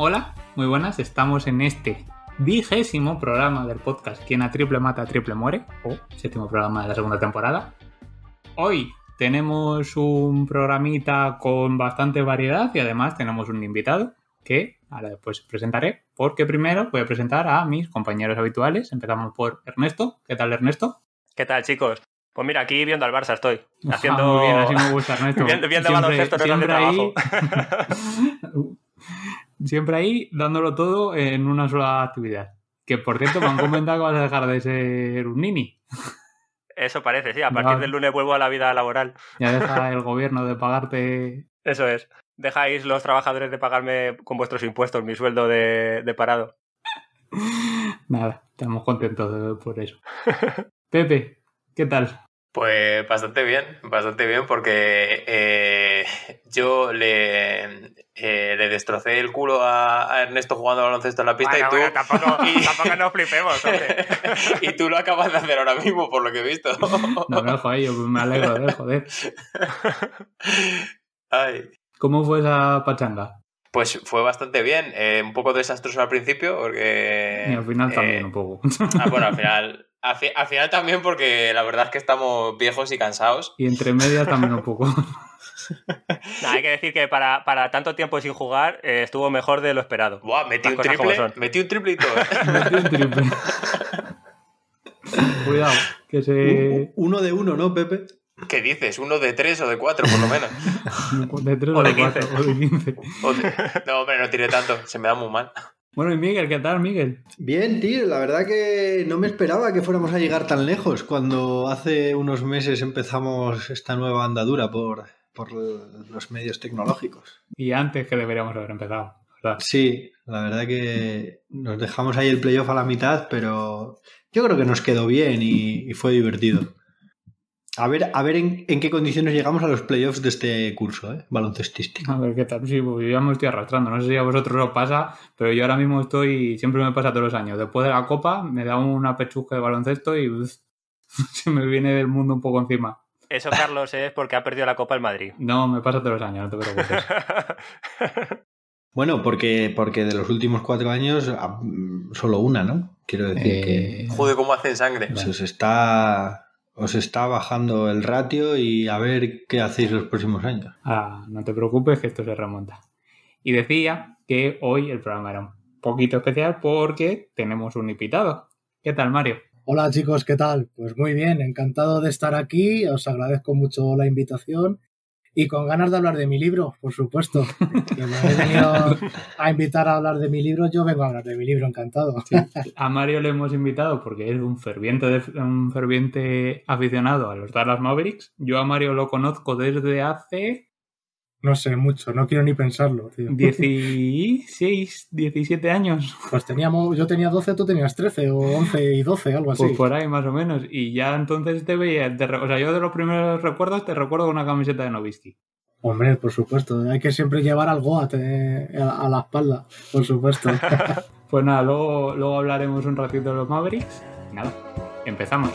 Hola, muy buenas, estamos en este vigésimo programa del podcast Quien a triple mata, triple muere, o séptimo programa de la segunda temporada. Hoy tenemos un programita con bastante variedad y además tenemos un invitado que ahora después presentaré, porque primero voy a presentar a mis compañeros habituales. Empezamos por Ernesto. ¿Qué tal, Ernesto? ¿Qué tal, chicos? Pues mira, aquí viendo al Barça estoy. Ah, Haciendo... muy bien, así me gusta, Ernesto. viendo viendo Siempre- siempre ahí- trabajo. Siempre ahí dándolo todo en una sola actividad. Que por cierto, me han comentado que vas a dejar de ser un nini. Eso parece, sí. A partir del lunes vuelvo a la vida laboral. Ya deja el gobierno de pagarte. Eso es. Dejáis los trabajadores de pagarme con vuestros impuestos mi sueldo de, de parado. Nada, estamos contentos por eso. Pepe, ¿qué tal? Pues bastante bien, bastante bien, porque eh, yo le, eh, le destrocé el culo a, a Ernesto jugando al baloncesto en la pista Bueno, y tú. bueno, tampoco, y- tampoco nos flipemos, hombre. y tú lo acabas de hacer ahora mismo, por lo que he visto. No, no, joder, yo me alegro de joder. Ay. ¿Cómo fue esa pachanga? Pues fue bastante bien, eh, un poco desastroso al principio, porque. Y al final eh, también un poco. ah, bueno, al final. Al, fi- al final también, porque la verdad es que estamos viejos y cansados. Y entre medias también un poco. Nah, hay que decir que para, para tanto tiempo sin jugar eh, estuvo mejor de lo esperado. Buah, metí un triple, metí un triple y todo. ¿eh? Metí un triple. Cuidado, que se. Uno de uno, ¿no, Pepe? ¿Qué dices? ¿Uno de tres o de cuatro, por lo menos? De 3 O de de 4 15. o de 15. O de- No, hombre, no tiré tanto, se me da muy mal. Bueno, y Miguel, ¿qué tal, Miguel? Bien, tío, la verdad que no me esperaba que fuéramos a llegar tan lejos cuando hace unos meses empezamos esta nueva andadura por, por los medios tecnológicos. Y antes que deberíamos haber empezado. ¿verdad? Sí, la verdad que nos dejamos ahí el playoff a la mitad, pero yo creo que nos quedó bien y, y fue divertido. A ver, a ver en, en qué condiciones llegamos a los playoffs de este curso, ¿eh? baloncestístico. A ver qué tal. Sí, pues yo ya me estoy arrastrando. No sé si a vosotros os pasa, pero yo ahora mismo estoy. Siempre me pasa todos los años. Después de la copa, me da una pechusca de baloncesto y uf, se me viene el mundo un poco encima. Eso, Carlos, es porque ha perdido la Copa el Madrid. No, me pasa todos los años, no te preocupes. Bueno, porque, porque de los últimos cuatro años, ah, solo una, ¿no? Quiero decir que... Eh, Joder, cómo hacen sangre. Se os está, os está bajando el ratio y a ver qué hacéis los próximos años. ah, no te preocupes, que esto se remonta. Y decía que hoy el programa era un poquito especial porque tenemos un invitado. ¿Qué tal, Mario? Hola chicos, ¿qué tal? Pues muy bien, encantado de estar aquí, os agradezco mucho la invitación y con ganas de hablar de mi libro, por supuesto. Que me he venido a invitar a hablar de mi libro, yo vengo a hablar de mi libro, encantado. A Mario le hemos invitado porque es un ferviente, un ferviente aficionado a los Dallas Mavericks. Yo a Mario lo conozco desde hace No sé mucho, no quiero ni pensarlo, tío. 16, 17 años. Pues teníamos, yo tenía 12, tú tenías 13 o 11 y 12, algo así. Pues por ahí más o menos. Y ya entonces te veía, te o sea, yo de los primeros recuerdos te recuerdo una camiseta de Novisky. Hombre, por supuesto, hay que siempre llevar al Goat eh, a, a la espalda, por supuesto. Pues nada, luego, luego hablaremos un ratito de los Mavericks. Nada, empezamos.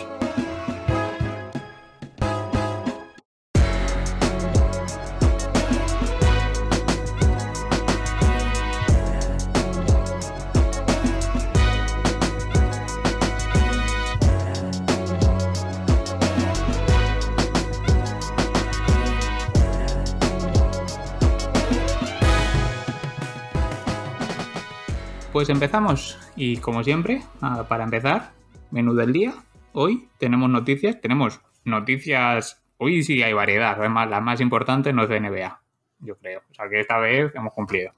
Pues empezamos. Y como siempre, ah, para empezar, menú del día. Hoy tenemos noticias. Tenemos noticias. Hoy sí hay variedad. Además, la más importante no es de NBA. Yo creo. O sea que esta vez hemos cumplido.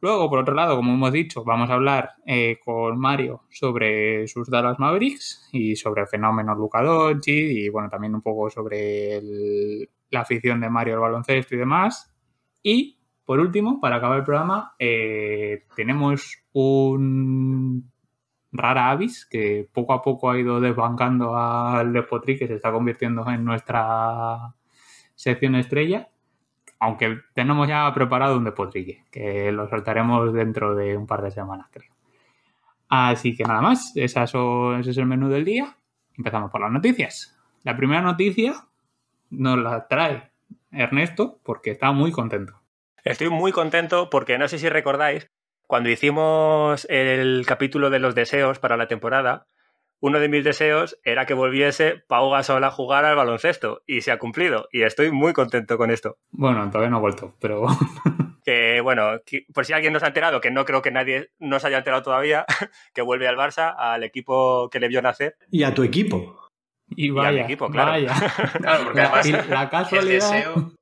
Luego, por otro lado, como hemos dicho, vamos a hablar eh, con Mario sobre sus Dallas Mavericks y sobre el fenómeno Luka Doncic y bueno, también un poco sobre la afición de Mario al baloncesto y demás. Y por último, para acabar el programa, eh, tenemos un rara avis que poco a poco ha ido desbancando al Despotri, que se está convirtiendo en nuestra sección estrella. Aunque tenemos ya preparado un depotrique, que lo soltaremos dentro de un par de semanas, creo. Así que nada más, ese es el menú del día. Empezamos por las noticias. La primera noticia nos la trae Ernesto porque está muy contento. Estoy muy contento porque no sé si recordáis, cuando hicimos el capítulo de los deseos para la temporada, uno de mis deseos era que volviese Pau Gasol a jugar al baloncesto y se ha cumplido y estoy muy contento con esto. Bueno, todavía no ha vuelto, pero... que bueno, por si alguien nos ha enterado, que no creo que nadie nos haya enterado todavía, que vuelve al Barça, al equipo que le vio nacer. Y a tu equipo. Y vaya, equipo, claro. Vaya. Claro, porque además el, deseo,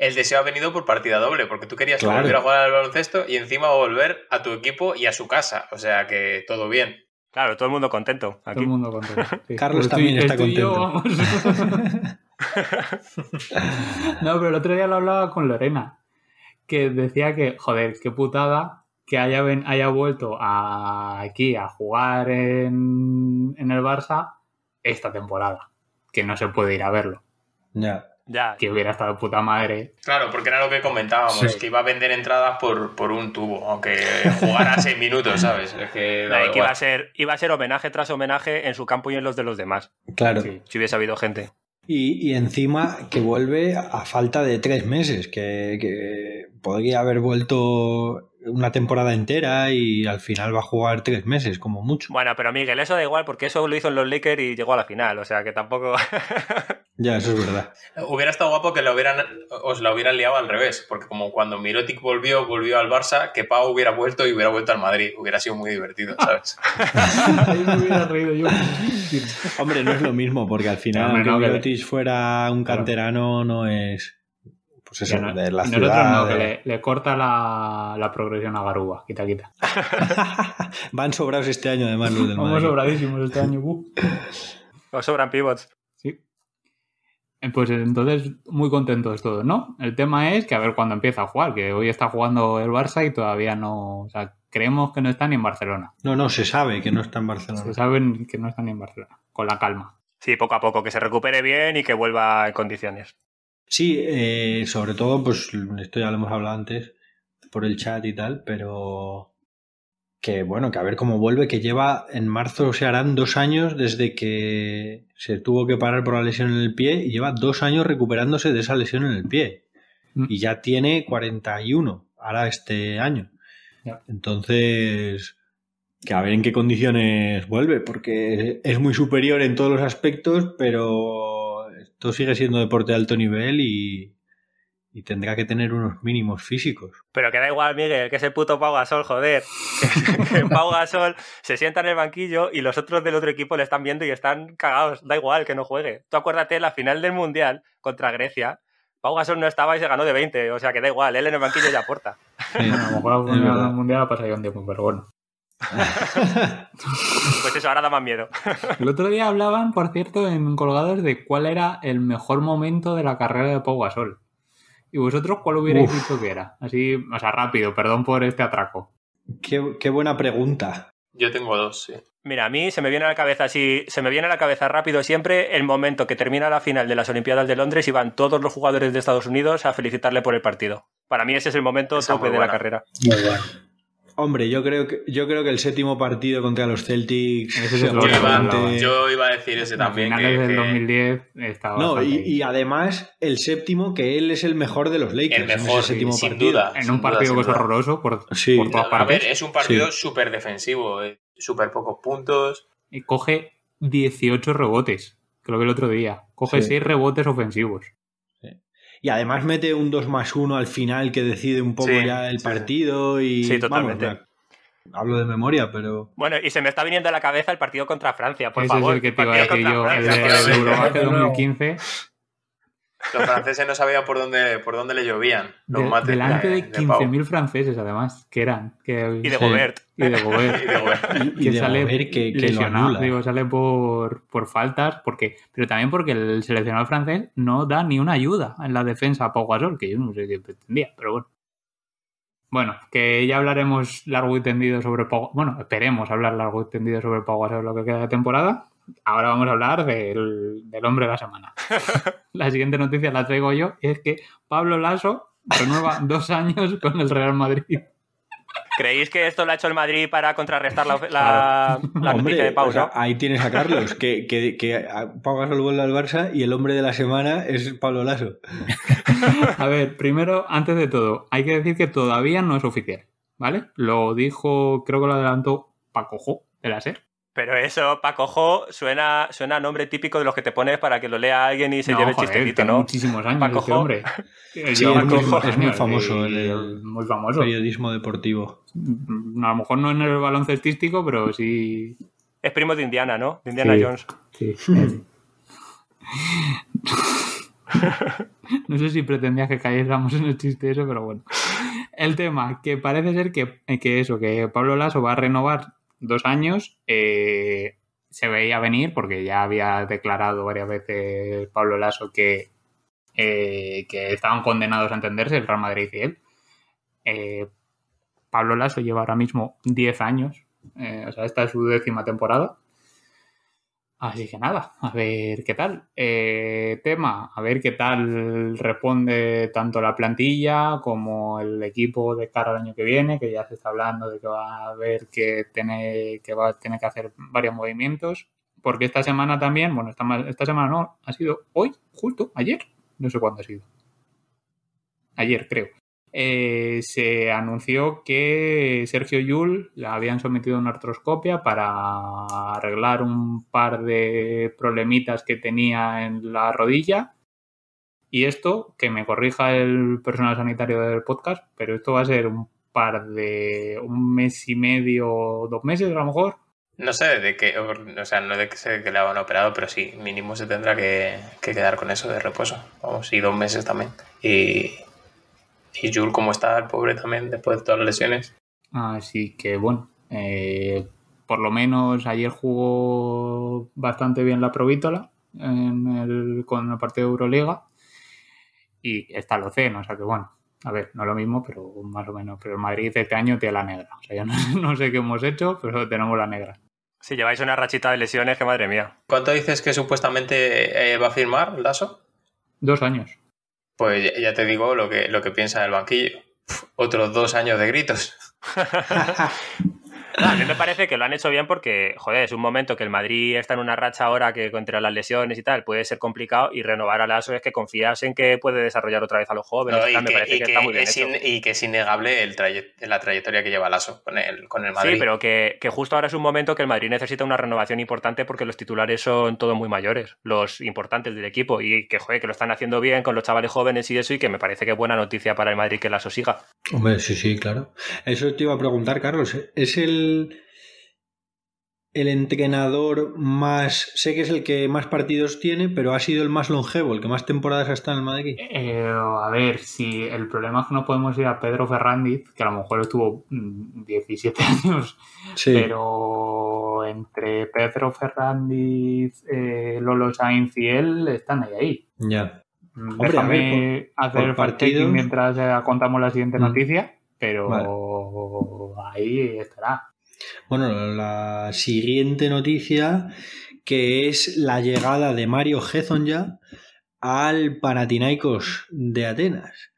el deseo ha venido por partida doble, porque tú querías volver a jugar al baloncesto y encima volver a tu equipo y a su casa. O sea que todo bien. Claro, todo el mundo contento. Todo el mundo contento. Carlos también está contento. no, pero el otro día lo hablaba con Lorena, que decía que, joder, qué putada que haya, haya vuelto aquí a jugar en, en el Barça esta temporada, que no se puede ir a verlo. Ya. Ya. Que hubiera estado puta madre. Claro, porque era lo que comentábamos, que iba a vender entradas por, por un tubo, aunque jugara seis minutos, ¿sabes? Es que, iba, a ser, iba a ser homenaje tras homenaje en su campo y en los de los demás. Claro. si hubiese habido gente. Y, encima que vuelve a falta de tres meses, que, que podría haber vuelto una temporada entera y al final va a jugar tres meses, como mucho. Bueno, pero Miguel, eso da igual porque eso lo hizo en los Lakers y llegó a la final, o sea que tampoco. ya, eso es verdad. Hubiera estado guapo que lo hubieran, os la hubieran liado al revés, porque como cuando Mirotic volvió, volvió al Barça, que Pau hubiera vuelto y hubiera vuelto al Madrid. Hubiera sido muy divertido, ¿sabes? Ahí me hubiera reído yo. Hombre, no es lo mismo, porque al final, aunque Mirotic fuera un canterano, no es pues eso, de la ciudad. No, que le, corta la, progresión a Garuba, quita, quita. Van sobrados este año, además, los del Vamos sobradísimos este año. Nos sobran pivots. Sí. Eh, pues entonces, muy contentos todos, ¿no? El tema es que a ver cuándo empieza a jugar, que hoy está jugando el Barça y todavía no. O sea, creemos que no está ni en Barcelona. No, no, se sabe que no está en Barcelona. Se sabe que no está ni en Barcelona, con la calma. Sí, poco a poco, que se recupere bien y que vuelva en condiciones. Sí, eh, sobre todo, pues esto ya lo hemos hablado antes por el chat y tal, pero que bueno, que a ver cómo vuelve, que lleva en marzo se harán dos años desde que se tuvo que parar por la lesión en el pie y lleva dos años recuperándose de esa lesión en el pie. Mm. Y ya tiene 41 ahora este año. Entonces, que a ver en qué condiciones vuelve, porque es muy superior en todos los aspectos, pero todo sigue siendo deporte de alto nivel y, tendrá que tener unos mínimos físicos. Pero que da igual, Miguel, que ese puto Pau Gasol, joder. que, Pau Gasol se sienta en el banquillo y los otros del otro equipo le están viendo y están cagados. Da igual que no juegue. Tú acuérdate, la final del Mundial contra Grecia, Pau Gasol no estaba y se ganó de 20. O sea que da igual, él en el banquillo ya aporta. a lo mejor el Mundial ha pasado un tiempo, pero bueno. pues eso, ahora da más miedo. El otro día hablaban, por cierto, en Colgados de cuál era el mejor momento de la carrera de Pau Gasol. ¿Y vosotros cuál hubierais dicho que era? Así, o sea, rápido, perdón por este atraco. Qué, buena pregunta. Yo tengo dos, sí. Mira, a mí se me viene a la cabeza, si se me viene a la cabeza rápido siempre el momento que termina la final de las Olimpiadas de Londres y van todos los jugadores de Estados Unidos a felicitarle por el partido. Para mí ese es el momento tope de la carrera. Muy bueno. Hombre, yo creo que yo creo que el séptimo partido contra los Celtics es yo, iba, yo, iba, a decir ese también. Finales del 2010 estaba No, y, además el séptimo que él es el mejor de los Lakers. El mejor, séptimo sin partido. duda. En un partido que es horroroso por, sí. todas partes. A ver, es un partido súper defensivo, eh, súper pocos puntos. Y coge 18 rebotes, creo que el otro día. Coge 6 rebotes ofensivos. Y además mete un 2 más 1 al final que decide un poco ya el partido. Y, sí, totalmente. hablo de memoria, pero. Bueno, y se me está viniendo a la cabeza el partido contra Francia, por Ese favor. Es el que te iba a decir yo, el de Eurobasket 2015. Los franceses no sabían por dónde, por dónde le llovían. Los de, delante de 15.000 franceses, además, que eran. Que, y de Gobert. Y de Gobert. y de Gobert. que sale que, lesionado, digo, sale por, por, faltas, porque, pero también porque el seleccionado francés no da ni una ayuda en la defensa a Pau Gasol, que yo no sé qué pretendía, pero bueno. Bueno, que ya hablaremos largo y tendido sobre Pau, bueno, esperemos hablar largo y tendido sobre Pau Gasol lo que queda de temporada ahora vamos a hablar del, hombre de la semana. la siguiente noticia la traigo yo, y es que Pablo Lasso renueva dos años con el Real Madrid. ¿Creéis que esto lo ha hecho el Madrid para contrarrestar la, la, noticia de pausa? ahí tienes a Carlos, que, que, que Pau Gasol vuelve al Barça y el hombre de la semana es Pablo Lasso. a ver, primero, antes de todo, hay que decir que todavía no es oficial, ¿vale? Lo dijo, creo que lo adelantó Paco Jo, de la SER. Pero eso, Paco Jo, suena, suena a nombre típico de los que te pones para que lo lea alguien y se lleve el chistecito, ¿no? muchísimos años Paco este hombre. Sí, es, muy, famoso el, muy famoso. periodismo deportivo. Mm, a lo mejor no en el baloncestístico, pero sí... Es primo de Indiana, ¿no? De Indiana Jones. Sí. no sé si pretendías que cayéramos en el chiste eso, pero bueno. El tema, que parece ser que, que eso, que Pablo Lasso va a renovar dos años eh, se veía venir porque ya había declarado varias veces Pablo Lasso que, eh, que estaban condenados a entenderse el Real Madrid y él. Eh, Pablo Lasso lleva ahora mismo 10 años, o sea, esta es su décima temporada. Así que nada, a ver qué tal. Eh, tema, a ver qué tal responde tanto la plantilla como el equipo de cara al año que viene, que ya se está hablando de que va a haber que tener que va a tener que hacer varios movimientos. Porque esta semana también, bueno, esta, esta semana no, ha sido hoy, justo, ayer, no sé cuándo ha sido. Ayer, creo. Eh, se anunció que Sergio Yul le habían sometido a una artroscopia para arreglar un par de problemitas que tenía en la rodilla. Y esto, que me corrija el personal sanitario del podcast, pero esto va a ser un par de un mes y medio, dos meses a lo mejor. No sé de qué, o sea, no de que, se, que le hagan operado, pero sí, mínimo se tendrá que, que quedar con eso de reposo. Vamos, y dos meses también. Y, y Jules, ¿cómo está el pobre también después de todas las lesiones? Así que bueno, eh, por lo menos ayer jugó bastante bien la Provítola en el, con el partido de Euroliga y está lo o sea que bueno, a ver, no lo mismo, pero más o menos. Pero el Madrid este año tiene la negra. O sea, yo no, sé qué hemos hecho, pero tenemos la negra. Si lleváis una rachita de lesiones, que madre mía. ¿Cuánto dices que supuestamente eh, va a firmar Lasso? Dos años. Pues ya te digo lo que, lo que piensa el banquillo. otros dos años de gritos. a mí me parece que lo han hecho bien porque, joder, es un momento que el Madrid está en una racha ahora que contra las lesiones y tal puede ser complicado y renovar a Lasso es que confías en que puede desarrollar otra vez a los jóvenes. y, que, es innegable el la trayectoria que lleva Lasso con el, con el Madrid. Sí, pero que, justo ahora es un momento que el Madrid necesita una renovación importante porque los titulares son todos muy mayores, los importantes del equipo y que, joder, que lo están haciendo bien con los chavales jóvenes y eso y que me parece que es buena noticia para el Madrid que Lasso siga. Hombre, sí, sí, claro. Eso te iba a preguntar, Carlos. ¿Es el el, entrenador más, sé que es el que más partidos tiene, pero ha sido el más longevo, el que más temporadas ha estado en el Madrid. Eh, a ver, si el problema es que no podemos ir a Pedro Ferrandiz, que a lo mejor estuvo 17 mm, años, pero entre Pedro Ferrandiz, eh, Lolo Sainz y él están ahí. ahí. Ya. Mm, déjame hacer partido mientras eh, contamos la siguiente mm. noticia, pero ahí estará. Bueno, la siguiente noticia que es la llegada de Mario ya al Panathinaikos de Atenas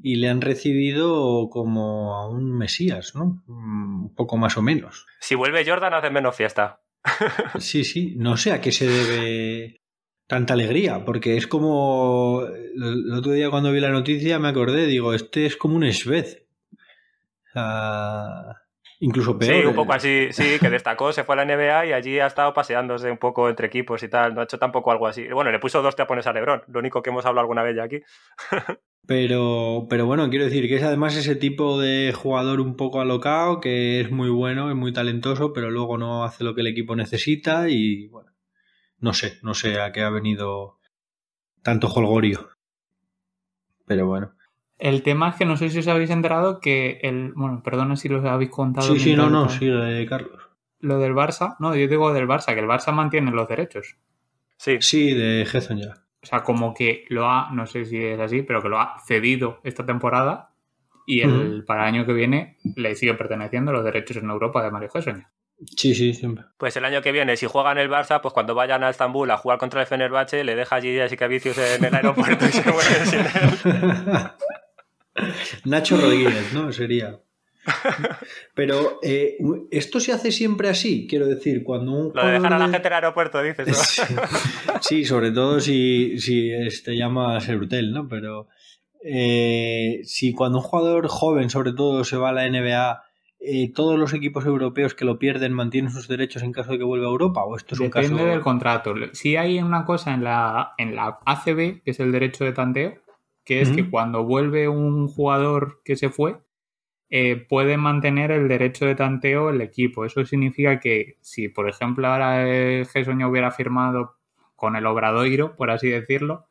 y le han recibido como a un mesías, ¿no? Un poco más o menos. Si vuelve Jordan hace menos fiesta. sí, sí, no sé a qué se debe tanta alegría, porque es como el otro día cuando vi la noticia me acordé, digo, este es como un Svez. O sea, Incluso peor. Sí, un poco así, sí, que destacó, se fue a la NBA y allí ha estado paseándose un poco entre equipos y tal. No ha hecho tampoco algo así. Bueno, le puso dos tapones a Lebron, lo único que hemos hablado alguna vez ya aquí. pero, pero bueno, quiero decir que es además ese tipo de jugador un poco alocado, que es muy bueno, es muy talentoso, pero luego no hace lo que el equipo necesita y bueno, no sé, no sé a qué ha venido tanto holgorio. Pero bueno. El tema es que no sé si os habéis enterado que el. Bueno, perdona si los habéis contado. Sí, sí, no, no, sí, lo de Carlos. Lo del Barça, no, yo digo del Barça, que el Barça mantiene los derechos. Sí. Sí, de Gerson ya. O sea, como que lo ha, no sé si es así, pero que lo ha cedido esta temporada y el, para el año que viene le siguen perteneciendo los derechos en Europa de Mario Gerson. Sí, sí, siempre. Pues el año que viene, si juegan el Barça, pues cuando vayan a Estambul a jugar contra el Fenerbahce, le deja allí a Sicavicius en el aeropuerto y se vuelve sin él. Nacho Rodríguez, ¿no? Sería. Pero eh, esto se hace siempre así, quiero decir, cuando un Lo de dejar a la gente en el aeropuerto, dices. ¿no? Sí, sí, sobre todo si, si te llama Serutel, ¿no? Pero eh, si cuando un jugador joven, sobre todo, se va a la NBA, eh, todos los equipos europeos que lo pierden mantienen sus derechos en caso de que vuelva a Europa, o esto es un Depende caso. del contrato. Si hay una cosa en la, en la ACB, que es el derecho de tanteo, que es que cuando vuelve un jugador que se fue, eh, puede mantener el derecho de tanteo el equipo. Eso significa que si, por ejemplo, ahora eh, Gesoña hubiera firmado con el Obradoiro, por así decirlo,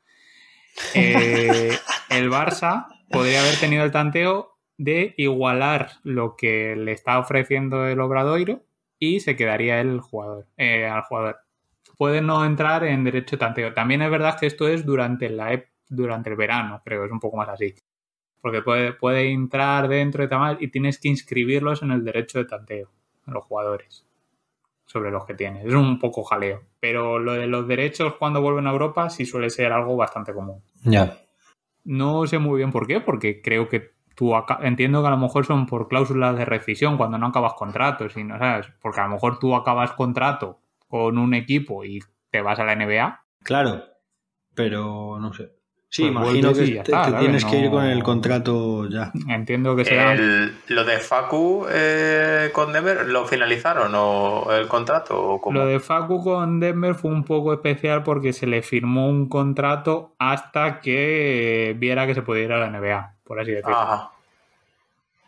eh, el Barça podría haber tenido el tanteo de igualar lo que le está ofreciendo el Obradoiro y se quedaría el jugador, eh, al jugador. Puede no entrar en derecho de tanteo. También es verdad que esto es durante, la, ep- durante el verano, creo, es un poco más así. Porque puede, puede entrar dentro de tal y tienes que inscribirlos en el derecho de tanteo, a los jugadores, sobre los que tienes. Es un poco jaleo. Pero lo de los derechos cuando vuelven a Europa sí suele ser algo bastante común. Ya. No sé muy bien por qué, porque creo que tú entiendo que a lo mejor son por cláusulas de rescisión cuando no acabas contratos y no sabes, porque a lo mejor tú acabas contrato con un equipo y te vas a la NBA. Claro, pero no sé. Sí, Pues imagino que te, está, te tienes que ir con el contrato ya. Entiendo que sea El- ¿Lo de Facu eh, con Denver lo finalizaron o el contrato o cómo? Lo de Facu con Denver fue un poco especial porque se le firmó un contrato hasta que viera que se podía ir a la NBA, por así decirlo. Ajá.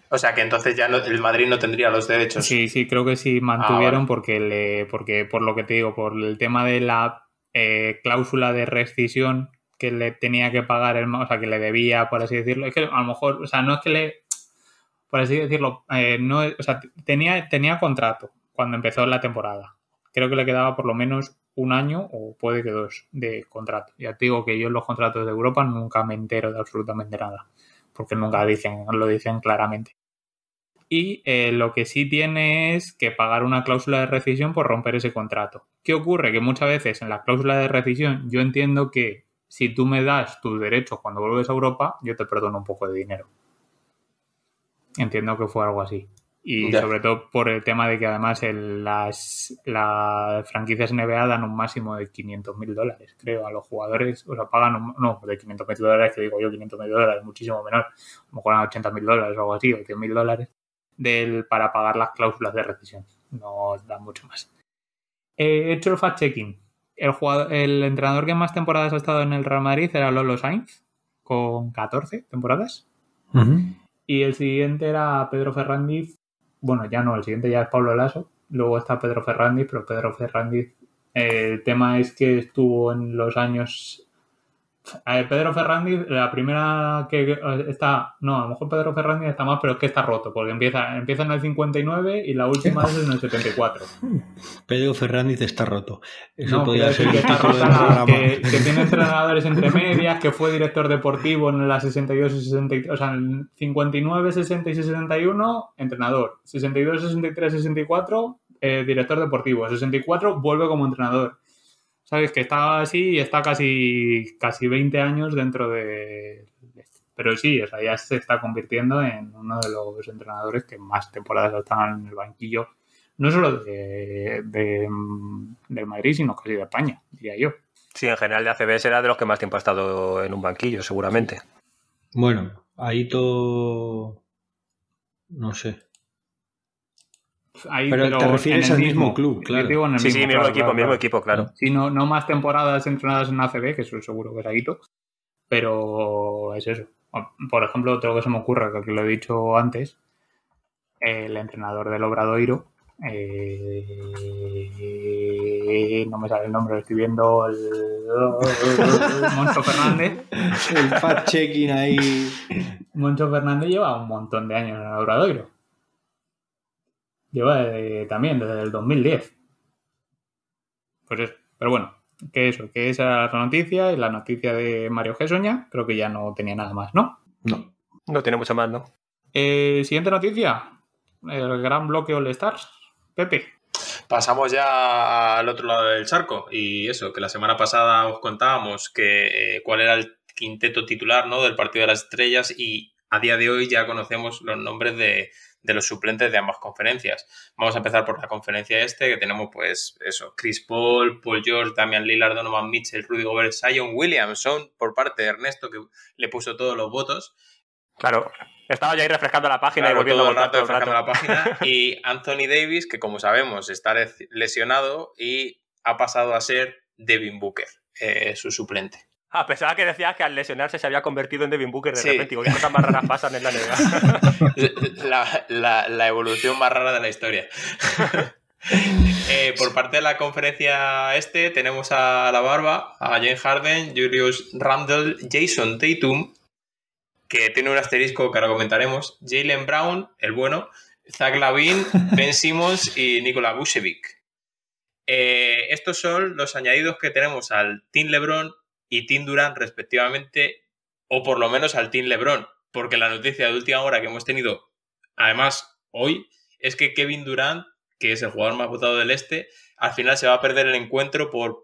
O sea que entonces ya no- el Madrid no tendría los derechos. Sí, sí, creo que sí mantuvieron vale. porque le, porque por lo que te digo, por el tema de la eh, cláusula de rescisión que le tenía que pagar el, o sea, que le debía, por así decirlo. Es que a lo mejor, o sea, no es que le, por así decirlo, eh, no, o sea, tenía, tenía contrato cuando empezó la temporada. Creo que le quedaba por lo menos un año o puede que dos de contrato. Ya te digo que yo en los contratos de Europa nunca me entero de absolutamente nada, porque nunca dicen, lo dicen claramente. Y eh, lo que sí tiene es que pagar una cláusula de rescisión por romper ese contrato. ¿Qué ocurre? Que muchas veces en la cláusula de rescisión yo entiendo que si tú me das tus derechos cuando vuelves a Europa, yo te perdono un poco de dinero. Entiendo que fue algo así. Y sobre todo por el tema de que además el- las, las franquicias NBA dan un máximo de 500 mil dólares, creo, a los jugadores. O sea, pagan, un- no, de 500 mil dólares, que digo yo, 500 mil dólares, muchísimo menor. A lo mejor eran 80 mil dólares o algo así, o 100 mil dólares, del, para pagar las cláusulas de rescisión. No dan mucho más. He hecho el fact-checking. El, jugador, el entrenador que más temporadas ha estado en el Real Madrid era Lolo Sainz, con 14 temporadas. Y el siguiente era Pedro Ferrandiz. Bueno, ya no, el siguiente ya es Pablo Lasso. Luego está Pedro Ferrandiz, pero Pedro Ferrandiz. eh, el tema es que estuvo en los años. Pedro Ferrandiz, la primera que está. No, a lo mejor Pedro Ferrandiz está más, pero es que está roto, porque empieza, empieza en el 59 y la última es en el 74. Pedro Fernández está roto. Eso No, podría quiero ser que, está rota, que, que tiene entrenadores entre medias, que fue director deportivo en la 62 y 63, o sea, en 59, 60 y 61, entrenador. 62, 63, 64, eh, director deportivo. 64, vuelve como entrenador. ¿Sabes? Que está así y está casi, casi 20 años dentro de... Pero sí, o sea, ya se está convirtiendo en uno de los entrenadores que más temporadas están en el banquillo no solo de, de, del Madrid, sino casi de España, diría yo. Sí, en general de ACB será de los que más tiempo ha estado en un banquillo, seguramente. Bueno, ahí todo. No sé. Ahí, Pero te refieres en el al mismo club, claro. digo en el Sí, sí, mismo claro, equipo, claro, mismo equipo, claro. Sí, no, no más temporadas entrenadas en ACB, que eso seguro que es Aguito, pero es eso. Por ejemplo, otro que se me ocurre, que aquí lo he dicho antes, el entrenador del Obradoiro, eh, no me sale el nombre, estoy viendo, el, Moncho Fernández. El fact-checking ahí. Moncho Fernández lleva un montón de años en el Obradoiro. Lleva también desde el 2010. Pues eso. Pero bueno, que eso, que esa era la noticia y la noticia de Mario Gesoña, creo que ya no tenía nada más, ¿no? No. No tiene mucho más, ¿no? Eh, siguiente noticia, el gran bloque All Stars. Pepe. Pasamos ya al otro lado del charco y eso, que la semana pasada os contábamos que eh, cuál era el quinteto titular ¿no? del partido de las estrellas y a día de hoy ya conocemos los nombres de, de los suplentes de ambas conferencias. Vamos a empezar por la conferencia este, que tenemos pues eso, Chris Paul, Paul George, Damian Lillard, Donovan Mitchell, Rudy Gobert, Zion Williamson, por parte de Ernesto, que le puso todos los votos. Claro, estaba ya ahí refrescando la página Claro, y volviendo todo el rato votar todo el refrescando la página. Y Anthony Davis, que como sabemos está lesionado y ha pasado a ser Devin Booker, eh, su suplente. Ah, pensaba que decías que al lesionarse se había convertido en Devin Booker de Sí. repente. Digo, ¿qué cosas más raras pasan en la NBA? la, la- la evolución más rara de la historia. Eh, por parte de la conferencia este tenemos a la barba, a James Harden, Julius Randle, Jason Tatum, que tiene un asterisco que ahora comentaremos, Jalen Brown, el bueno, Zach Lavin, Ben Simmons y Nikola Vucevic. Eh, estos son los añadidos que tenemos al Team LeBron y Team Durant respectivamente, o por lo menos al Team LeBron, porque la noticia de última hora que hemos tenido, además hoy, es que Kevin Durant, que es el jugador más votado del este, al final se va a perder el encuentro por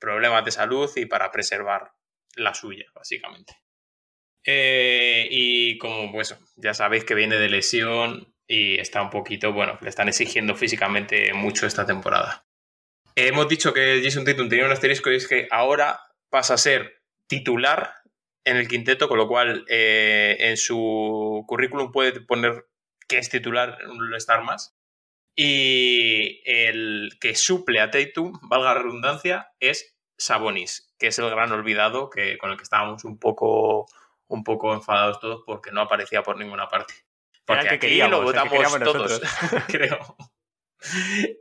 problemas de salud y para preservar la suya, básicamente. Eh, y como pues ya sabéis que viene de lesión y está un poquito, bueno, le están exigiendo físicamente mucho esta temporada. Hemos dicho que Jason Tatum tenía un asterisco y es que ahora pasa a ser titular en el quinteto, con lo cual eh, en su currículum puede poner que es titular en un All-Star más. Y el que suple a Tatum, valga la redundancia, es Sabonis, que es el gran olvidado que, con el que estábamos un poco, un poco enfadados todos porque no aparecía por ninguna parte. Porque que aquí queríamos, lo que votamos todos, creo.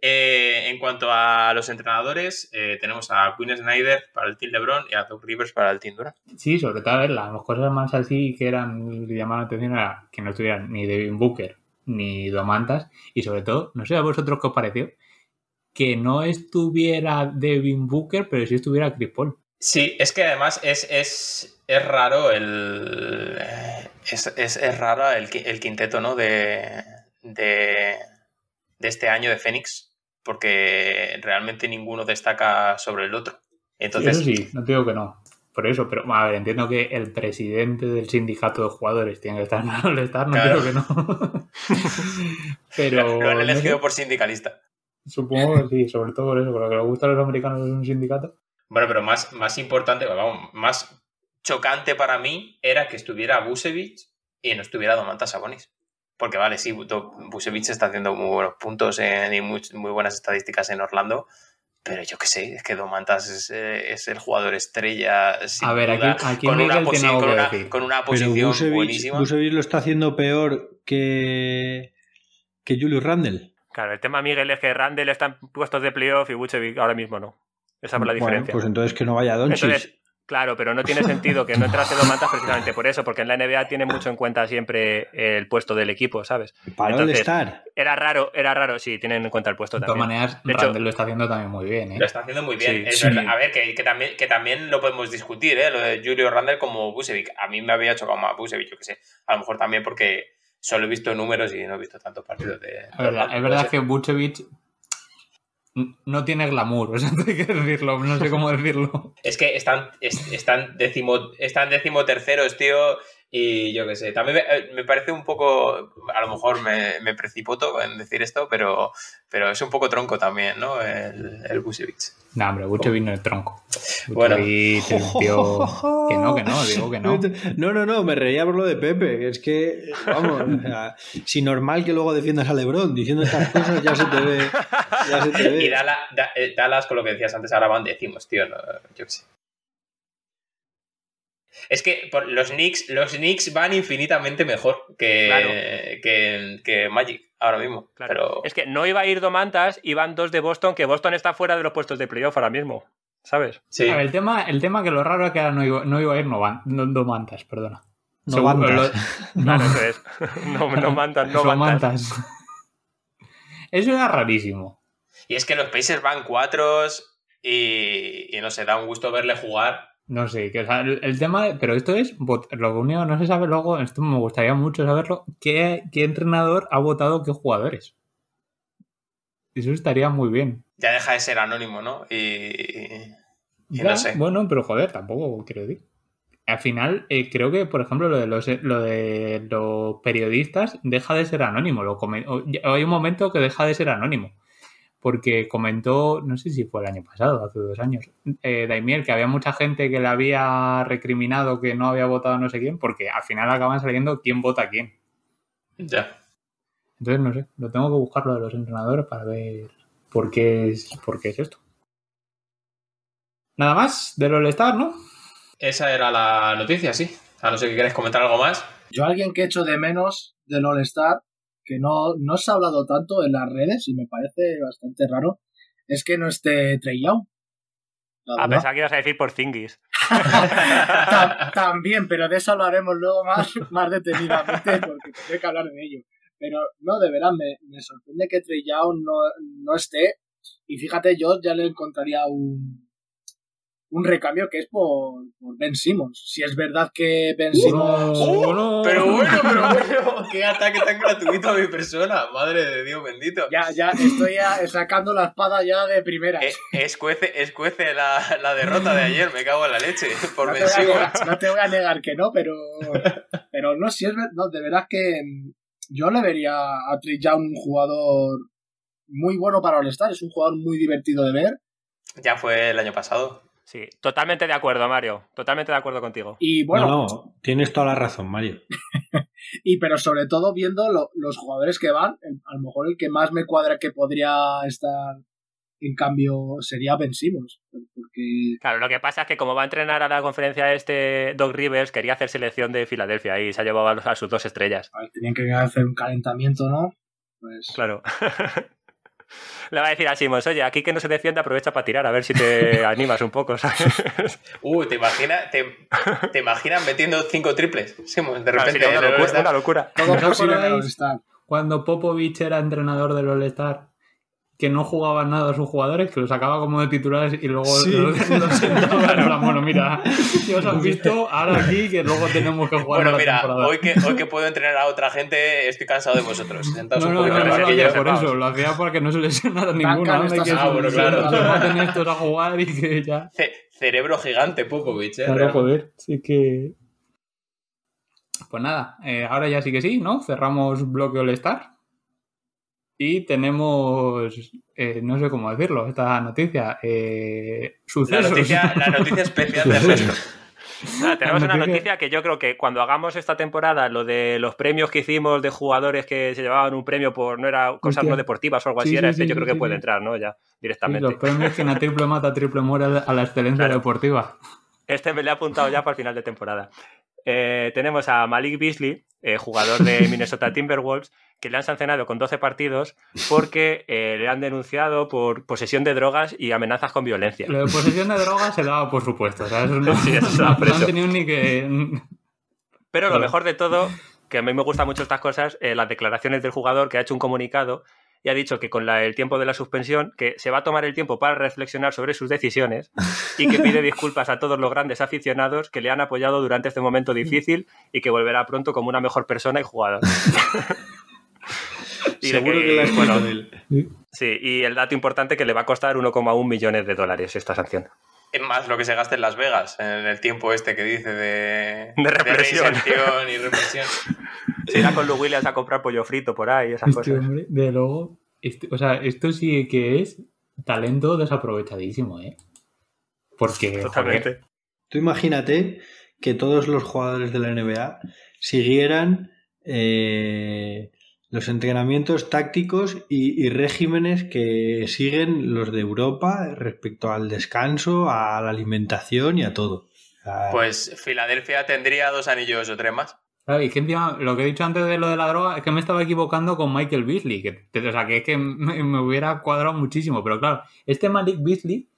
Eh, en cuanto a los entrenadores, eh, tenemos a Quinn Snyder para el Team LeBron y a Doug Rivers para el Team Durant. Sí, sobre todo, a ver, las cosas más así que eran, que llamaban la atención era que no estuvieran ni Devin Booker ni Domantas y sobre todo, no sé a vosotros qué os pareció, que no estuviera Devin Booker, pero sí estuviera Chris Paul. Sí, es que además es, es, es raro el. eh, Es, es, es raro el, el quinteto, ¿no? De, de, de este año de Fénix, porque realmente ninguno destaca sobre el otro. Entonces, Eso sí, no digo que no. Por eso, pero a ver, entiendo que el presidente del sindicato de jugadores tiene que estar en el All-Star, no Claro. digo que no. pero. lo han no elegido sé, por sindicalista. Supongo que sí, sobre todo por eso, por lo que les gusta a los americanos es un sindicato. Bueno, pero más, más importante, vamos, más chocante para mí era que estuviera Busevich y no estuviera Domantas Sabonis. Porque vale, sí, Busevich está haciendo muy buenos puntos en- y muy, muy buenas estadísticas en Orlando, pero yo qué sé, es que Domantas es, eh, es el jugador estrella. sin A ver, aquí- duda, aquí con, una con, que una, decir. con una posición Busevich, buenísima. Busevich lo está haciendo peor que, que Julius Randle. Claro, el tema, Miguel, es que Randall está en puestos de playoff y Vucevic ahora mismo no. Esa es la Bueno, diferencia. pues entonces que no vaya Doncic. Claro, pero no tiene sentido que no entrase Domantas precisamente por eso, porque en la NBA tiene mucho en cuenta siempre el puesto del equipo, ¿sabes? Para entonces, estar. Era raro, era raro, sí, tienen en cuenta el puesto De todas también. maneras, De hecho- Randall lo está haciendo también muy bien, ¿eh? Lo está haciendo muy bien. Sí. es Sí. verdad. A ver, que, que también, que también lo podemos discutir, ¿eh? Lo de Julio Randle como Busevic. A mí me había chocado más Busevic, yo qué sé. A lo mejor también porque solo he visto números y no he visto tantos partidos de. Es verdad, es verdad que Vucevic no tiene glamour, o sea, no hay que decirlo, no sé cómo decirlo. Es que están, es- están, décimo, están décimo terceros, tío. Y yo qué sé. También me, eh, me parece un poco. A lo mejor me, me precipoto en decir esto, pero, pero es un poco tronco también, ¿no? El, el Busevic. No, hombre, Vucevic no es tronco. Bueno. Un tío... Que no, que no, digo que no. No, no, no, me reía por lo de Pepe. que Es que, vamos, o sea, si normal que luego defiendas a Lebron diciendo estas cosas, ya se te ve. Ya se te ve. Y Da- eh, Dallas, con lo que decías antes, ahora van décimos, tío. no, yo qué sé. Es que por- los Knicks, los Knicks van infinitamente mejor que, Claro. que, que Magic ahora mismo. Claro. Pero Es que no iba a ir Domantas, iban dos de Boston, que Boston está fuera de los puestos de playoff ahora mismo, ¿sabes? sí. A ver, el tema, el tema que lo raro es que ahora no iba, no iba a ir Novan, no, Domantas, perdona. No Seguro, Mantas. lo- no, Claro, eso es. No, no mantan, no. Eso era rarísimo. Y es que los Pacers van cuatros y, y no sé, da un gusto verle jugar. No sé, que, o sea, el, el tema, pero esto es, lo único no se sabe luego, esto me gustaría mucho saberlo, ¿qué, qué entrenador ha votado qué jugadores? Eso estaría muy bien. Ya deja de ser anónimo, ¿no? Y, y Ya, no sé. Bueno, pero joder, tampoco quiero decir. al final, eh, creo que, por ejemplo, lo de los, lo de los periodistas deja de ser anónimo. Lo come- o- hay un momento que deja de ser anónimo. Porque comentó, no sé si fue el año pasado, hace dos años, eh, Daimiel, que había mucha gente que le había recriminado que no había votado a no sé quién, porque al final acaban saliendo quién vota a quién. Ya. Entonces, no sé, lo tengo que buscar lo de los entrenadores para ver por qué es, por qué es esto. Nada más del All-Star, ¿no? Esa era la noticia, sí. A no ser que quieras comentar algo más. Yo alguien que echo de menos del All-Star, que no, no se ha hablado tanto en las redes y me parece bastante raro, es que no esté Trey Young. A verdad. pensar que ibas a decir por Zingis. Ta- También, pero de eso hablaremos luego más, más detenidamente porque tendré que hablar de ello. Pero no, de verdad, me, me sorprende que Trey Young no, no esté. Y fíjate, yo ya le encontraría un, un recambio que es por, por Ben Simmons. Si es verdad que Ben Simmons... No, no. Pero bueno, pero bueno, qué ataque tan gratuito a mi persona. Madre de Dios bendito. Ya, ya estoy ya sacando la espada ya de primera. Eh, escuece escuece la, la derrota de ayer, me cago en la leche. Por no, Ben Simmons. negar, no te voy a negar que no, pero, pero no, si es ver- no, de verdad que yo le vería a Trey Young un jugador muy bueno para All-Star, es un jugador muy divertido de ver Ya fue el año pasado. Sí, totalmente de acuerdo, Mario. Totalmente de acuerdo contigo. y bueno, No, no, tienes toda la razón, Mario. y pero sobre todo viendo lo- los jugadores que van, el- a lo mejor el que más me cuadra que podría estar en cambio sería Ben Simmons, porque Claro, lo que pasa es que como va a entrenar a la conferencia este Doc Rivers, quería hacer selección de Filadelfia y se ha llevado a, sus dos estrellas. a ver, tenían que hacer un calentamiento, ¿no? Pues Claro. Le va a decir a Simons, oye, aquí que no se defiende, aprovecha para tirar, a ver si te animas un poco, ¿sabes? Uh, ¿te imaginas te, te imaginas metiendo cinco triples? Simons, de repente. sería una locura. Una locura. todo ¿Os posible en el acordáis? All-Star. Cuando Popovich era entrenador del All-Star, que no jugaban nada a sus jugadores, que los sacaba como de titulares y luego Sí. los, los sentaba en plan, bueno, mira, ya os han visto, ahora aquí que luego tenemos que jugar Bueno, la mira, temporada. hoy que, hoy que puedo entrenar a otra gente, estoy cansado de vosotros. Sentaos No, un no, no, no, no por eso, lo hacía para que no se lesionara ninguno. Estás que Ah, bueno, claro. se maten estos a jugar y que ya. Ce- cerebro gigante, Popovich, ¿eh? Claro, joder, sí que. Pues nada, eh, ahora ya sí que sí, ¿no? Cerramos bloque All-Star. Y tenemos, eh, no sé cómo decirlo, esta noticia. Eh, La sucesos. noticia, la noticia especial de Ernesto. Nada, tenemos una noticia- que yo creo que cuando hagamos esta temporada, lo de los premios que hicimos de jugadores que se llevaban un premio por no era cosas Hostia. no deportivas o algo así, Sí, era sí, este, sí, yo sí, creo que sí, puede entrar, ¿no? Ya, Sí, directamente. los premios que en a triple mata, triple muere a la excelencia Claro. deportiva. Este me lo he apuntado ya para el final de temporada. Eh, tenemos a Malik Beasley, eh, jugador de Minnesota Timberwolves, que le han sancionado con 12 partidos porque eh, le han denunciado por posesión de drogas y amenazas con violencia. Lo de posesión de drogas se daba por supuesto. Eso no, Sí, eso no, no han tenido ni que. Pero lo mejor de todo, que a mí me gustan mucho estas cosas, eh, las declaraciones del jugador que ha hecho un comunicado y ha dicho que con la- el tiempo de la suspensión, que se va a tomar el tiempo para reflexionar sobre sus decisiones y que pide disculpas a todos los grandes aficionados que le han apoyado durante este momento difícil y que volverá pronto como una mejor persona y jugador. Y de Seguro que, has bueno, escrito él. Sí, y el dato importante que le va a costar 1,1 millones de dólares esta sanción. Es más lo que se gasta en Las Vegas, en el tiempo este que dice de, De represión. reinserción y represión. Se irá con Lou Williams a comprar pollo frito por ahí, esas Este cosas. hombre, de luego. este- o sea, esto sí que es talento desaprovechadísimo, ¿eh? Porque. joder, Totalmente. Tú imagínate que todos los jugadores de la NBA siguieran eh, los entrenamientos tácticos y, y regímenes que siguen los de Europa respecto al descanso, a la alimentación y a todo. O sea, Pues Filadelfia tendría dos anillos o tres más. Claro, y que encima, lo que he dicho antes de lo de la droga, es que me estaba equivocando con Michael Beasley, que, o sea, que es que me, me hubiera cuadrado muchísimo, pero claro, este Malik Beasley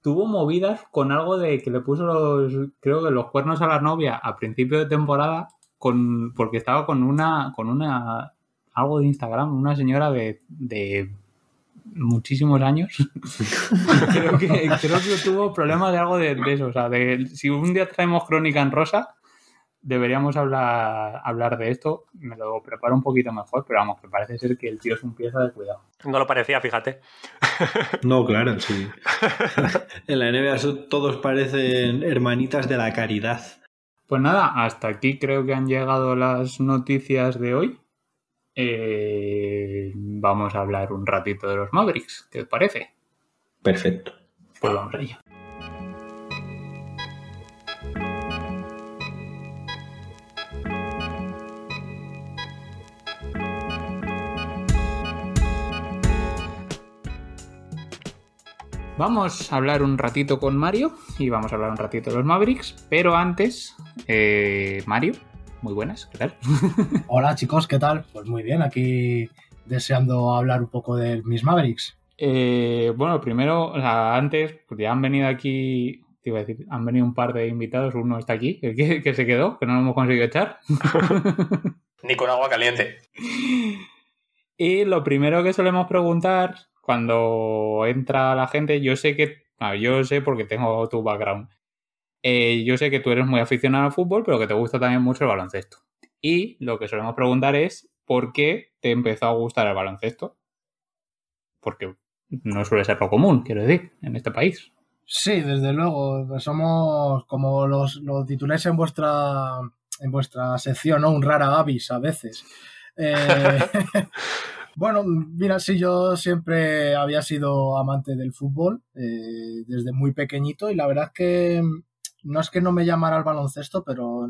tuvo movidas con algo de que le puso los, creo que los cuernos a la novia a principio de temporada, con, porque estaba con una, con una, algo de Instagram, una señora de, de muchísimos años. creo, que, creo que tuvo problemas de algo de, de eso, o sea, de, si un día traemos crónica en rosa, deberíamos hablar, hablar de esto. Me lo preparo un poquito mejor, pero vamos, que parece ser que el tío es un pieza de cuidado. No lo parecía, fíjate. No, claro, sí. en la NBA todos parecen hermanitas de la caridad. Pues nada, hasta aquí creo que han llegado las noticias de hoy. Eh, vamos a hablar un ratito de los Mavericks, ¿qué os parece? Perfecto. Pues vamos allá. Vamos a hablar un ratito con Mario y vamos a hablar un ratito de los Mavericks, pero antes, eh, Mario, muy buenas, ¿qué tal? Hola chicos, ¿qué tal? Pues muy bien, aquí deseando hablar un poco de mis Mavericks. Eh, bueno, primero, o sea, antes, pues ya han venido aquí, te iba a decir, han venido un par de invitados, uno está aquí, el que, que se quedó, que no lo hemos conseguido echar. Ni con agua caliente. Y lo primero que solemos preguntar cuando entra la gente, yo sé que, yo sé porque tengo tu background, Eh, yo sé que tú eres muy aficionado al fútbol, pero que te gusta también mucho el baloncesto. Y lo que solemos preguntar es, ¿por qué te empezó a gustar el baloncesto? Porque no suele ser lo común, quiero decir, en este país. Sí, desde luego, somos como los, lo tituláis en vuestra en vuestra sección, ¿no? Un rara avis a veces. Eh, bueno, mira, sí, yo siempre había sido amante del fútbol eh, desde muy pequeñito y la verdad es que no es que no me llamara al baloncesto, pero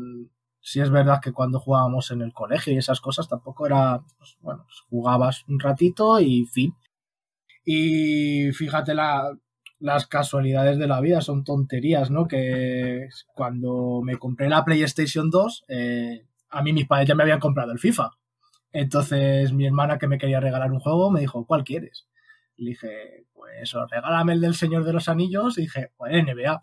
sí es verdad que cuando jugábamos en el colegio y esas cosas tampoco era, pues, bueno, pues jugabas un ratito y fin. Y fíjate la, las casualidades de la vida, son tonterías, ¿no? Que cuando me compré la PlayStation 2, eh, a mí mis padres ya me habían comprado el FIFA. Entonces mi hermana que me quería regalar un juego me dijo, ¿cuál quieres? Le dije, pues regálame el del Señor de los Anillos. Y dije, pues NBA.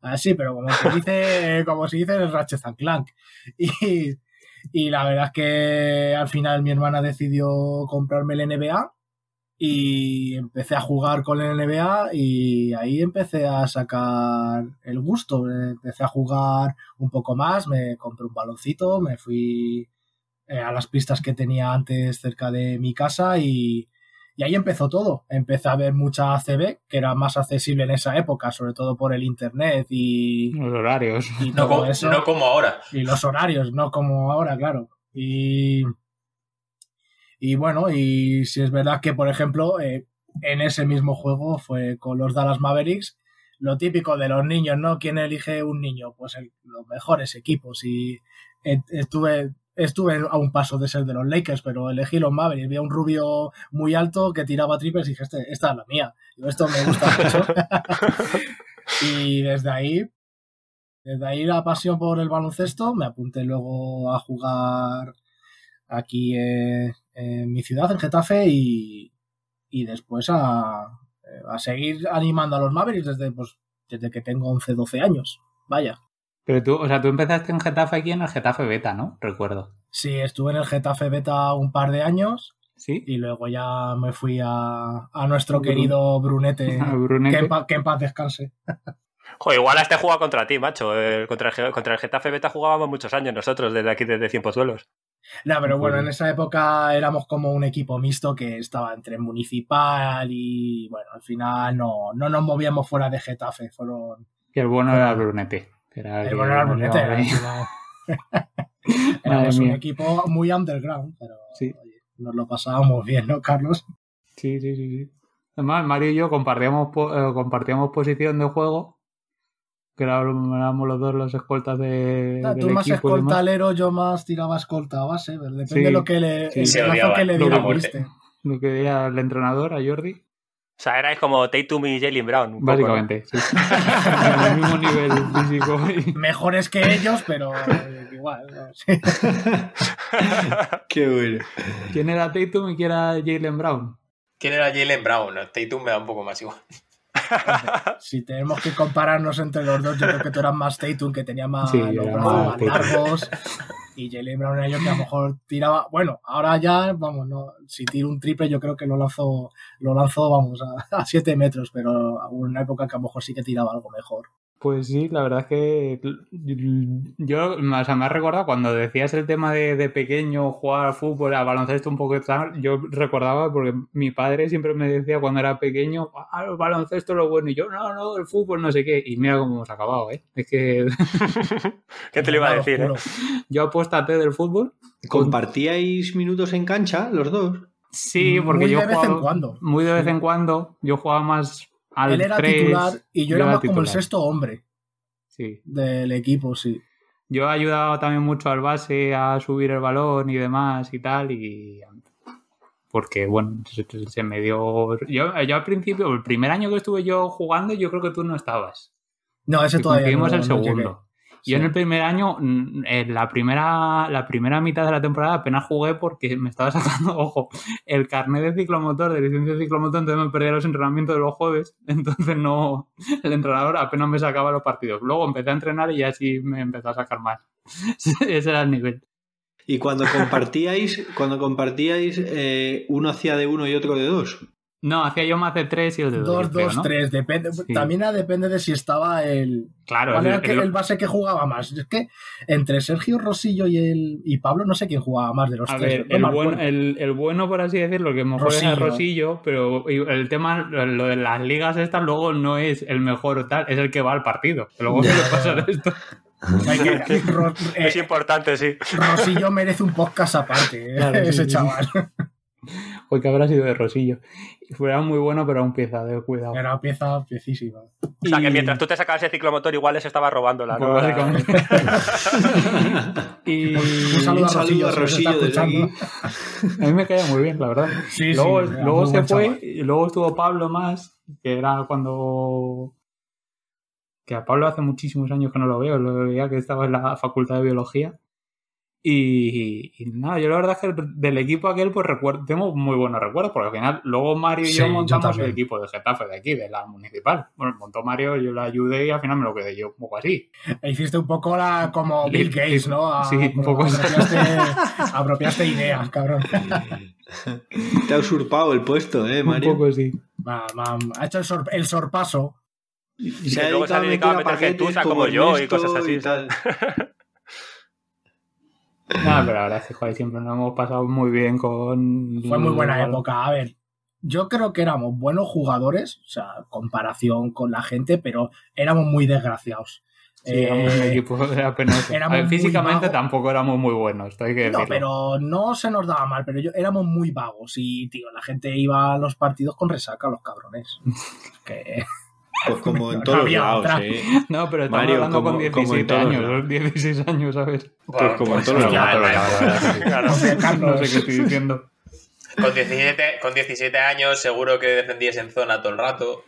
Así, pero como se dice, como se dice el Ratchet and Clank. Y, y la verdad es que al final mi hermana decidió comprarme el NBA y empecé a jugar con el NBA y ahí empecé a sacar el gusto. Empecé a jugar un poco más, me compré un baloncito, me fui eh, a las pistas que tenía antes cerca de mi casa y, y ahí empezó todo. Empecé a ver mucha ACB, que era más accesible en esa época, sobre todo por el internet y, Los horarios. y No, todo como, eso. no como ahora. Y los horarios, no como ahora, claro. Y, y bueno, y si es verdad que, por ejemplo, eh, en ese mismo juego fue con los Dallas Mavericks, lo típico de los niños, ¿no? ¿Quién elige un niño? Pues el- los mejores equipos. Y eh, estuve, estuve a un paso de ser de los Lakers, pero elegí los Mavericks. Vi a un rubio muy alto que tiraba triples y dije, este, esta es la mía. Esto me gusta mucho. y desde ahí desde ahí la pasión por el baloncesto, me apunté luego a jugar aquí eh, en mi ciudad, en Getafe, y, y después a, a seguir animando a los Mavericks desde, pues, desde que tengo 11, 12 años. Vaya. Pero tú, o sea, tú empezaste en Getafe aquí en el Getafe Beta, ¿no? Recuerdo. Sí, estuve en el Getafe Beta un par de años ¿Sí? y luego ya me fui a, a nuestro querido Brunete, A Brunete. que en, pa- que en paz descanse. Joder, igual hasta he jugado contra ti, macho. Eh, contra, el, contra el Getafe Beta jugábamos muchos años nosotros, desde aquí, desde Cienpozuelos. No, pero bueno, en esa época éramos como un equipo mixto que estaba entre municipal y bueno, al final no, no nos movíamos fuera de Getafe, fueron Que el bueno era el Brunete. Era el bueno éramos un equipo muy underground, pero Sí. oye, nos lo pasábamos bien, ¿no, Carlos? Sí, sí, sí, sí. Además, Mario y yo compartíamos, eh, compartíamos posición de juego. Que éramos los dos los escoltas de, del Tú más equipo escoltalero, yo más tiraba escolta a base, depende Sí, de lo que le, sí. el que le lo diera que. Lo que decía el entrenador, a Jordi. O sea, erais como Tatum y Jalen Brown. un poco, ¿no? Básicamente, sí. el mismo nivel físico. y- Mejores que ellos, pero igual. ¿no? Sí. Qué bueno. ¿Quién era Tatum y quién era Jalen Brown? ¿Quién era Jalen Brown? Tatum me da un poco más igual. Si tenemos que compararnos entre los dos, yo creo que tú eras más Tatum, que tenía más Sí, los brazos más largos. Y Jalen Brown era yo que a lo mejor tiraba. Bueno, ahora ya, vamos, no. Si tiro un triple, yo creo que lo lanzo, lo lanzo, vamos, a, a 7 metros, pero hubo una época que a lo mejor sí que tiraba algo mejor. Pues sí, la verdad es que yo, o sea, me ha recordado cuando decías el tema de, de pequeño jugar al fútbol, al baloncesto un poco tal, yo recordaba porque mi padre siempre me decía cuando era pequeño, ah, el baloncesto es lo bueno, y yo, no, no, el fútbol no sé qué, y mira cómo hemos acabado, ¿eh? Es que... ¿Qué te lo iba a decir? eh? yo apóstate del fútbol. ¿Compartíais minutos en cancha los dos? Sí, porque Muy yo de vez en jugaba- cuando. Muy de vez en cuando, yo jugaba más al Él era 3, titular y yo, era más como el sexto hombre Sí. del equipo, sí. Yo ayudaba también mucho al base a subir el balón y demás y tal, y porque bueno, se, se me dio... Yo, yo al principio, el primer año que estuve yo jugando, yo creo que tú no estabas. No, ese Que todavía no, el no llegué. segundo. Yo en el primer año, en la primera, la primera mitad de la temporada apenas jugué porque me estaba sacando, ojo, el carnet de ciclomotor, de licencia de ciclomotor, entonces me perdía los entrenamientos de los jueves, entonces no, el entrenador apenas me sacaba los partidos. Luego empecé a entrenar y ya sí me empezó a sacar más. Ese era el nivel. Y cuando compartíais, cuando compartíais, eh, uno hacía de uno y otro de dos. No, hacía yo más de tres y el de dos. Dos, yo creo, dos, ¿no? tres, depende. Sí. También depende de si estaba el. Claro, ¿Cuál era el- el, que- el- base que jugaba más? Es que entre Sergio Rosillo y el y Pablo no sé quién jugaba más de los A tres. ver, el acuerdo. el, el bueno, por así decirlo, que mejor es Rosillo. Pero el tema, lo de las ligas estas, luego no es el mejor o tal, es el que va al partido. Luego suele pasar esto. Hay que- Ro- eh, Es importante, sí. Rosillo merece un podcast aparte, eh, Claro, ese sí. chaval. Que habrá sido de Rosillo. Fuera muy bueno, pero aún pieza de cuidado. Era pieza piecísima. O sea, que mientras tú te sacabas el ciclomotor, igual les estaba robándola, Pues ¿no? básicamente. y Un saludo a Rosillo, a si nos está Rosillo desde escuchando. a aquí. mí me caía muy bien, la verdad. Sí, luego sí, se fue, chaval. y luego estuvo Pablo más, que era cuando. Que a Pablo hace muchísimos años que no lo veo, lo veía que estaba en la facultad de biología. Y, y nada, yo la verdad es que del equipo aquel, pues recuerdo, tengo muy buenos recuerdos, porque al final, luego Mario y Sí, yo yo montamos el equipo de Getafe de aquí, de la municipal. Bueno, montó Mario, yo le ayudé y al final me lo quedé yo un poco así. E hiciste un poco la, como Bill Gates, ¿no? A- Sí, un poco así. apropiaste, apropiaste ideas, cabrón. Te ha usurpado el puesto, ¿eh, Un Mario? poco así. Va, va, ha hecho el, sor- el sorpaso. Y luego se ha dedicado a meter como yo y cosas así, y tal. Nada, pero la verdad es que joder, siempre nos hemos pasado muy bien con. Fue muy buena época. A ver, yo creo que éramos buenos jugadores, o sea, comparación con la gente, pero éramos muy desgraciados. Sí, Eh, éramos un equipo era penoso. éramos A ver, muy físicamente vagos. tampoco éramos muy buenos, esto hay que No, decirlo. pero no se nos daba mal, pero yo éramos muy vagos y, tío, la gente iba a los partidos con resaca, los cabrones. Que Pues como en todos lados, otra. ¿eh? No, pero estamos Mario, hablando como- con como 17 en todos años, los 16 años, ¿sabes? Pues como en todos pues, lados. ya, Como en todos lados, sí. Claro. No sé qué estoy diciendo. Con 17, con 17 años seguro que defendías en zona todo el rato.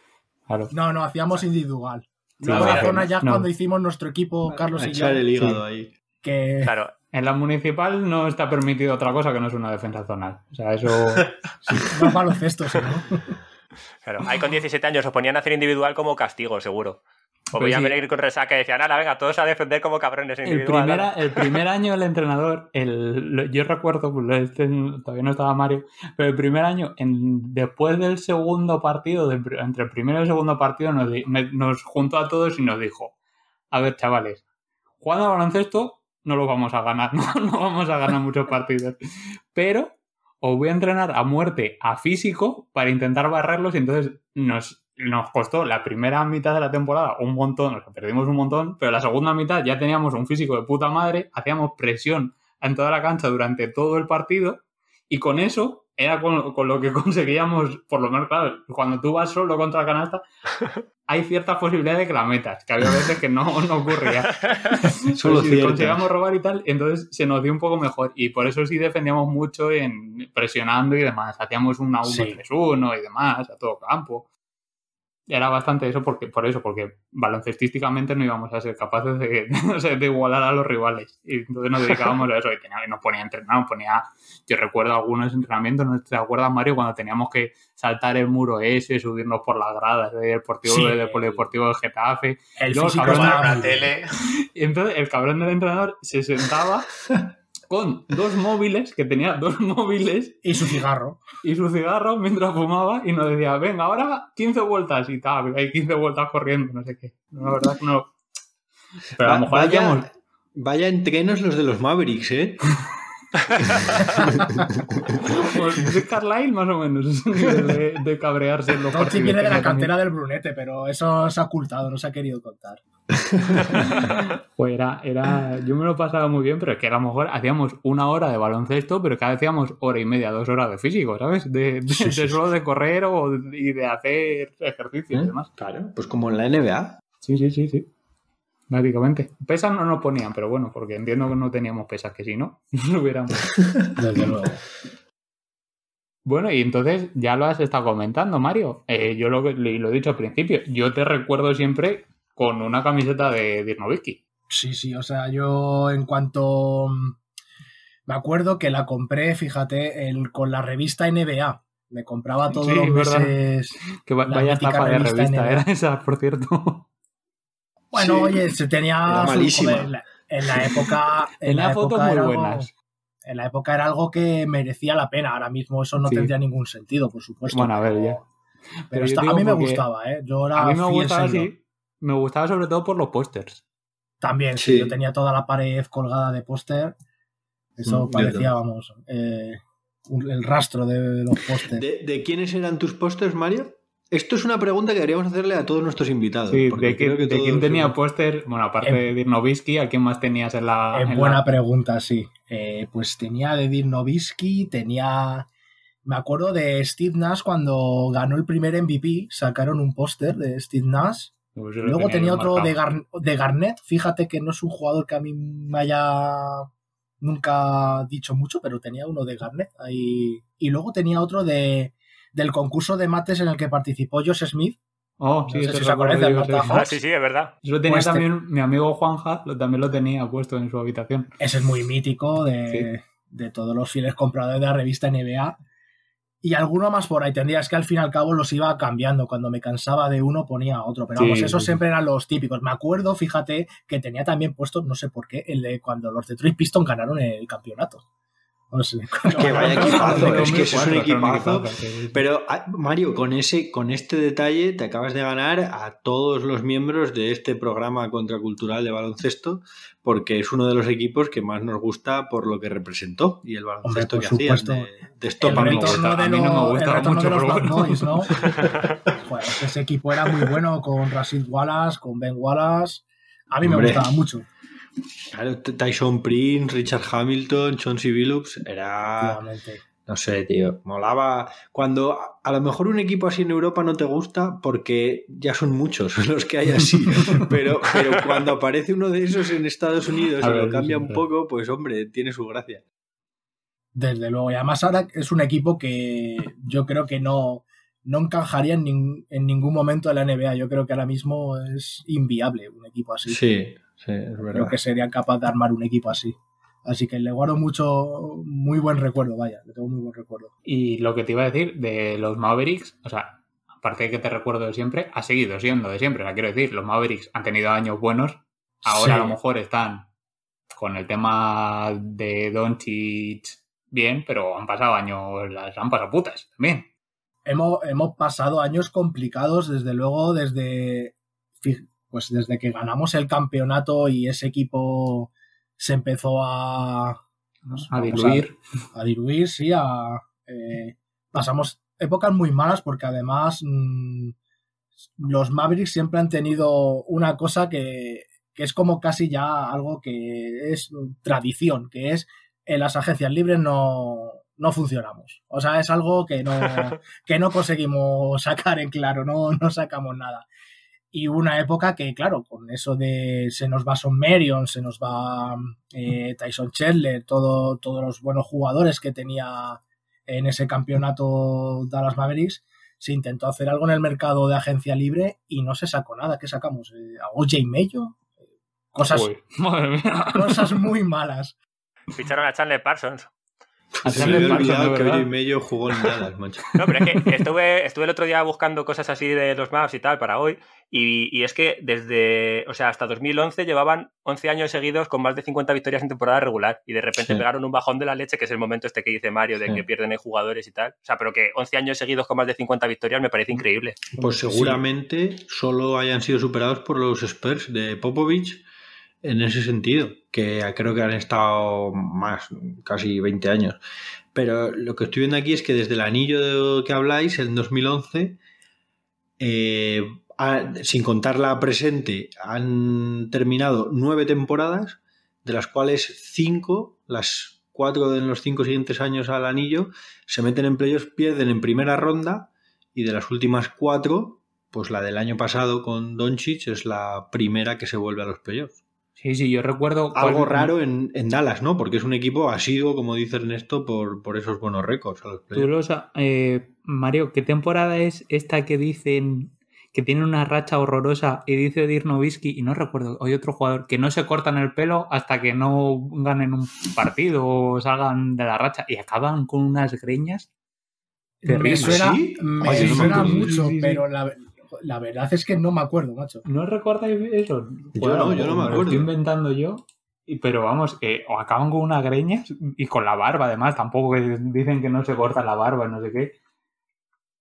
Claro. No, no, hacíamos individual. Sí, no, la zona ya no. cuando hicimos nuestro equipo, Carlos A y yo, echar el hígado ahí. que Claro. En la municipal no está permitido otra cosa que no es una defensa zonal. O sea, eso. no es baloncesto, sí, ¿no? Claro, ahí con 17 años os ponían a hacer individual como castigo, seguro. O Pues sí. venir con resaca y decían, ahora venga, todos a defender como cabrones El, individual. primera- ala". el primer año el entrenador, el, lo- yo recuerdo, pues, este, todavía no estaba Mario, pero el primer año, en, después del segundo partido, entre el primero y el segundo partido, nos, me- nos juntó a todos y nos dijo, a ver chavales, jugando a baloncesto no lo vamos a ganar, no, no vamos a ganar muchos partidos, pero os voy a entrenar a muerte a físico para intentar barrerlos y entonces nos, nos costó la primera mitad de la temporada un montón, o sea, perdimos un montón, pero la segunda mitad ya teníamos un físico de puta madre, hacíamos presión en toda la cancha durante todo el partido y con eso era con, con lo que conseguíamos, por lo menos, claro, cuando tú vas solo contra la canasta, hay ciertas posibilidades de que la metas, que había veces que no, no ocurría. Solo si conseguíamos robar y tal, entonces se nos dio un poco mejor. Y por eso sí defendíamos mucho en presionando y demás. Hacíamos una 1-3-1 y demás a todo campo. Era bastante eso porque, por eso, porque baloncestísticamente no íbamos a ser capaces de, igualar a los rivales. Y entonces nos dedicábamos a eso. Y tenía- nos ponía a entrenar, nos ponía. Yo recuerdo algunos entrenamientos, ¿no te acuerdas, Mario? Cuando teníamos que saltar el muro ese, subirnos por las gradas del deportivo, Sí. del polideportivo de Getafe. El físico cabrón, bien. tele. Y entonces el cabrón del entrenador se sentaba con dos móviles, que tenía dos móviles Y su cigarro. y su cigarro mientras fumaba y nos decía, venga, ahora 15 vueltas y tal, hay 15 vueltas corriendo, no sé qué. La verdad es que no... Pero a lo mejor vaya, vaya entrenos los de los Mavericks, ¿eh? Pues de Carlisle más o menos, nivel de, de cabrearse en los Totti partidos. viene de la cantera del Brunete, pero eso se ha ocultado, no se ha querido contar. Pues era, era, yo me lo pasaba muy bien, pero es que a lo mejor hacíamos una hora de baloncesto, pero cada vez hacíamos hora y media, dos horas de físico, ¿sabes? De, de- Sí, sí, de sí. solo de correr o, y de hacer ejercicio y demás. Claro, pues como en la NBA. Sí, sí, sí, sí. Básicamente. Pesas no nos ponían, pero bueno, porque entiendo que no teníamos pesas, que si no, no hubiéramos. Desde luego. Bueno, y entonces ya lo has estado comentando, Mario. Eh, yo lo, lo he dicho al principio, yo te recuerdo siempre con una camiseta de Dirnovitsky. Sí, sí, o sea, yo en cuanto mm, me acuerdo que la compré, fíjate, el, con la revista NBA. Me compraba todos Sí, los meses. Que vaya estafa de revista revista, NBA. era esa, por cierto. Bueno, Sí. oye, se tenía. Su- malísima. joder, en, la, época. En la época muy era algo- buenas. en la época era algo que merecía la pena. Ahora mismo eso no Sí. tendría ningún sentido, por supuesto. Bueno, a ver, ya. Pero, a mí me gustaba, ¿eh? Yo era A mí me gustaba así. Me gustaba sobre todo por los pósters. También, sí. Sí. Yo tenía toda la pared colgada de póster. Eso Mm, parecía, vamos, eh, un- el rastro de los pósters. ¿De, de quiénes eran tus pósters, Mario? Esto es una pregunta que deberíamos hacerle a todos nuestros invitados. Sí, porque de, qué- creo que de todos- quién tenía póster, bueno, aparte En- de Dirnovitsky, ¿a quién más tenías en la. Es en buena la- pregunta, sí. Eh, pues tenía de Dirk Nowitzki, tenía... Me acuerdo de Steve Nash cuando ganó el primer MVP, sacaron un póster de Steve Nash. Pues Luego tenía otro de. Gar- de Garnett. Fíjate que no es un jugador que a mí me haya nunca dicho mucho, pero tenía uno de Garnett. Ahí. Y luego tenía otro de, del concurso de mates en el que participó Josh Smith. Oh, No sí, sé si se yo, sí. Hawks. Ah, sí, sí, es verdad. Eso lo tenía Pues te- también mi amigo Juanja, lo, también lo tenía puesto en su habitación. Ese es muy mítico de, de todos los fieles compradores de la revista NBA. Y alguno más por ahí tendría, es que al fin y al cabo los iba cambiando. Cuando me cansaba de uno ponía otro. Pero Sí, vamos, esos sí. siempre eran los típicos. Me acuerdo, fíjate, que tenía también puesto, no sé por qué, el de cuando los Detroit Pistons ganaron el campeonato. No sé. Que vaya equipazo, es que eso es un 2004, equipazo. Pero, ah, Mario, con, ese, con este detalle te acabas de ganar a todos los miembros de este programa contracultural de baloncesto, porque es uno de los equipos que más nos gusta por lo que representó y el baloncesto que hacían supuesto. de, de stop a mí no me gustaba mucho, de los Bad. Boys, ¿no? Es ese equipo era muy bueno con Rashid Wallace, con Ben Wallace. A mí me gustaba mucho. Claro, Tyson Prince, Richard Hamilton, Chauncey Billups, era... No sé, tío, molaba. Cuando a- lo mejor un equipo así en Europa no te gusta porque ya son muchos los que hay así, pero, pero cuando aparece uno de esos en Estados Unidos y lo cambia un poco, pues hombre, tiene su gracia. Desde luego. Y además ahora es un equipo que yo creo que no, no encajaría en, nin- en ningún momento de la NBA. Yo creo que ahora mismo es inviable un equipo así. Sí, sí, es creo que serían capaces de armar un equipo así. Así que le guardo mucho, muy buen recuerdo, vaya, le tengo muy buen recuerdo. Y lo que te iba a decir de los Mavericks, o sea, aparte de que te recuerdo de siempre, ha seguido siendo de siempre. O sea, quiero decir, los Mavericks han tenido años buenos. Ahora Sí. a lo mejor están con el tema de Doncic bien, pero han pasado años, las han pasado putas también. Hemos, hemos pasado años complicados, desde luego, desde, pues desde que ganamos el campeonato y ese equipo se empezó a, A diluir. a diluir, sí, a, eh, pasamos épocas muy malas porque además mm, los Mavericks siempre han tenido una cosa que, que es como casi ya algo que es tradición, que es en las agencias libres no, no funcionamos. O sea, es algo que no, que no conseguimos sacar en claro, no, no sacamos nada. Y hubo una época que, claro, con eso de se nos va Son Marion, se nos va eh, Tyson Chandler, todo, todos los buenos jugadores que tenía en ese campeonato Dallas Mavericks, se intentó hacer algo en el mercado de agencia libre y no se sacó nada. ¿Qué sacamos? Eh, ¿A OJ Mayo? Cosas, Uy, madre mía. cosas muy malas. Ficharon a Chandler Parsons. Se me había olvidado ¿no, que? Oye Mello jugó en Dallas, macho. No, pero es que estuve, estuve el otro día buscando cosas así de los maps y tal para hoy. Y, y es que desde, o sea, hasta 2011 llevaban 11 años seguidos con más de 50 victorias en temporada regular. Y de repente Sí. pegaron un bajón de la leche, que es el momento este que dice Mario, de Sí. que pierden en jugadores y tal. O sea, pero que 11 años seguidos con más de 50 victorias me parece increíble. Pues Sí. seguramente solo hayan sido superados por los Spurs de Popovich en ese sentido, que creo que han estado más, casi 20 años. Pero lo que estoy viendo aquí es que desde el anillo que habláis, en 2011, eh, ha- sin contar la presente, han terminado nueve temporadas, de las cuales cinco, las cuatro de los cinco siguientes años al anillo, se meten en playoffs, pierden en primera ronda y de las últimas cuatro, pues la del año pasado con Doncic es la primera que se vuelve a los playoffs. Sí, sí, yo recuerdo. Algo cuál- raro en, en Dallas, ¿no? Porque es un equipo asiduo, como dice Ernesto, por, por esos buenos récords Tú lo eh, Mario, ¿qué temporada es esta que dicen que tiene una racha horrorosa y dice Nowitzki, y no recuerdo, hay otro jugador, que no se cortan el pelo hasta que no ganen un partido o salgan de la racha y acaban con unas greñas Me suena, ¿Sí? me Oye, no me suena mucho, Sí, sí, sí. pero la, la verdad es que no me acuerdo, macho. ¿No recordáis eso? Yo no, yo no me lo acuerdo. estoy inventando yo. Pero vamos, eh, o acaban con unas greñas y con la barba, además. Tampoco que dicen que no se corta la barba, no sé qué.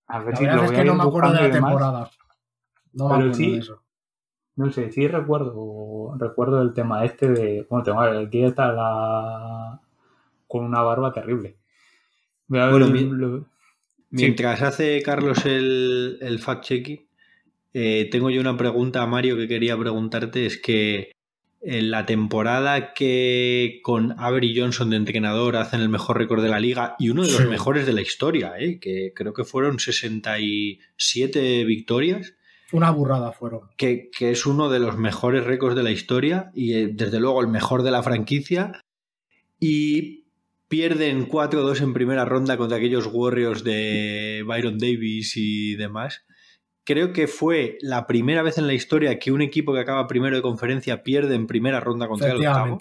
A ver La si lo verdad es voy que a no me acuerdo de la y demás. temporada. No me Pero acuerdo sí. de eso. No sé, sí recuerdo, recuerdo el tema este de. Bueno, tengo aquí está la. con una barba terrible. Voy a ver Bueno, el- mi- lo- Mientras hace Carlos el, el fact-checking, eh, tengo yo una pregunta a Mario que quería preguntarte. Es que en la temporada que con Avery Johnson de entrenador hacen el mejor récord de la liga y uno de los Sí. mejores de la historia, eh, que creo que fueron 67 victorias, Una burrada fueron. que, que es uno de los mejores récords de la historia y eh, desde luego el mejor de la franquicia. Y pierden 4-2 en primera ronda contra aquellos Warriors de Byron Davis y demás. Creo que fue la primera vez en la historia que un equipo que acaba primero de conferencia pierde en primera ronda contra el octavo.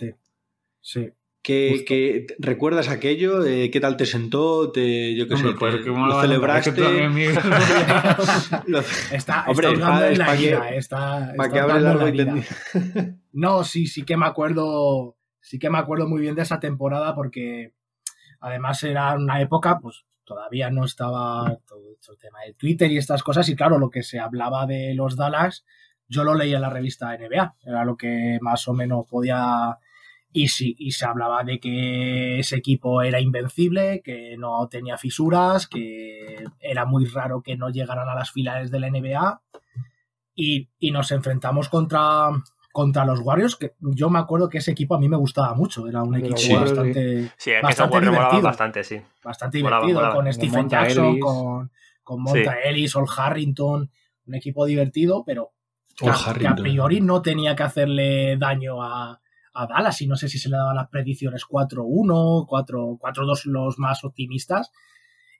Sí. ¿Qué, qué- ¿Recuerdas aquello? Eh, ¿Qué tal te sentó? Te, yo qué sé, pues, te- ¿cómo lo que celebraste. Está, Hombre, está hurgando es en la que- vida. Está, para está que largo tendido. No, sí, sí que me acuerdo, sí que me acuerdo muy bien de esa temporada porque además era una época, pues todavía no estaba todo este tema de Twitter y estas cosas y claro, lo que se hablaba de los Dallas, yo lo leía en la revista NBA, era lo que más o menos podía y sí, y se hablaba de que ese equipo era invencible, que no tenía fisuras, que era muy raro que no llegaran a las finales de la NBA y, y nos enfrentamos contra, contra los Warriors, que yo me acuerdo que ese equipo a mí me gustaba mucho, era un equipo Sí. Bastante, Sí, es que esos Bastante divertido. bastante, sí. bastante Molaba, divertido, molaba. con Con Stephen Monta Jackson, Ellis. con, con Monta Ellis, Ol Harrington, un equipo divertido, pero que, a- que a priori no tenía que hacerle daño a, a Dallas y no sé si se le daban las predicciones 4-1, 4 4-2 los más optimistas.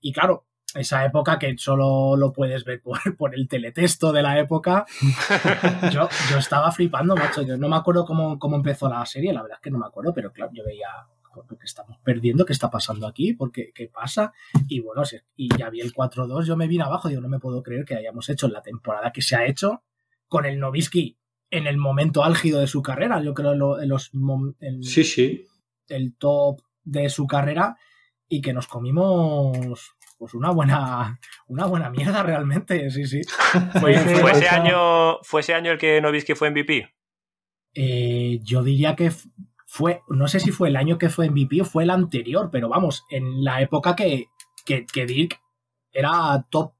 Y claro, esa época que solo lo puedes ver por, por el teletexto de la época, yo, yo estaba flipando, macho. Yo no me acuerdo cómo, cómo empezó la serie, la verdad es que no me acuerdo, pero claro, yo veía "Joder, que estamos perdiendo, qué está pasando aquí, porque qué pasa. Y bueno, y ya vi el 4-2, yo me vine abajo, digo, no me puedo creer que hayamos hecho la temporada que se ha hecho con el Novisky en el momento álgido de su carrera, yo creo lo- en los en Sí, sí. el top de su carrera y que nos comimos pues una buena una buena mierda realmente, sí, sí. Fue, ese año, ¿Fue ese año el que Novisky fue MVP? Eh, yo diría que fue, no sé si fue el año que fue MVP o fue el anterior, pero vamos, en la época que, que, que Dirk era top,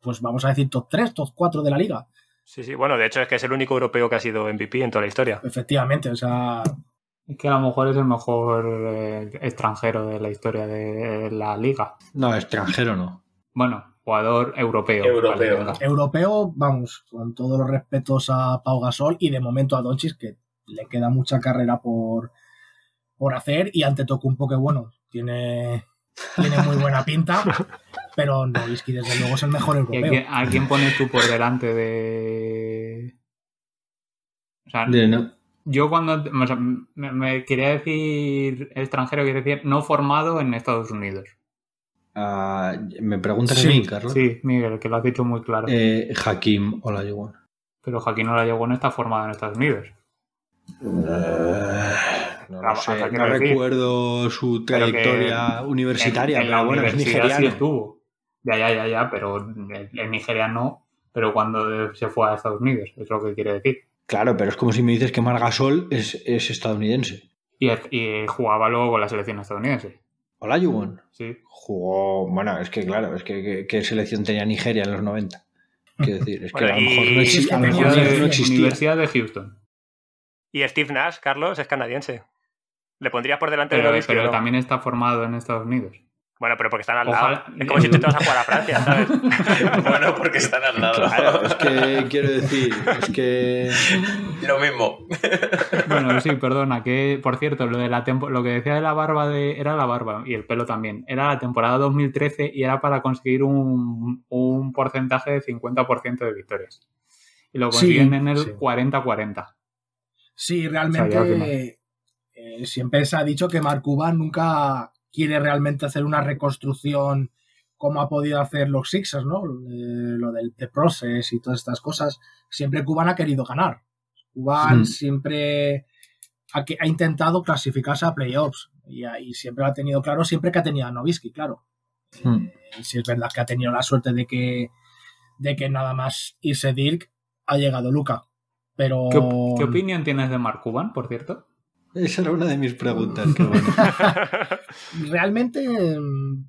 pues vamos a decir top 3, top 4 de la liga. Sí, sí. Bueno, de hecho es que es el único europeo que ha sido MVP en toda la historia. Efectivamente, o sea, Es que a lo mejor es el mejor eh, extranjero de la historia de la liga. No, extranjero no. Bueno, jugador europeo. Europeo. Vale, europeo, vamos, con todos los respetos a Pau Gasol y de momento a Doncic, que le queda mucha carrera por, por hacer, y ante Tocumpo, que bueno, tiene, tiene muy buena pinta, pero Nowitzki desde luego es el mejor ¿Y a europeo. quién, a quién pones tú por delante de. O sea, De, no- yo cuando o sea, me, me quería decir extranjero, quiere decir no formado en Estados Unidos. Ah, ¿Me preguntas Sí, a mí, Carlos? Sí, Miguel, que lo has dicho muy claro. Eh, Hakim Olajuwon. Pero Joaquín Olajuwon está formado en Estados Unidos. Eh, no sé, recuerdo su Pero trayectoria universitaria, En- en pero la bueno, es nigeriano. sí estuvo. Ya, ya, ya, ya, pero en, en Nigeria no. Pero cuando se fue a Estados Unidos, es lo que quiere decir. Claro, pero es como si me dices que Margasol es, es estadounidense. Y, y jugaba luego con la selección estadounidense. Olajuwon Sí. jugó, bueno, es que claro, es que ¿qué- selección tenía Nigeria en los 90? Quiero decir, es que Bueno, a lo mejor y- no, y exi- es que a lo mejor no de, existía. Universidad de Houston. Y Steve Nash, Carlos, es canadiense. ¿Le pondrías por delante de Pero, o pero no? también está formado en Estados Unidos. Bueno, pero porque están al Ojalá- lado. Es como si tú te vas a jugar a Francia, ¿sabes? bueno, porque están al lado. Claro, es que quiero decir, es que Lo mismo. Bueno, sí, perdona, que por cierto, lo de la tempo- lo que decía de la barba de era la barba y el pelo también. Era la temporada 2013 y era para conseguir un, un porcentaje de 50% de victorias. Y lo Sí, consiguen en el sí. 40-40. Sí, O sea, realmente eh, siempre se ha dicho que Mark Cuban nunca quiere realmente hacer una reconstrucción como ha podido hacer los Sixers, ¿no? Eh, lo del The Process y todas estas cosas. Siempre Cuban ha querido ganar. Cuban siempre ha, intentado clasificarse a playoffs y, ahí siempre lo ha tenido claro, siempre que ha tenido a Novisky, claro. hmm, Eh, si es verdad que ha tenido la suerte de que, de que nada más irse Dirk ha llegado Luca. Pero ¿Qué, qué opinión tienes de Mark Cuban, por cierto? Esa era una de mis preguntas. qué bueno. realmente mm,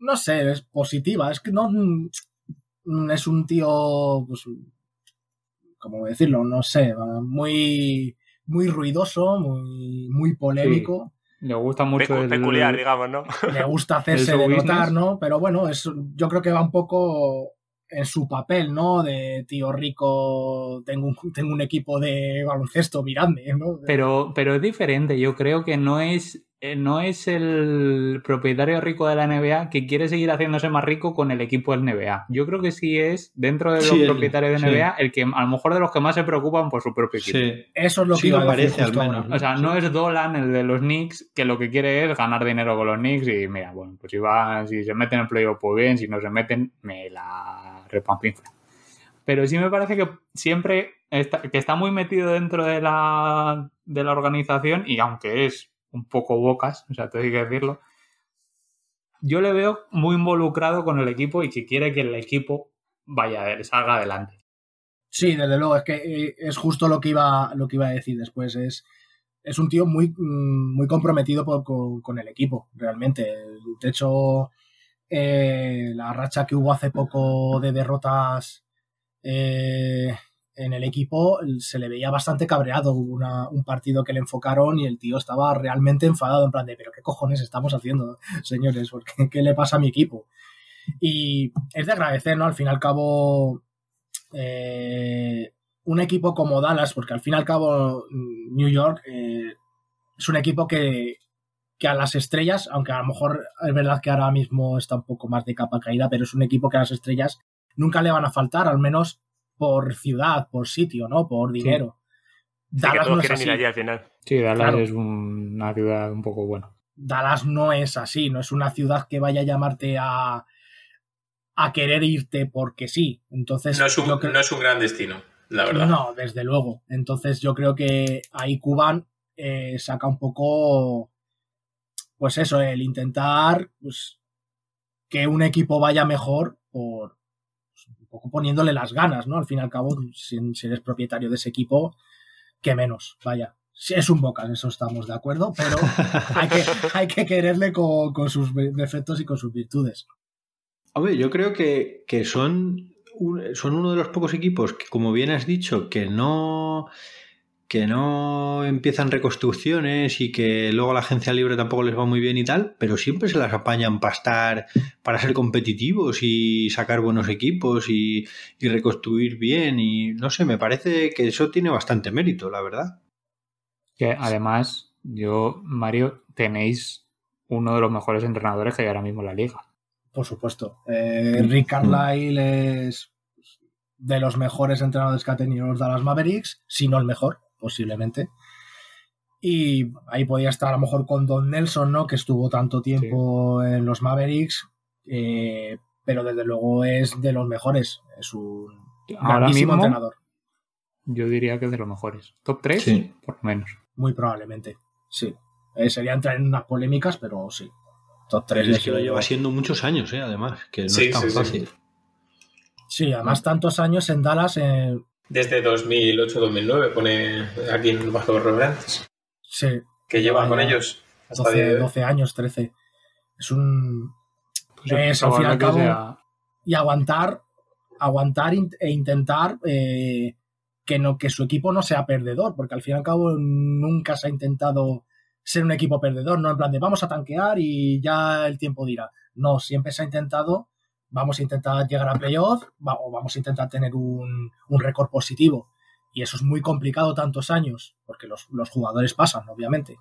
no sé, es positiva. Es que no mm, es un tío, pues, ¿cómo decirlo? No sé, muy, muy ruidoso, muy, muy polémico. Le gusta mucho Pecu- el, Peculiar, digamos, ¿no? Le gusta hacerse de notar. ¿no? Pero bueno, es, yo creo que va un poco en su papel, ¿no? De tío rico, tengo un, tengo un equipo de baloncesto, miradme, ¿no? Pero, pero es diferente. Yo creo que no es, no es el propietario rico de la NBA que quiere seguir haciéndose más rico con el equipo del NBA. Yo creo que sí es, dentro de los Sí, propietarios de sí. NBA, el que a lo mejor de los que más se preocupan por su propio equipo. Sí. Eso es lo Sí que iba lo a decir parece, al menos. O sea, no es Dolan el de los Knicks que lo que quiere es ganar dinero con los Knicks y mira, bueno, pues si van, si se meten en el playoff, pues bien, si no se meten, me la repampinfla. Pero sí me parece que siempre está, que está muy metido dentro de la, de la organización y aunque es un poco bocas, o sea, tengo que decirlo, yo le veo muy involucrado con el equipo y que quiere que el equipo vaya, salga adelante. Sí, desde luego, es que eh, es justo lo que iba, lo que iba a decir después. Es, es un tío muy, mm, muy comprometido con, con el equipo, realmente. De hecho, eh, la racha que hubo hace poco de derrotas eh, en el equipo se le veía bastante cabreado. Un partido que le enfocaron y el tío estaba realmente enfadado, en plan de, pero ¿qué cojones estamos haciendo, señores? ¿Por qué, ¿Qué le pasa a mi equipo? Y es de agradecer, ¿no? Al fin y al cabo, eh, un equipo como Dallas, porque al fin y al cabo mm, New York eh, es un equipo que, que a las estrellas, aunque a lo mejor es verdad que ahora mismo está un poco más de capa caída, pero es un equipo que a las estrellas nunca le van a faltar, al menos por ciudad, por sitio, ¿no? Por dinero. Sí, que Dallas todos no es quieren así. ir allí al final. Sí, Dallas Claro. es un- una ciudad un poco buena. Dallas no es así, no es una ciudad que vaya a llamarte a, a querer irte porque sí. Entonces, No es, un, no es un gran destino, la verdad. No, desde luego. Entonces yo creo que ahí Cuban eh, saca un poco, pues eso, el intentar pues, que un equipo vaya mejor por poco poniéndole las ganas, ¿no? Al fin y al cabo, si, si eres propietario de ese equipo, que menos, vaya. Sí, Es un Bocas, eso estamos de acuerdo, pero hay que, hay que quererle con, con sus defectos y con sus virtudes. Hombre, yo creo que, que son, un- son uno de los pocos equipos que, como bien has dicho, que no que no empiezan reconstrucciones y que luego la agencia libre tampoco les va muy bien y tal, pero siempre se las apañan para estar, para ser competitivos y sacar buenos equipos y, y reconstruir bien y no sé, me parece que eso tiene bastante mérito, la verdad. Que además, yo, Mario, tenéis uno de los mejores entrenadores que hay ahora mismo en la liga. Por supuesto. Eh, Rick Carlisle es de los mejores entrenadores que ha tenido los Dallas Mavericks, si no el mejor. Posiblemente. Y ahí podía estar a lo mejor con Don Nelson, ¿no? Que estuvo tanto tiempo en los Mavericks, eh, pero desde luego es de los mejores. Es un Ahora mismo, entrenador, yo diría que es de los mejores. Top 3, Sí. por lo menos. muy probablemente. Sí. Eh, sería entrar en unas polémicas, pero sí. Top 3 Pero es que lo lleva siendo muchos años, ¿eh? además, que no Sí, es tan sí, sí. fácil. Sí, además tantos años en Dallas, eh, Desde 2008-2009 pone aquí en el Bajo Relevantes. sí, Que lleva Vaya. con ellos hasta 12, día de hoy. 12 años, 13. Es un... Pues Es, al fin y al cabo, sea- y aguantar, aguantar e intentar eh, que, no, que su equipo no sea perdedor, porque al fin y al cabo nunca se ha intentado ser un equipo perdedor, no en plan de vamos a tanquear y ya el tiempo dirá. No, siempre se ha intentado, vamos a intentar llegar a playoff va- o vamos a intentar tener un, un récord positivo. Y eso es muy complicado tantos años, porque los, los jugadores pasan, obviamente.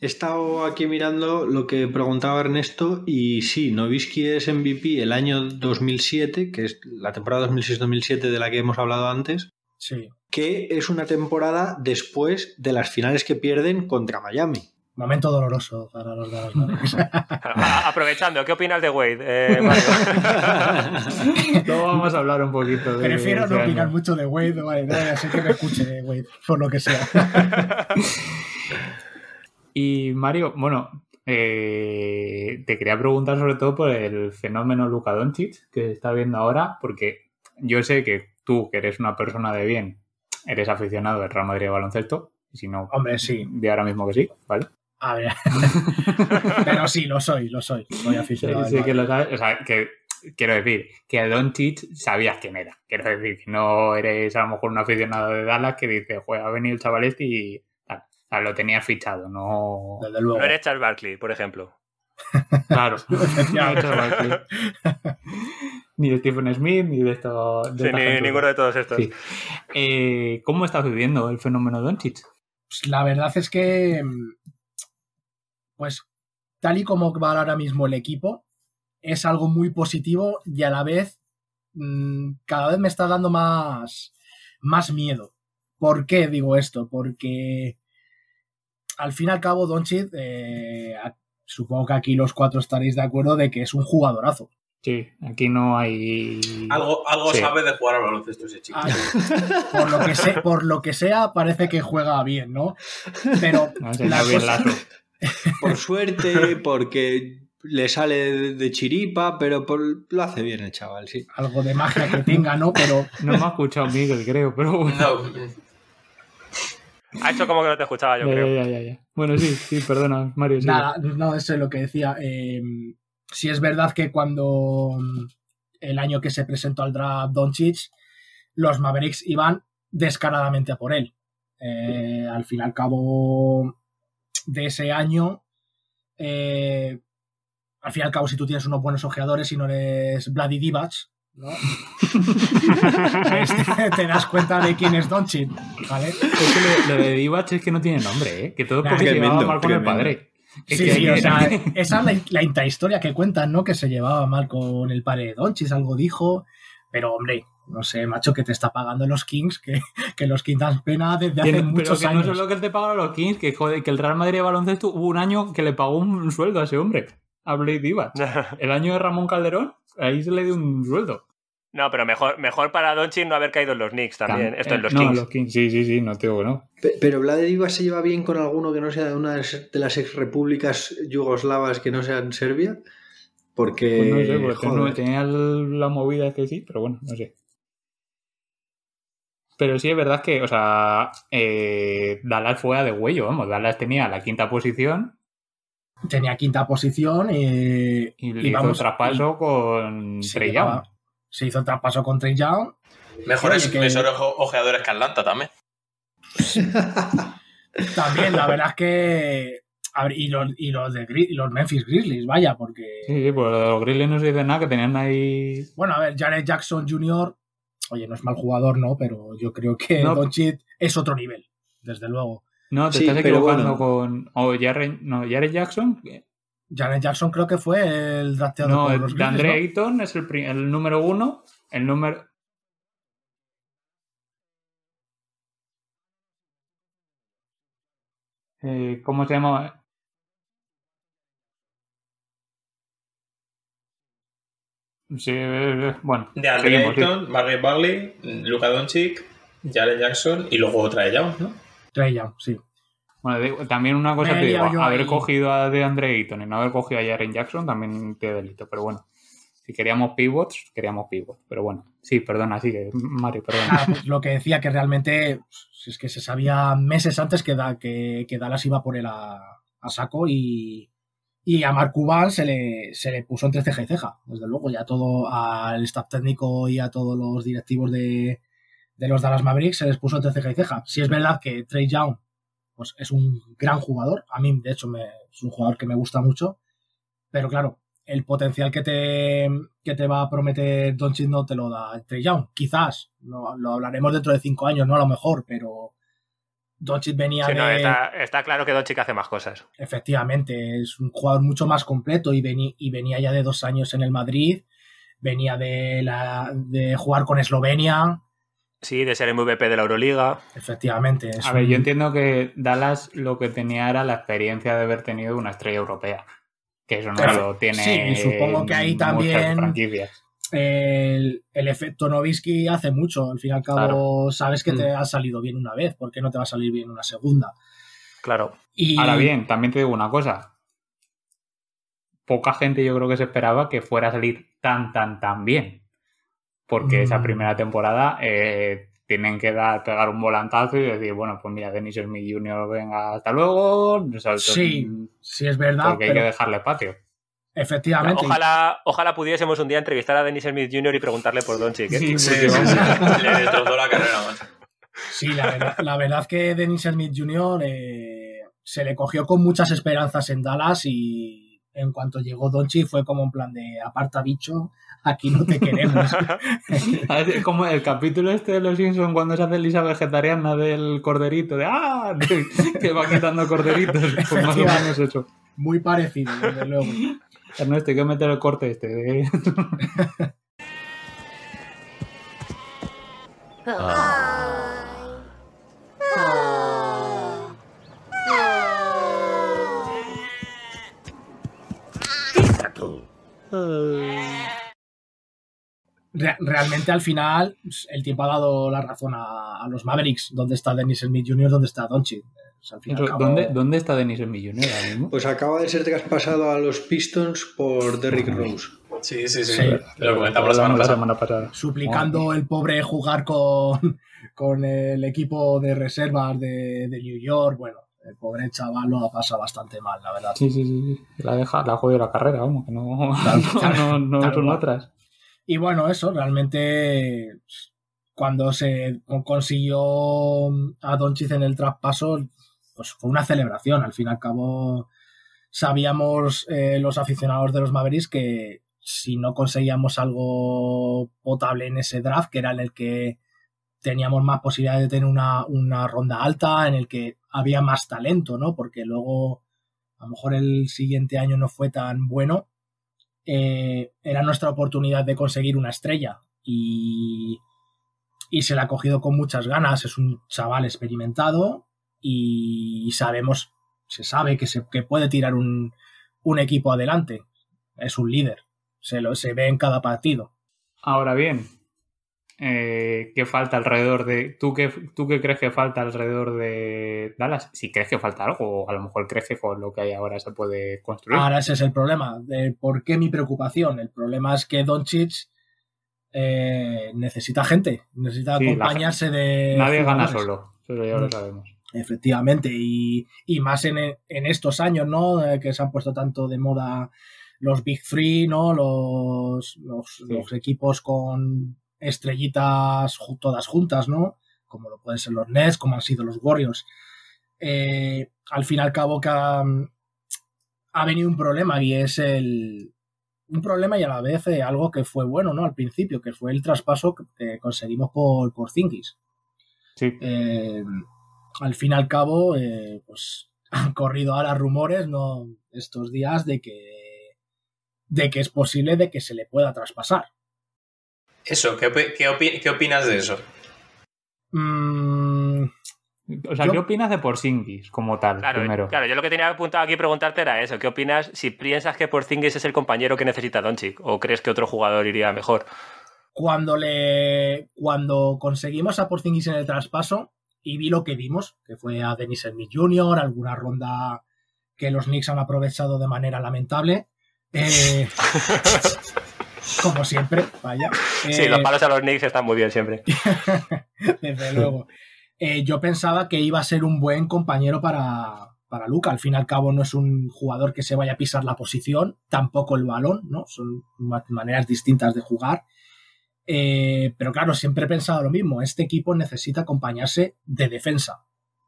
He estado aquí mirando lo que preguntaba Ernesto y sí, Novisky es MVP el año 2007, que es la temporada 2006-2007 de la que hemos hablado antes, Sí. que es una temporada después de las finales que pierden contra Miami. Momento doloroso para los Dallas Mavericks. A- Aprovechando, ¿qué opinas de Wade, eh, Mario? Luego vamos a hablar un poquito de. Prefiero no año. opinar mucho de Wade, vale, no vaya a ser que me escuche Wade, por lo que sea. Y Mario, bueno, eh, te quería preguntar sobre todo por el fenómeno Luka Doncic que se está viendo ahora, porque yo sé que tú, que eres una persona de bien, eres aficionado del Real Madrid de baloncesto, y si no, Hombre, sí. de ahora mismo que sí, ¿vale? A ver. Pero sí, lo soy, lo soy. Soy aficionado. sí que Madrid. lo sabes, o sea, que quiero decir que a Doncic sabías quién era. Quiero decir que no eres a lo mejor un aficionado de Dallas que dice, juega, ha venido el chaval este y tal. O sea, lo tenías fichado, no... Desde luego. No eres Charles Barkley, por ejemplo. Claro. No, ni de Stephen Smith, ni de esto. de Sí, esta ni- ninguno de todos estos. Sí. Eh, ¿Cómo estás viviendo el fenómeno Doncic? Pues la verdad es que, mm, pues, tal y como va ahora mismo el equipo, es algo muy positivo y a la vez mm, cada vez me está dando más, más miedo. ¿Por qué digo esto? Porque al fin y al cabo, Doncic, eh, supongo que aquí los cuatro estaréis de acuerdo de que es un jugadorazo. Sí, aquí no hay. Algo, algo Sí. sabe de jugar al baloncesto ese chico. Ah, por, lo que sé- por lo que sea, parece que juega bien, ¿no? Pero No la cosa-. Por suerte, porque le sale de, chiripa, pero por- lo hace bien el chaval, sí. algo de magia que tenga, ¿no? Pero No me ha escuchado Miguel, creo, pero bueno. No, Ha hecho como que no te escuchaba, yo Ya, creo. ya, ya, ya. Bueno, sí, sí, perdona, Mario. nada, no, eso es lo que decía. Eh, sí es verdad que cuando mm, el año que se presentó al draft Doncic, los Mavericks iban descaradamente a por él. Eh, al fin y al cabo de ese año, eh, al fin y al cabo, si tú tienes unos buenos ojeadores y no eres Vladi Divac, ¿no? Pues te, te das cuenta de quién es Doncic, ¿vale? Es que lo, lo de Divac es que no tiene nombre, ¿eh? Que todo es Nah, porque se llevaba mal con el padre. Es Sí, que- sí, o sea, esa es la, la intrahistoria que cuentan, ¿no? Que se llevaba mal con el padre de Donchis, algo dijo. Pero, hombre, no sé, macho, que te está pagando los Kings, que, que los Kings dan pena desde Que hace no- pero muchos que años. no solo que te pagan los Kings, que joder, que el Real Madrid de baloncesto hubo un año que le pagó un sueldo a ese hombre, a Blade Divac. El año de Ramón Calderón, ahí se le dio un sueldo. No, pero mejor, mejor para Doncic no haber caído en los Knicks también. Esto Eh, en los no, Kings. los Kings, sí, sí, sí, no te digo no. Pe- Pero Vlade Divac se lleva bien con alguno que no sea de una de las ex repúblicas yugoslavas que no sean Serbia. Porque. Pues no sé, porque joder. no- tenía la movida que sí, pero bueno, no sé. Pero sí es verdad que, o sea, eh, Dallas fue a de huello, vamos. Dallas tenía la quinta posición Tenía quinta posición eh, y le y hizo vamos, un traspaso con se Trey Young. Se hizo el traspaso con Trey Young. mejores, que- mejores ojeadores que Atlanta también. También, la verdad es que. a ver, y, los, y, los de, y los Memphis Grizzlies, vaya, porque. Sí, sí, pues los Grizzlies no se dice nada, que tenían ahí... Bueno, a ver, Jared Jackson Jr., oye, no es mal jugador, ¿no? Pero yo creo que no. Es otro nivel, desde luego. No, te estás equivocando con o Jared, Jackson. Jared Jackson creo que fue el drafteado no, por los Andre ¿no? Ayton es el, el número uno, el número eh, ¿cómo se llama? Sí, eh, bueno. De Andre sí. Ayton, Margaret Bagley, Luka Doncic, Jalen Jackson y luego Trae Young, ¿no? Trey Young, sí. Bueno, también una cosa Me te digo, haber ahí. cogido a DeAndre Ayton y no haber cogido a Jaren Jackson también te delito, pero bueno. Si queríamos pivots, queríamos pivots. Pero bueno, sí, perdona, sigue, Mario, perdona. Pues lo que decía que realmente es que se sabía meses antes que, da- que, que Dallas iba por él a, a saco y, y a Mark Cuban se le, se le puso entre ceja y ceja, desde luego, ya todo al staff técnico y a todos los directivos de, de los Dallas Mavericks se les puso entre ceja y ceja. Si es verdad que Trey Young pues, es un gran jugador, a mí de hecho me, es un jugador que me gusta mucho, pero claro, el potencial que te, que te va a prometer Doncic no te lo da Trey Young. Quizás, lo hablaremos dentro de cinco años, no a lo mejor, pero Doncic venía Sí, de... está, está claro que Doncic hace más cosas. Efectivamente, es un jugador mucho más completo y, veni- y venía ya de dos años en el Madrid, venía de, la, de jugar con Eslovenia, Sí, de ser MVP de la Euroliga. efectivamente. es A ver, yo entiendo que Dallas lo que tenía era la experiencia de haber tenido una estrella europea. Que eso no Claro. lo tiene. Sí, supongo que ahí también- franquicias. El, el efecto Novisky hace mucho. Al fin y al cabo, Claro. sabes que te Mm. ha salido bien una vez, ¿por qué no te va a salir bien una segunda? Claro. Y Ahora bien, también te digo una cosa. Poca gente yo creo que se esperaba que fuera a salir tan, tan, tan bien. Porque esa Mm. primera temporada eh, tienen que dar, pegar un volantazo y decir, bueno, pues mira, Dennis Smith Jr., venga, hasta luego. Sí, sí es verdad, Porque hay que dejarle espacio. Efectivamente. Ojalá, ojalá pudiésemos un día entrevistar a Dennis Smith Jr. y preguntarle por. ¿eh? Sí, Sí, sí, vamos- sí. Le destrozó la carrera, macho. Sí, la verdad, la verdad que Dennis Smith Jr. eh, se le cogió con muchas esperanzas en Dallas y en cuanto llegó Donchi fue como en plan de aparta bicho, aquí no te queremos. Como el capítulo este de los Simpsons cuando se hace Lisa vegetariana del corderito, de ¡ah! que va quitando corderitos. Pues más o menos eso. Muy parecido, desde luego. Ernesto, hay que meter el corte este. Re- realmente al final pues, el tiempo ha dado la razón a, los Mavericks. ¿Dónde está Dennis Smith Jr.? ¿Dónde está Donchi? Pues, al fin ¿dónde, ¿Dónde está Denis el millonero ahora mismo? Pues acaba de ser traspasado a los Pistons por Derrick Rose. Sí, sí, sí. Sí. Lo comentamos la semana la pasada. semana pasada. suplicando el pobre jugar con, con el equipo de reservas de, de New York. Bueno, el pobre chaval lo ha pasado bastante mal, la verdad. Sí, sí, sí. La, deja, la ha jodido la carrera, vamos, que no, Tal- no, no, no tal son cual. otras. Y bueno, eso, realmente cuando se consiguió a Doncic en el traspaso, pues fue una celebración. Al fin y al cabo, sabíamos eh, los aficionados de los Mavericks que si no conseguíamos algo potable en ese draft, que era en el que teníamos más posibilidad de tener una, una ronda alta, en el que había más talento, ¿no? Porque luego, a lo mejor el siguiente año no fue tan bueno, eh, era nuestra oportunidad de conseguir una estrella y, y se la ha cogido con muchas ganas. Es un chaval experimentado y sabemos, se sabe que, se, que puede tirar un, un equipo adelante. Es un líder, se, lo, se ve en cada partido. Ahora bien, eh, ¿qué falta alrededor de. ¿tú qué, ¿Tú qué crees que falta alrededor de Dallas? Si crees que falta algo, o a lo mejor crees que con lo que hay ahora se puede construir. Ahora ese es el problema. De ¿Por qué mi preocupación? El problema es que Doncic eh, necesita gente, necesita Sí, acompañarse de. Nadie gana solo, eso ya lo Mm. sabemos. Efectivamente, y, y más en, en estos años, ¿no? Eh, que se han puesto tanto de moda los Big Three, ¿no? Los, los, los equipos con estrellitas todas juntas, ¿no? Como lo pueden ser los Nets, como han sido los Warriors. Eh, al fin y al cabo que ha, ha venido un problema y es el un problema y a la vez eh, algo que fue bueno, ¿no? Al principio, que fue el traspaso que, que conseguimos por, por Zingis Sí. Al fin y al cabo, eh, pues han corrido ahora rumores ¿no? estos días de que, de que es posible de que se le pueda traspasar. Eso, ¿qué, opi- qué, opi- qué opinas de eso? Mm, O sea, Yo- ¿qué opinas de Porzingis como tal, Claro, primero? claro, yo lo que tenía apuntado aquí preguntarte era eso. ¿Qué opinas si piensas que Porzingis es el compañero que necesita Doncic? ¿O crees que otro jugador iría mejor? Cuando le cuando conseguimos a Porzingis en el traspaso y vi lo que vimos, que fue a Dennis Smith Jr., alguna ronda que los Knicks han aprovechado de manera lamentable. eh, como siempre, vaya. Sí, Eh, los palos a los Knicks están muy bien siempre. desde luego. Eh, yo pensaba que iba a ser un buen compañero para, para Luca. Al fin y al cabo no es un jugador que se vaya a pisar la posición, tampoco el balón, ¿no? Son ma- maneras distintas de jugar. Eh, pero claro, siempre he pensado lo mismo. Este equipo necesita acompañarse de defensa.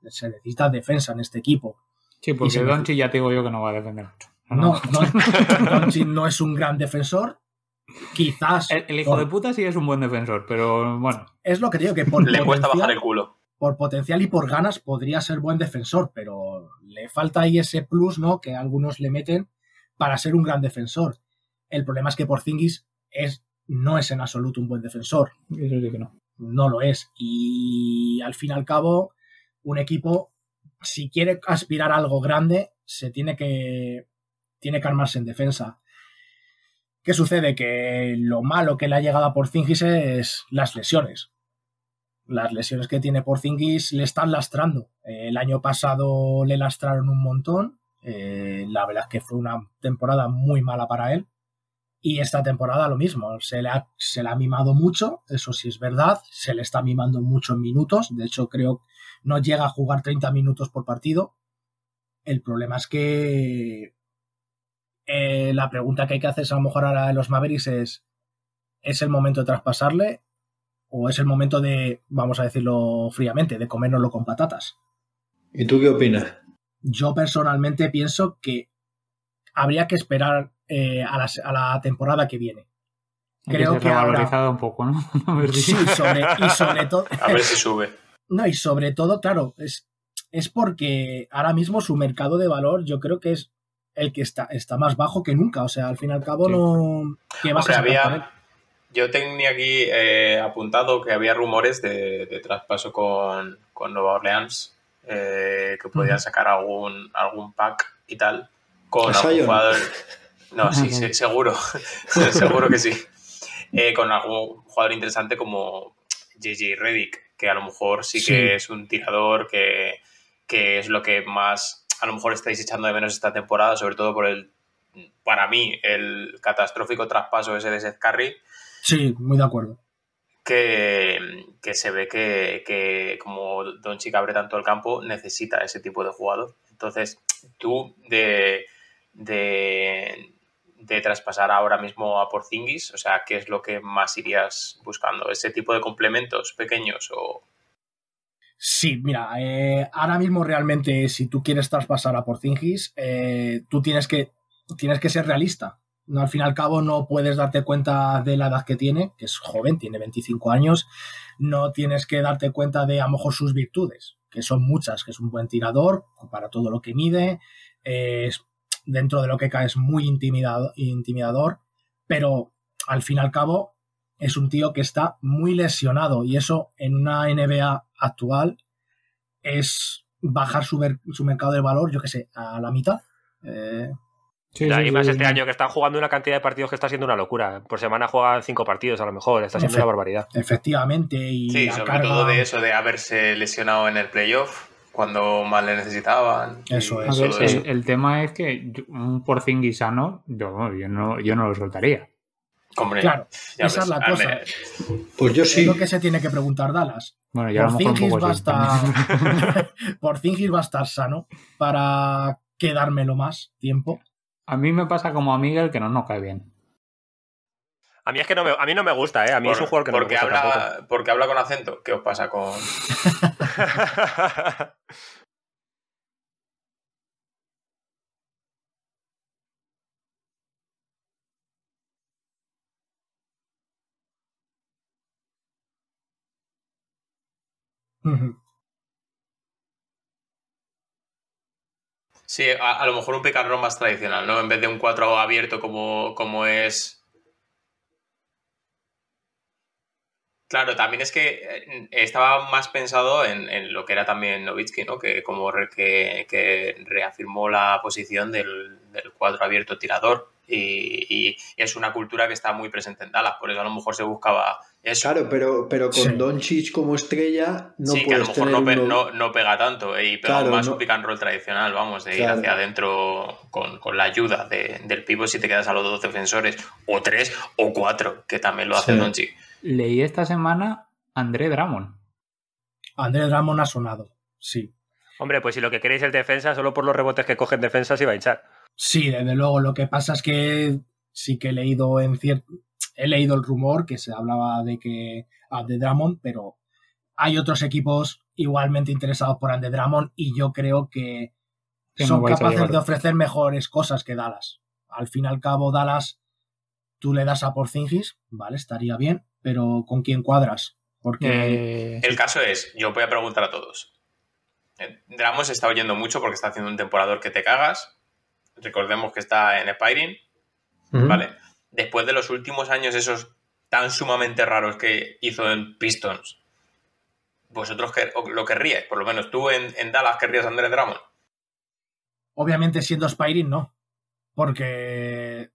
Se necesita defensa en este equipo. Sí, y porque Doncic ya te digo yo que no va a defender mucho. No, Don- Doncic no es un gran defensor. Quizás. El, el hijo por- de puta sí es un buen defensor, pero bueno. Es lo que digo, que por Le cuesta potencial- bajar el culo. por potencial y por ganas podría ser buen defensor, pero le falta ahí ese plus, ¿no? Que algunos le meten para ser un gran defensor. El problema es que Porzingis es, no es en absoluto un buen defensor, Eso sí que no. no lo es. Y al fin y al cabo, un equipo, si quiere aspirar a algo grande, se tiene que, tiene que armarse en defensa. ¿Qué sucede? Que lo malo que le ha llegado a Porzingis es las lesiones las lesiones que tiene Porzingis le están lastrando. El año pasado le lastraron un montón. Eh, la verdad es que fue una temporada muy mala para él. Y esta temporada lo mismo. Se le, ha, se le ha mimado mucho, eso sí es verdad. Se le está mimando mucho en minutos. De hecho, creo no llega a jugar 30 minutos por partido. El problema es que eh, la pregunta que hay que hacer a lo mejor ahora de los Mavericks es ¿es el momento de traspasarle o es el momento de, vamos a decirlo fríamente, de comérnoslo con patatas. ¿Y tú qué opinas? Yo personalmente pienso que habría que esperar eh, a, la, a, la, temporada que viene. Creo que, que revalorizado ahora... un poco, ¿no? A ver si... Sí, sobre, y sobre todo. A ver si sube. No, y sobre todo, claro, es, es porque ahora mismo su mercado de valor yo creo que es el que está, está más bajo que nunca. O sea, al fin y al cabo, sí. no. ¿Qué vas Hombre, a había, Yo tenía aquí eh, apuntado que había rumores de, de traspaso con, con, Nueva Orleans, eh, que podían sacar algún, algún pack y tal. Con algún jugador. No, sí, sí seguro. seguro que sí. Eh, con algún jugador interesante como JJ Reddick, que a lo mejor sí, sí. que es un tirador que, que es lo que más a lo mejor estáis echando de menos esta temporada, sobre todo por el, para mí, el catastrófico traspaso ese de Seth Curry. Sí, muy de acuerdo. Que, que se ve que, que como Don Chica abre tanto el campo, necesita ese tipo de jugador. Entonces, tú de, de, de traspasar ahora mismo a Porzingis, o sea, ¿qué es lo que más irías buscando? ¿Ese tipo de complementos pequeños o...? Sí, mira, eh, ahora mismo realmente si tú quieres traspasar a Porzingis, eh, tú tienes que, tienes que ser realista. No, al fin y al cabo no puedes darte cuenta de la edad que tiene, que es joven, tiene 25 años, no tienes que darte cuenta de a lo mejor sus virtudes, que son muchas, que es un buen tirador para todo lo que mide, eh, es, dentro de lo que cae es muy intimidado, intimidador, pero al fin y al cabo es un tío que está muy lesionado y eso en una NBA actual es bajar su, su mercado de valor, yo que sé, a la mitad. Eh, Sí, sí, y más sí, este sí. año que están jugando una cantidad de partidos que está siendo una locura. Por semana juegan cinco partidos a lo mejor, está siendo Efe una barbaridad. Efectivamente. Y sí, sobre carga... todo de eso de haberse lesionado en el playoff cuando más le necesitaban. Eso es. Ver, el, el, tema es que un Porzingis sano, yo, yo, no, yo no lo soltaría. Hombre, claro, esa ves, es la cosa. Pues yo sí. Es lo que se tiene que preguntar Dallas. Bueno, ya Porzingis va a estar. Porzingis va a estar sano para quedármelo más tiempo. A mí me pasa como a Miguel que no nos cae bien. A mí es que no me, a mí no me gusta, ¿eh? A mí Por, es un jugador que no porque me gusta habla, tampoco. Porque habla con acento. ¿Qué os pasa con...? Sí, a, a, lo mejor un roll más tradicional, ¿no? En vez de un 4 abierto como, como es Claro, también es que eh, estaba más pensado en, lo que era también Novitsky, ¿no? Que como que, reafirmó la posición del, cuadro abierto tirador y, es una cultura que está muy presente en Dallas, por eso a lo mejor se buscaba eso. Claro, pero, pero con Don Doncic como estrella no Sí, que a lo mejor no, pega tanto y pega más un pick and roll tradicional, vamos, de ir hacia adentro con, la ayuda del pivo si te quedas a los dos defensores, o tres o cuatro, que también lo hace Don Doncic. Leí esta semana André Drummond. André Drummond ha sonado, sí. Hombre, pues si lo que queréis es defensa, solo por los rebotes que cogen defensa se va a hinchar. Sí, desde luego. Lo que pasa es que sí que he leído en cierto. He leído el rumor que se hablaba de que André Drummond, pero hay otros equipos igualmente interesados por André Drummond y yo creo que son capaces de ofrecer mejores cosas que Dallas. Al fin y al cabo, Dallas, tú le das a Porzingis, vale, estaría bien, pero ¿con quién cuadras? Porque... Eh, el caso es, yo voy a preguntar a todos. Eh, Dramos está oyendo mucho porque está haciendo un temporador que te cagas. Recordemos que está en Spiring. ¿Vale? Después de los últimos años esos tan sumamente raros que hizo en Pistons, vosotros lo querríais, por lo menos tú en, Dallas querrías a Andrés Drummond. Obviamente siendo Spiring no, porque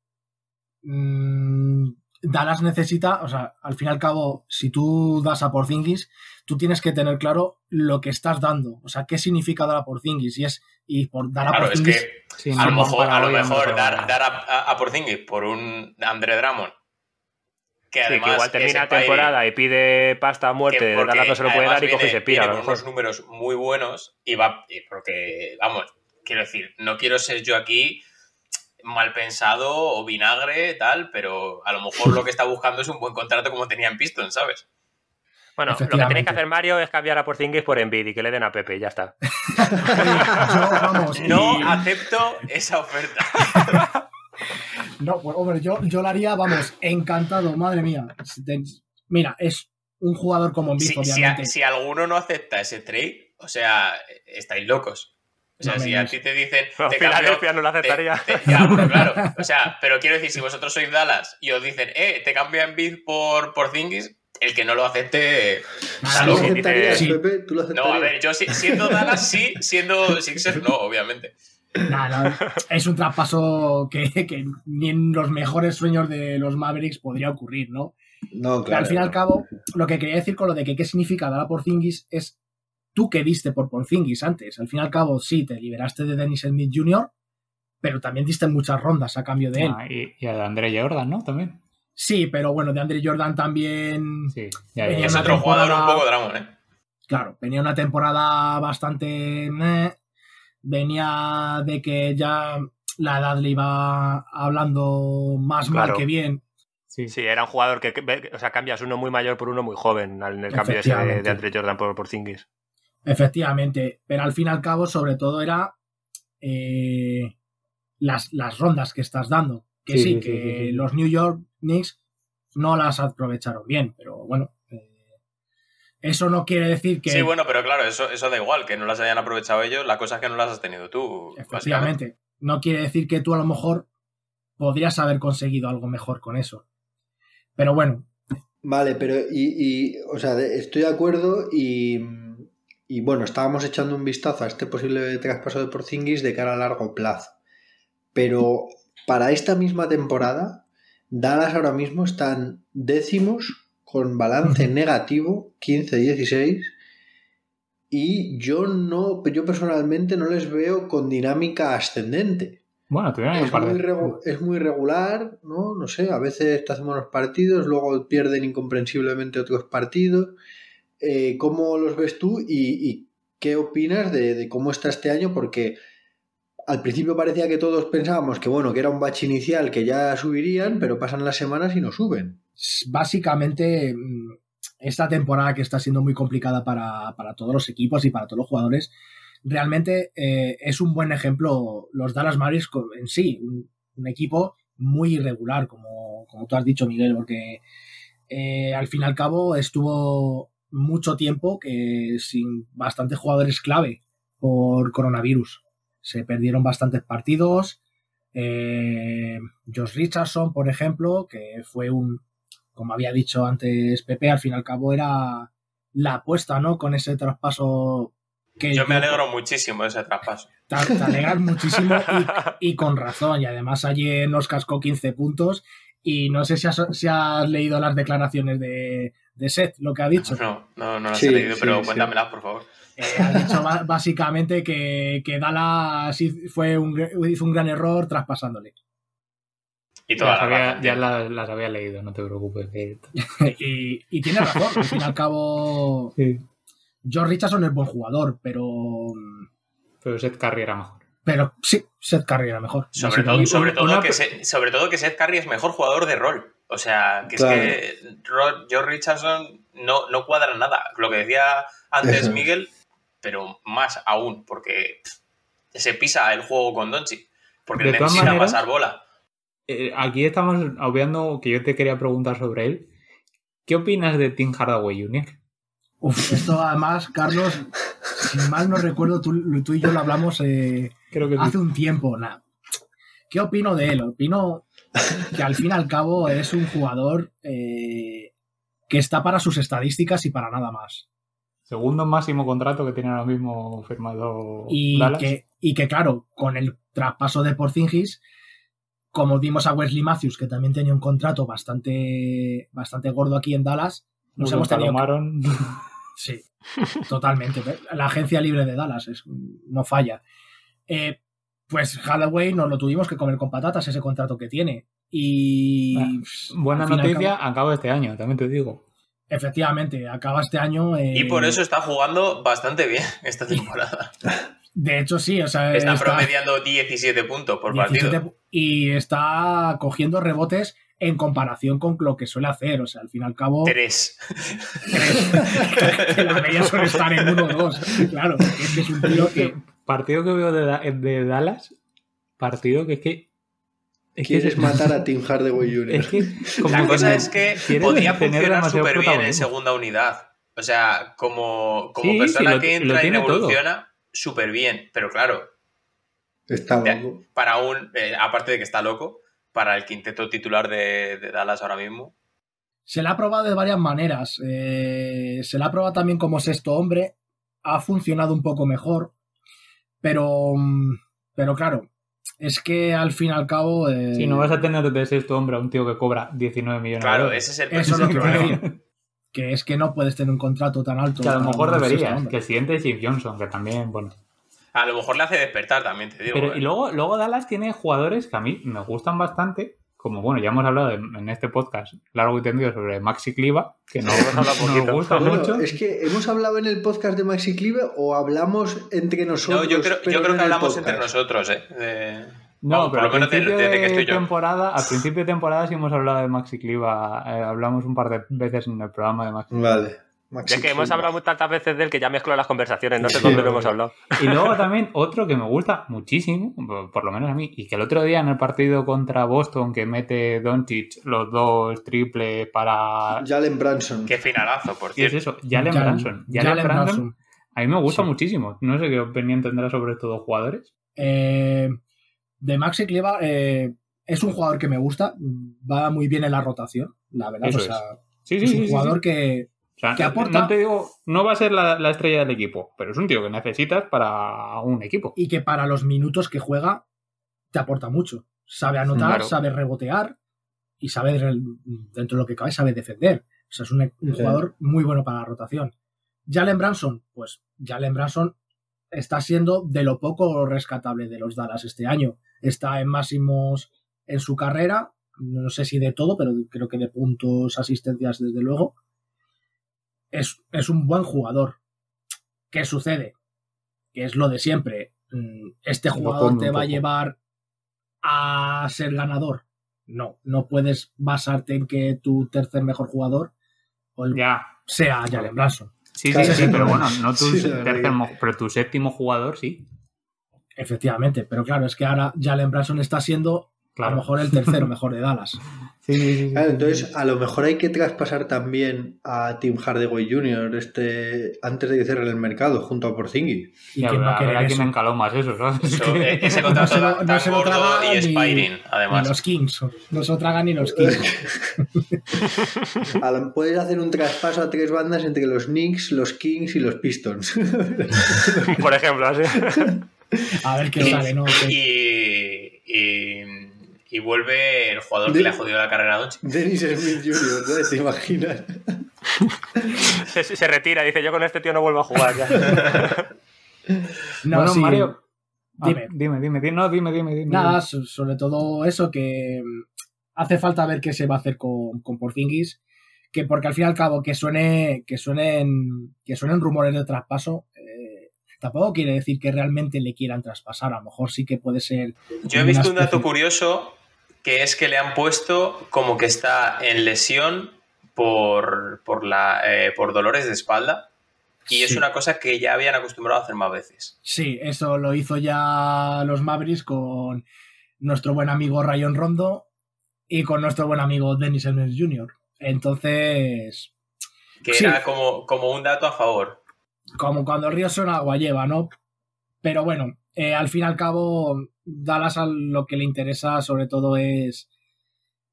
mm, Dallas necesita, o sea, al fin y al cabo, si tú das a Porzingis, tú tienes que tener claro lo que estás dando, o sea, qué significa dar a Porzingis y es y por dar a claro, Es que a, lo mejor, dar, a, Porzingis por un André Drummond que además igual termina temporada y pide pasta a muerte, de Dallas no se lo puede dar y coge y se pira. Tiene unos números muy buenos y va, porque, vamos, quiero decir, no quiero ser yo aquí mal pensado o vinagre, tal, pero a lo mejor lo que está buscando es un buen contrato como tenía en Piston, ¿sabes? Bueno, lo que tiene que hacer Mario es cambiar a Porzingis por Envid y que le den a Pepe, ya está. no acepto esa oferta. no, pues hombre, yo, yo lo haría, vamos, encantado, madre mía. Mira, es un jugador como Envid, obviamente. Si, si alguno no acepta ese trade, o sea, estáis locos. O sea, si a ti te dicen. te Filadelfia no lo aceptaría. claro. O sea, pero quiero decir, si vosotros sois Dallas y os dicen, eh, te cambio en bid por, por Zingis, el que no lo acepte. ¿Tú lo aceptarías, Pepe? ¿Tú lo aceptarías? No, a ver, yo siendo Dallas sí, siendo Sixers no, obviamente. es un traspaso que, que, ni en los mejores sueños de los Mavericks podría ocurrir, ¿no? No, claro. al fin y al cabo, lo que quería decir con lo de que qué significa dar a Porzingis es tú que diste por Porzingis antes. Al fin y al cabo, sí, te liberaste de Dennis Smith Jr., pero también diste muchas rondas a cambio de él. Ah, y, a de Andre Jordan, ¿no? También. Sí, pero bueno, de Andre Jordan también. Sí, ya, es otro jugador un poco dragón, ¿eh? Claro, venía una temporada bastante. venía de que ya la edad le iba hablando más mal que bien. Sí. sí, era un jugador que, o sea, cambias uno muy mayor por uno muy joven en el cambio de, de Andre Jordan por, por Zingis. Efectivamente, pero al fin y al cabo, sobre todo era eh, las, las, rondas que estás dando. Que sí, que los New York Knicks no las aprovecharon bien, pero bueno, eh, eso no quiere decir que... Sí, bueno, pero claro, eso, eso da igual, que no las hayan aprovechado ellos, la cosa es que no las has tenido tú. Efectivamente, no quiere decir que tú a lo mejor podrías haber conseguido algo mejor con eso. Pero bueno. Vale, pero y, y o sea, estoy de acuerdo y y bueno, estábamos echando un vistazo a este posible traspaso de Porzingis de cara a largo plazo. Pero para esta misma temporada, Dallas ahora mismo están décimos con balance negativo, 15-16. Y yo no, yo personalmente no les veo con dinámica ascendente. Bueno, es, muy es muy regular, ¿no? No sé, a veces te hacen buenos partidos, luego pierden incomprensiblemente otros partidos. Eh, ¿cómo los ves tú y, qué opinas de, cómo está este año? Porque al principio parecía que todos pensábamos que bueno, que era un bache inicial que ya subirían, pero pasan las semanas y no suben. Básicamente, mm, esta temporada que está siendo muy complicada para, todos los equipos y para todos los jugadores, realmente eh, es un buen ejemplo los Dallas Mavericks en sí, un, equipo muy irregular, como, como, tú has dicho, Miguel, porque eh, al fin y al cabo estuvo mucho tiempo que sin bastantes jugadores clave por coronavirus. Se perdieron bastantes partidos. Eh, Josh Richardson, por ejemplo, que fue un, como había dicho antes Pepe, al fin y al cabo era la apuesta, ¿no? Con ese traspaso que Yo me alegro muchísimo de ese traspaso. te, te alegras muchísimo y, y con razón. Y además ayer nos cascó 15 puntos y no sé si has, si has leído las declaraciones de, de Seth, lo que ha dicho. No, no, no las Sí, he leído, sí, pero sí. cuéntamelas, por favor. Eh, ha dicho básicamente que, que Dallas fue un, hizo un gran error traspasándole. Y toda Las la había- ya las, las había leído, no te preocupes. y, y tiene razón, al fin y al cabo, Sí. George Richardson es buen jugador, pero, Pero Seth Curry era mejor. pero sí, Seth Curry era mejor. Sobre todo, que- sobre, todo una que Se- sobre todo que Seth Curry es mejor jugador de rol. O sea, que Claro. es que Ro- George Richardson no, no cuadra nada. Lo que decía antes Eso. Miguel, pero más aún, porque se pisa el juego con Donchi. Porque De todas necesita maneras- pasar bola. Eh, aquí estamos obviando que yo te quería preguntar sobre él. ¿Qué opinas de Tim Hardaway Jr.? Uf, esto además, Carlos, si mal no recuerdo, tú, tú y yo lo hablamos eh, Creo que sí. hace un tiempo. Nah. ¿Qué opino de él? Opino que al fin y al cabo es un jugador eh, que está para sus estadísticas y para nada más. Segundo máximo contrato que tiene ahora mismo firmado Y Dallas. que, y que, claro, con el traspaso de Porzingis, como vimos a Wesley Matthews, que también tenía un contrato bastante, bastante gordo aquí en Dallas, nos Mucho hemos tenido que- palomaron. Sí, totalmente. La agencia libre de Dallas es, no falla. Eh, pues Hathaway nos lo tuvimos que comer con patatas ese contrato que tiene. Y. Ah, Buena noticia, acaba este año, también te digo. efectivamente, acaba este año. eh, Y por eso está jugando bastante bien esta temporada. De hecho, sí, o sea. Está está promediando 17 puntos por 17 partido. y está cogiendo rebotes en comparación con lo que suele hacer. O sea, al fin y al cabo. Tres. que la media suele estar en 1 o 2. Claro, porque es que es un tío que. Partido que veo de, Da- de Dallas, partido que es que. Es que Quieres es- matar a Tim Hardaway Jr. Es que. como La cosa es que tener funcionar súper bien en segunda unidad. O sea, como, como Sí, persona sí, lo- que entra y evoluciona, súper bien. Pero claro, Está loco. para un. eh, aparte de que está loco, para el quinteto titular de, de Dallas ahora mismo. Se la ha probado de varias maneras. Eh, se la ha probado también como sexto hombre. Ha funcionado un poco mejor. Pero, mm, pero claro, es que al fin y al cabo. eh, Si no vas a tener de sexto hombre a un tío que cobra 19 millones de Claro, dólares. ese es el, Eso es ese lo que problema. decir. Que es que no puedes tener un contrato tan alto. Que a lo mejor deberías. Que el siguiente es Jim Johnson, que también, bueno. A lo mejor le hace despertar también, te digo. Pero eh. y luego, luego Dallas tiene jugadores que a mí me gustan bastante. Como bueno, ya hemos hablado en, en este podcast largo y tendido sobre Maxi Cliva, que no, nos gusta Bueno, mucho. es que hemos hablado en el podcast de Maxi Clive o hablamos entre No, nosotros. yo creo, yo creo no que hablamos podcast. entre nosotros, eh. de- No, Vamos, pero por al lo menos principio de temporada, al principio de temporada sí hemos hablado de Maxi Cliva, eh, hablamos un par de veces en el programa de Maxi. Vale. Maxi Es que hemos hablado tantas veces de él que ya mezclo las conversaciones, no sé Sí, dónde lo hemos hablado. Y luego también otro que me gusta muchísimo, por- lo menos a mí, y que el otro día en el partido contra Boston que mete Doncic los dos triples para... Jalen Branson. Qué finalazo, por ¿Qué es cierto. eso? Jalen Jalen- Branson. Jalen, Jalen Branson, Branson. a mí me gusta Sí. muchísimo. No sé qué opinión tendrá sobre estos dos jugadores. Eh, de Maxi Cliva eh, es un jugador que me gusta. Va muy bien en la rotación, la verdad. Eso o sea, Sí, sí, es sí. un sí, jugador sí. que, sea, que no- aporta- No te digo, no va a ser la, la estrella del equipo, pero es un tío que necesitas para un equipo. y que para los minutos que juega te aporta mucho. Sabe anotar, Claro. sabe rebotear y sabe, dentro de lo que cabe, sabe defender. O sea, es un, un Sí. jugador muy bueno para la rotación. Jalen Branson, pues Jalen Branson está siendo de lo poco rescatable de los Dallas este año. Está en máximos en su carrera, no sé si de todo, pero creo que de puntos, asistencias, desde luego. Es, es un buen jugador. ¿Qué sucede? Que es lo de siempre. Mm, Este jugador te va a llevar a ser ganador. No, no puedes basarte en que tu tercer mejor jugador o el- Ya. sea Jalen Branson. Sí, sí, sí, sí, pero no. bueno, no tu Sí, tercer pero tu séptimo jugador sí. Efectivamente, pero claro, es que ahora Jalen Branson está siendo A lo mejor el tercero mejor de Dallas. Sí, sí, sí. Claro, entonces a lo mejor hay que traspasar también a Tim Hardaway Jr. Este, antes de que cierren el mercado junto a Porzingis. ¿Y Ya, quién va a querer quién eso? encaló más eso, ¿sabes? Eso, eh, ese No contrato se lo, no se lo gordo tragan y ni, Spiring, ni además. los Kings. No se lo tragan ni los Kings. Lo- puedes hacer un traspaso a tres bandas entre los Knicks, los Kings y los Pistons. Por ejemplo, así. A ver qué Y- sale, ¿no? Y, y, y vuelve el jugador que le ha jodido la carrera a Doncic. Dennis Smith Jr., ¿no? ¿Te imaginas? Se, se retira, dice yo con este tío no vuelvo a jugar ya. No, bueno, sí. Mario. ah, Dime. dime, dime, dime. No, dime, dime, dime. Nada, so- sobre todo eso que mm, hace falta ver qué se va a hacer con, con Porzingis, que porque al fin y al cabo que suene, que suenen, que suenen rumores de traspaso, eh, tampoco quiere decir que realmente le quieran traspasar. A lo mejor sí que puede ser. Yo he visto un dato curioso que es que le han puesto como que está en lesión por, por, la, eh, por dolores de espalda. Y es una cosa que ya habían acostumbrado a hacer más veces. Sí, eso lo hizo ya los Mavericks con nuestro buen amigo Rayon Rondo y con nuestro buen amigo Dennis Elmer Jr. Entonces, Que Sí. era como, como un dato a favor. como cuando el río suena agua lleva, ¿no? Pero bueno, eh, al fin y al cabo, Dallas a lo que le interesa sobre todo es,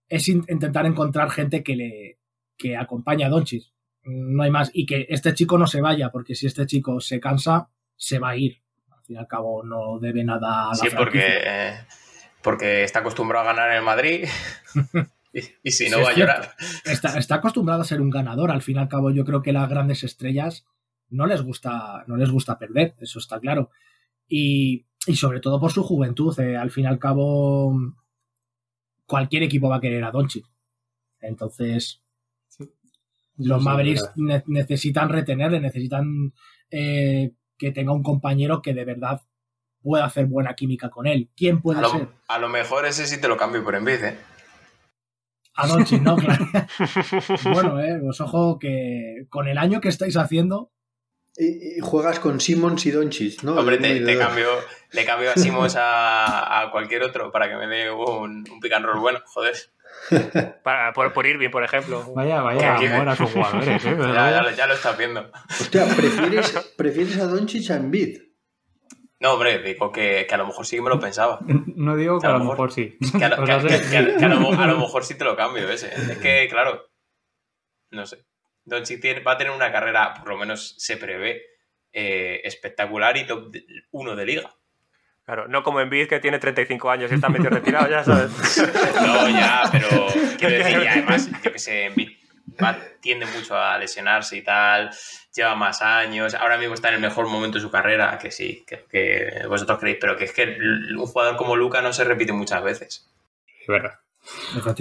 es in- intentar encontrar gente que le que acompañe a Doncic. No hay más. Y que este chico no se vaya, porque si este chico se cansa, se va a ir. Al fin y al cabo, no debe nada a la Sí, porque, eh, porque está acostumbrado a ganar en el Madrid. y, y si no, Sí, va a llorar. Está, está acostumbrado a ser un ganador. Al fin y al cabo, yo creo que las grandes estrellas no les gusta, no les gusta perder, eso está claro. Y, y sobre todo por su juventud. eh, al fin y al cabo, cualquier equipo va a querer a Doncic. Entonces, los Sí, Mavericks ne- necesitan retenerle, necesitan eh, que tenga un compañero que de verdad pueda hacer buena química con él. ¿Quién A puede ser? lo, a lo mejor ese sí te lo cambio por Envid, ¿eh? A Doncic, ¿no? Claro. bueno, eh, os ojo que con el año que estáis haciendo, Y, y juegas con Simmons y Doncic, ¿no? Hombre, te, cambio, le cambio a Simons a, a cualquier otro para que me dé un, un pick and roll bueno, joder. Para- por, por Irving, por ejemplo. Vaya, vaya Que- amor a sus jugadores, ¿eh? Ya, ya lo- ya lo estás viendo. Hostia, ¿prefieres, prefieres a Doncic a Embiid? No, hombre, digo que, que a lo mejor sí que me lo pensaba. No digo que A lo mejor- sí. Que a lo mejor sí te lo cambio ese. Es que, claro, no sé. Doncic tiene- va a tener una carrera, por lo menos se prevé, eh, espectacular y top 1 de liga. Claro, no como Embiid que tiene 35 años y está medio retirado, ya sabes. No, ya, pero quiero decir, y además, yo que sé, va- tiende mucho a lesionarse y tal, lleva más años, ahora mismo está en el mejor momento de su carrera, que sí, que, que vosotros creéis, pero que es que un jugador como Luca no se repite muchas veces. Es verdad.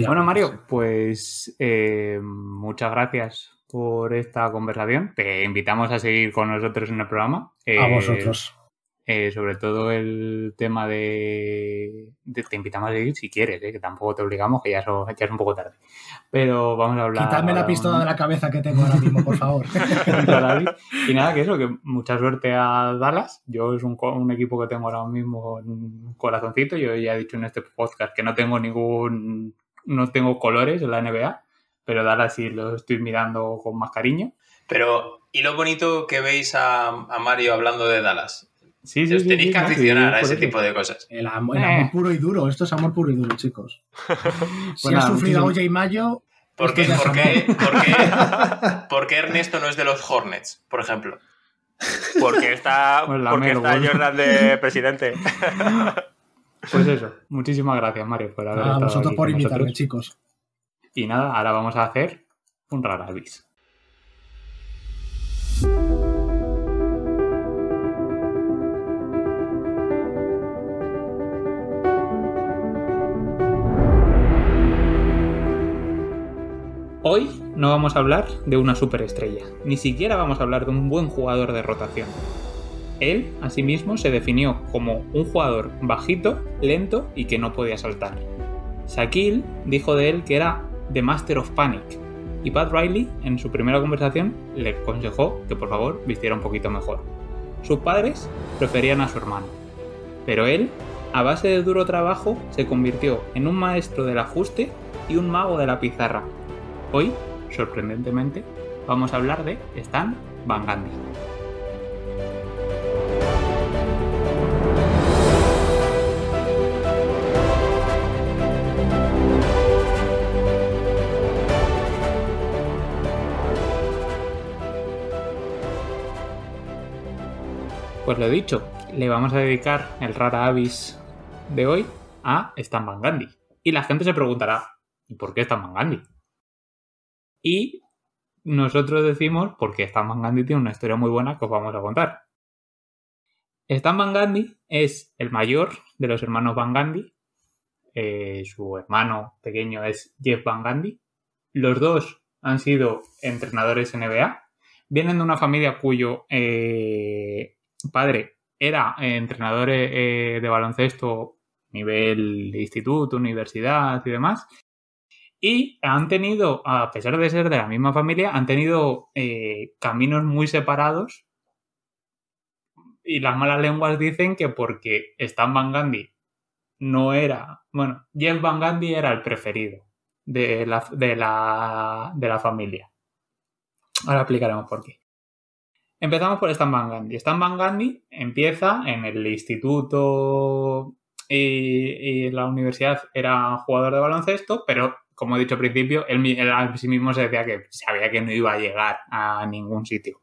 Bueno, Mario, pues eh, muchas gracias por esta conversación. Te invitamos a seguir con nosotros en el programa. a Eh, vosotros. eh, sobre todo el tema de, de- Te invitamos a seguir si quieres, eh, que tampoco te obligamos, que ya, so- ya es un poco tarde. Pero vamos a hablar. Quitadme la pistola un- de la cabeza que tengo ahora mismo, por favor. y nada, que eso, que mucha suerte a Dallas. Yo es un, un equipo que tengo ahora mismo un corazoncito. Yo ya he dicho en este podcast que no tengo ningún. No tengo colores en la NBA, pero Dallas sí lo estoy mirando con más cariño. Pero, ¿y lo bonito que veis a, a Mario hablando de Dallas? Sí, sí, Os tenéis sí, que aficionar a ese eso. tipo de cosas. El, am- el Eh. amor puro y duro. Esto es amor puro y duro, chicos. Si ha nada, sufrido muchísimas- OJ Mayo, ¿Por qué, por, qué, amor. por, qué, por qué Ernesto no es de los Hornets, por ejemplo? Porque está, Pues la porque está bueno. Jordan de presidente. Pues eso, muchísimas gracias, Mario, por haber a vosotros aquí por invitarme, nosotros. chicos. Y nada, ahora vamos a hacer un raravis. Hoy no vamos a hablar de una superestrella, ni siquiera vamos a hablar de un buen jugador de rotación. Él, asimismo, se definió como un jugador bajito, lento y que no podía saltar. Shaquille dijo de él que era The Master of Panic, y Pat Riley, en su primera conversación, le aconsejó que por favor vistiera un poquito mejor. Sus padres preferían a su hermano, pero él a base de duro trabajo, se convirtió en un maestro del ajuste y un mago de la pizarra. Hoy, sorprendentemente, vamos a hablar de Stan Van Gundy. Pues lo dicho, le vamos a dedicar el rara avis de hoy a Stan Van Gundy. Y la gente se preguntará, ¿y por qué Stan Van Gundy? Y nosotros decimos porque Stan Van Gundy tiene una historia muy buena que os vamos a contar. Stan Van Gundy es el mayor de los hermanos Van Gundy. Eh, su hermano pequeño es Jeff Van Gundy. Los dos han sido entrenadores NBA. Vienen de una familia cuyo eh, padre era entrenador eh, de baloncesto nivel instituto, universidad y demás. Y han tenido, a pesar de ser de la misma familia, han tenido eh, caminos muy separados. Y las malas lenguas dicen que porque Stan Van Gundy no era, bueno, Jeff Van Gundy era el preferido de la, de la, de la familia. Ahora explicaremos por qué. Empezamos por Stan Van Gundy. Stan Van Gundy empieza en el instituto y, en la universidad era jugador de baloncesto, pero como he dicho al principio, él, a sí mismo se decía que sabía que no iba a llegar a ningún sitio.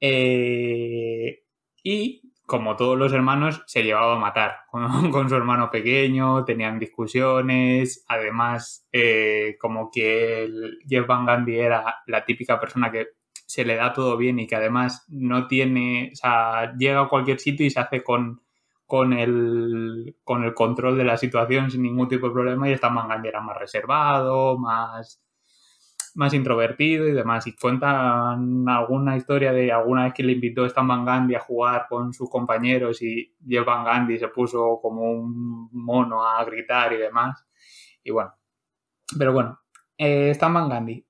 Eh, y como todos los hermanos, se llevaba a matar con, su hermano pequeño, tenían discusiones, además, eh, como que Jeff Van Gundy era la típica persona que se le da todo bien y que además no tiene, o sea, llega a cualquier sitio y se hace con, con, el, con el control de la situación sin ningún tipo de problema y está Mangandi era más reservado, más, más introvertido y demás. Y cuentan alguna historia de alguna vez que le invitó Stan Van Gandhi a jugar con sus compañeros y Jeff Van Gandhi se puso como un mono a gritar y demás. Y bueno, pero bueno, eh, Gandhi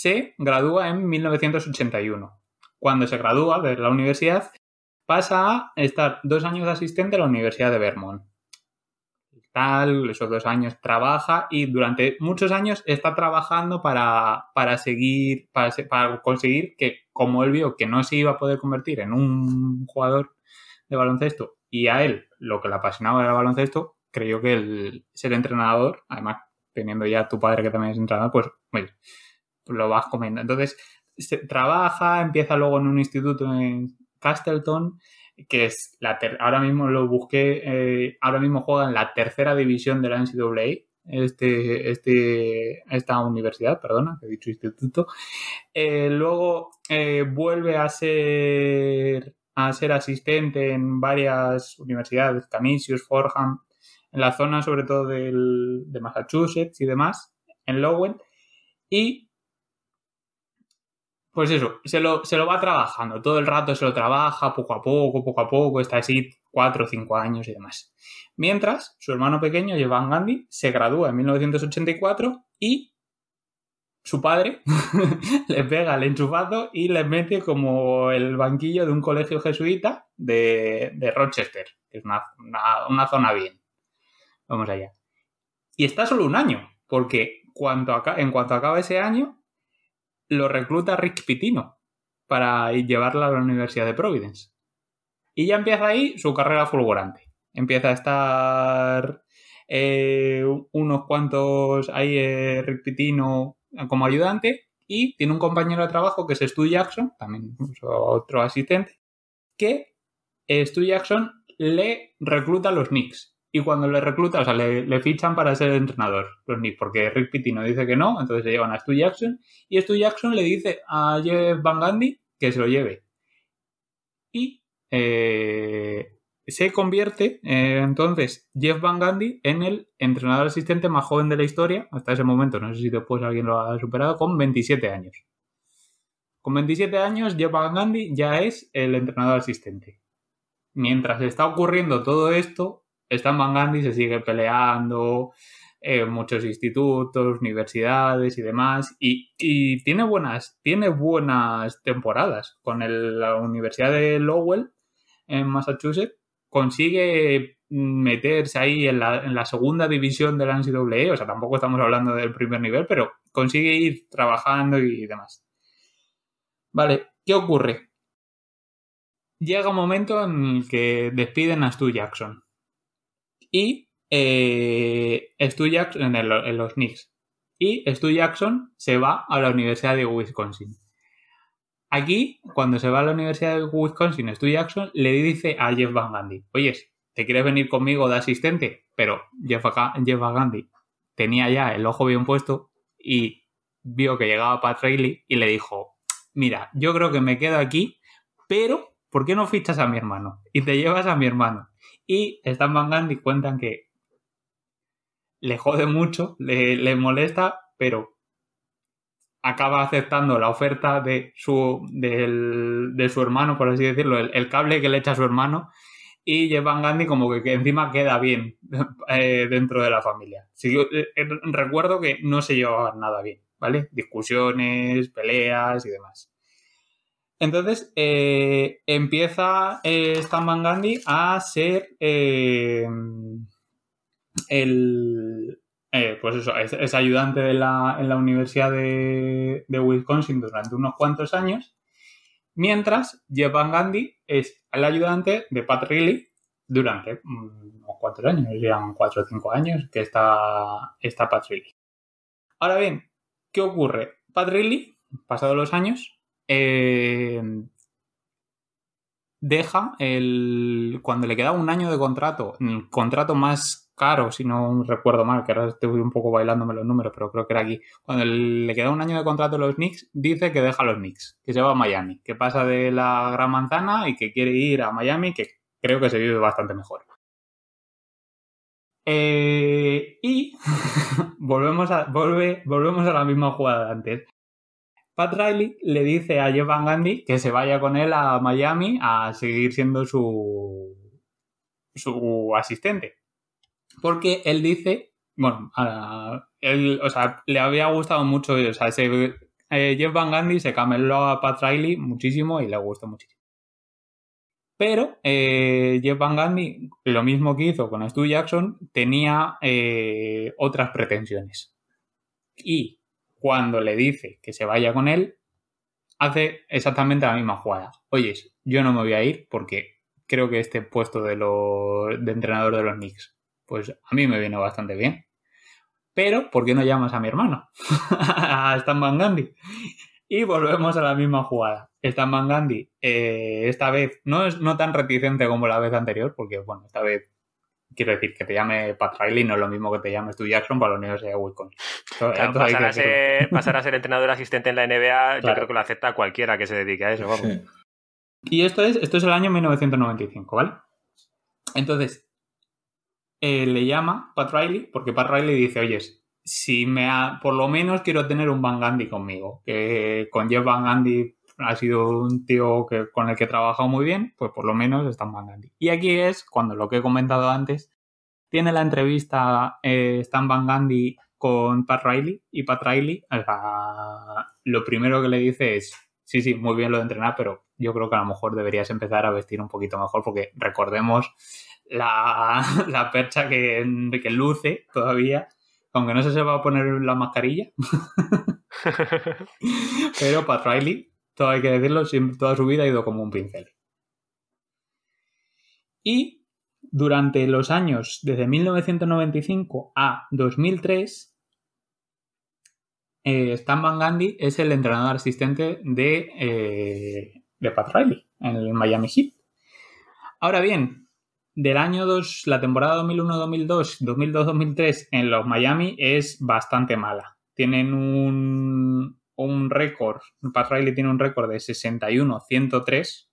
se gradúa en 1981. Cuando se gradúa de la universidad, pasa a estar dos años de asistente a la Universidad de Vermont. Tal, esos dos años trabaja y durante muchos años está trabajando para, seguir, para, para conseguir que, como él vio que no se iba a poder convertir en un jugador de baloncesto y a él lo que le apasionaba era el baloncesto, creyó que el ser entrenador, además teniendo ya tu padre que también es entrenador, pues, bueno, lo vas comiendo. Entonces, trabaja, empieza luego en un instituto en Castleton, que es la ahora mismo lo busqué, eh, ahora mismo juega en la tercera división de la NCAA, este, este, esta universidad, perdona, he dicho instituto. Eh, luego eh, vuelve a ser, a ser asistente en varias universidades, Canisius, Fordham, en la zona sobre todo del, de Massachusetts y demás, en Lowell. Y pues eso, se lo, se lo va trabajando, todo el rato se lo trabaja, poco a poco, poco a poco, está así cuatro o cinco años y demás. Mientras, su hermano pequeño, Jevan Gandhi, se gradúa en 1984 y su padre le pega el enchufazo y le mete como el banquillo de un colegio jesuita de, Rochester, que es una, una, zona bien. Vamos allá. Y está solo un año, porque cuanto en cuanto acaba ese año, lo recluta Rick Pitino para llevarla a la Universidad de Providence. Y ya empieza ahí su carrera fulgurante. Empieza a estar eh, unos cuantos ahí eh, Rick Pitino como ayudante y tiene un compañero de trabajo que es Stu Jackson, también otro asistente, que Stu Jackson le recluta a los Knicks y cuando le recluta, o sea, le, fichan para ser entrenador, los Knicks, porque Rick Pitino dice que no, entonces se llevan a Stu Jackson, y Stu Jackson le dice a Jeff Van Gundy que se lo lleve. Y eh, se convierte eh, entonces Jeff Van Gundy en el entrenador asistente más joven de la historia, hasta ese momento, no sé si después alguien lo ha superado, con 27 años. Con 27 años, Jeff Van Gundy ya es el entrenador asistente. Mientras está ocurriendo todo esto, Stan Van Gundy se sigue peleando en muchos institutos, universidades y demás, y, tiene, buenas, tiene buenas temporadas. Con la Universidad de Lowell en Massachusetts consigue meterse ahí en la, en la segunda división de la NCAA, o sea, tampoco estamos hablando del primer nivel, pero consigue ir trabajando y demás. Vale, ¿qué ocurre? Llega un momento en el que despiden a Stu Jackson. Y eh, Stu Jackson en, los Knicks. Y Stu Jackson se va a la Universidad de Wisconsin. Aquí, cuando se va a la Universidad de Wisconsin, Stu Jackson le dice a Jeff Van Gundy, oye, ¿te quieres venir conmigo de asistente? Pero Jeff, Jeff Van Gundy tenía ya el ojo bien puesto y vio que llegaba Pat Riley y le dijo, mira, yo creo que me quedo aquí, pero ¿por qué no fichas a mi hermano? Y te llevas a mi hermano. Y Stan Van Gundy cuentan que le jode mucho, le, le molesta, pero acaba aceptando la oferta de su, del- de su hermano, por así decirlo, el, cable que le echa a su hermano, y Jeff Van Gundy como que, que encima queda bien eh, dentro de la familia. Eh, eh, recuerdo que no se llevaban nada bien, ¿vale? Discusiones, peleas y demás. Entonces eh, empieza eh, Stan Van Gundy a ser eh, el, pues eso, es, ayudante de la, en la Universidad de, de Wisconsin durante unos cuantos años, mientras Jeff Van Gundy es el ayudante de Pat Riley durante mm, unos cuantos años, llevan cuatro o cinco años que está, está Pat Riley. Ahora bien, ¿qué ocurre? Pat Riley, pasados los años, eh, deja el. Cuando le queda un año de contrato, el contrato más caro, si no recuerdo mal, que ahora estoy un poco bailándome los números, pero creo que era aquí. Cuando le queda un año de contrato a los Knicks, dice que deja a los Knicks, que se va a Miami, que pasa de la Gran Manzana y que quiere ir a Miami, que creo que se vive bastante mejor. Eh, y volvemos, a, volve, volvemos a la misma jugada de antes. Pat Riley le dice a Jeff Van Gundy que se vaya con él a Miami a seguir siendo su, su asistente. Porque él dice, bueno, él, o sea, le había gustado mucho, o sea, ese, eh, Jeff Van Gundy se cameló a Pat Riley muchísimo y le gustó muchísimo. Pero eh, Jeff Van Gundy, lo mismo que hizo con Stu Jackson, tenía eh, otras pretensiones. Y cuando le dice que se vaya con él, hace exactamente la misma jugada. Oye, yo no me voy a ir porque creo que este puesto de, lo- de entrenador de los Knicks, pues a mí me viene bastante bien. Pero, ¿por qué no llamas a mi hermano? a Stan Van Gundy. Y volvemos a la misma jugada. Stan Van Gundy, eh, esta vez, no es no tan reticente como la vez anterior, porque, bueno, esta vez, quiero decir, que te llame Pat Riley no es lo mismo que te llames Stu Jackson para la Universidad de Wisconsin. Claro, pasar, que a ser, pasar a ser entrenador asistente en la NBA, yo creo que lo acepta cualquiera que se dedique a eso. Vamos. Sí. Y esto es, esto es el año 1995, ¿vale? Entonces, eh, le llama Pat Riley, porque Pat Riley dice, oye, si me ha, por lo menos quiero tener un Van Gundy conmigo, que con Jeff Van Gundy ha sido un tío que, con el que he trabajado muy bien, pues por lo menos está en Van Gundy. Y aquí es cuando lo que he comentado antes, tiene la entrevista eh, Stan Van Gundy con Pat Riley y Pat Riley o sea, lo primero que le dice es sí, sí, muy bien lo de entrenar, pero yo creo que a lo mejor deberías empezar a vestir un poquito mejor porque recordemos la, la percha que, que luce todavía, aunque no se se va a poner la mascarilla, pero Pat Riley, todo hay que decirlo, siempre, toda su vida ha ido como un pincel. Y durante los años desde 1995 a 2003, eh, Stan Van Gundy es el entrenador asistente de, eh, de Pat Riley en el Miami Heat. Ahora bien, del año 2, la temporada 2001-2002, 2002-2003 en los Miami es bastante mala. Tienen un, un récord, Pat Riley tiene un récord de 61-103.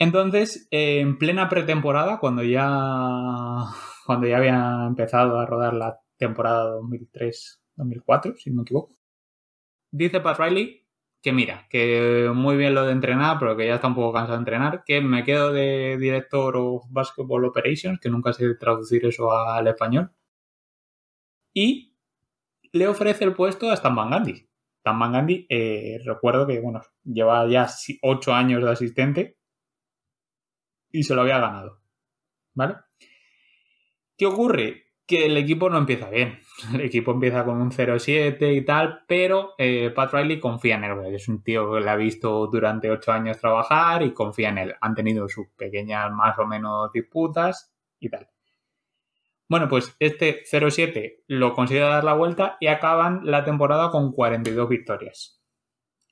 Entonces, eh, en plena pretemporada, cuando ya, cuando ya había empezado a rodar la temporada 2003-2004, si no me equivoco, dice Pat Riley que mira, que muy bien lo de entrenar, pero que ya está un poco cansado de entrenar, que me quedo de director of Basketball Operations, que nunca sé traducir eso al español, y le ofrece el puesto a Stan Van Gundy. Stan Van Gundy, eh, recuerdo que bueno, lleva ya 8 años de asistente y se lo había ganado. ¿Vale? ¿Qué ocurre? Que el equipo no empieza bien. El equipo empieza con un 0-7 y tal, pero eh, Pat Riley confía en él. Es un tío que le ha visto durante ocho años trabajar y confía en él. Han tenido sus pequeñas más o menos disputas y tal. Bueno, pues este 0-7 lo consigue dar la vuelta y acaban la temporada con 42 victorias.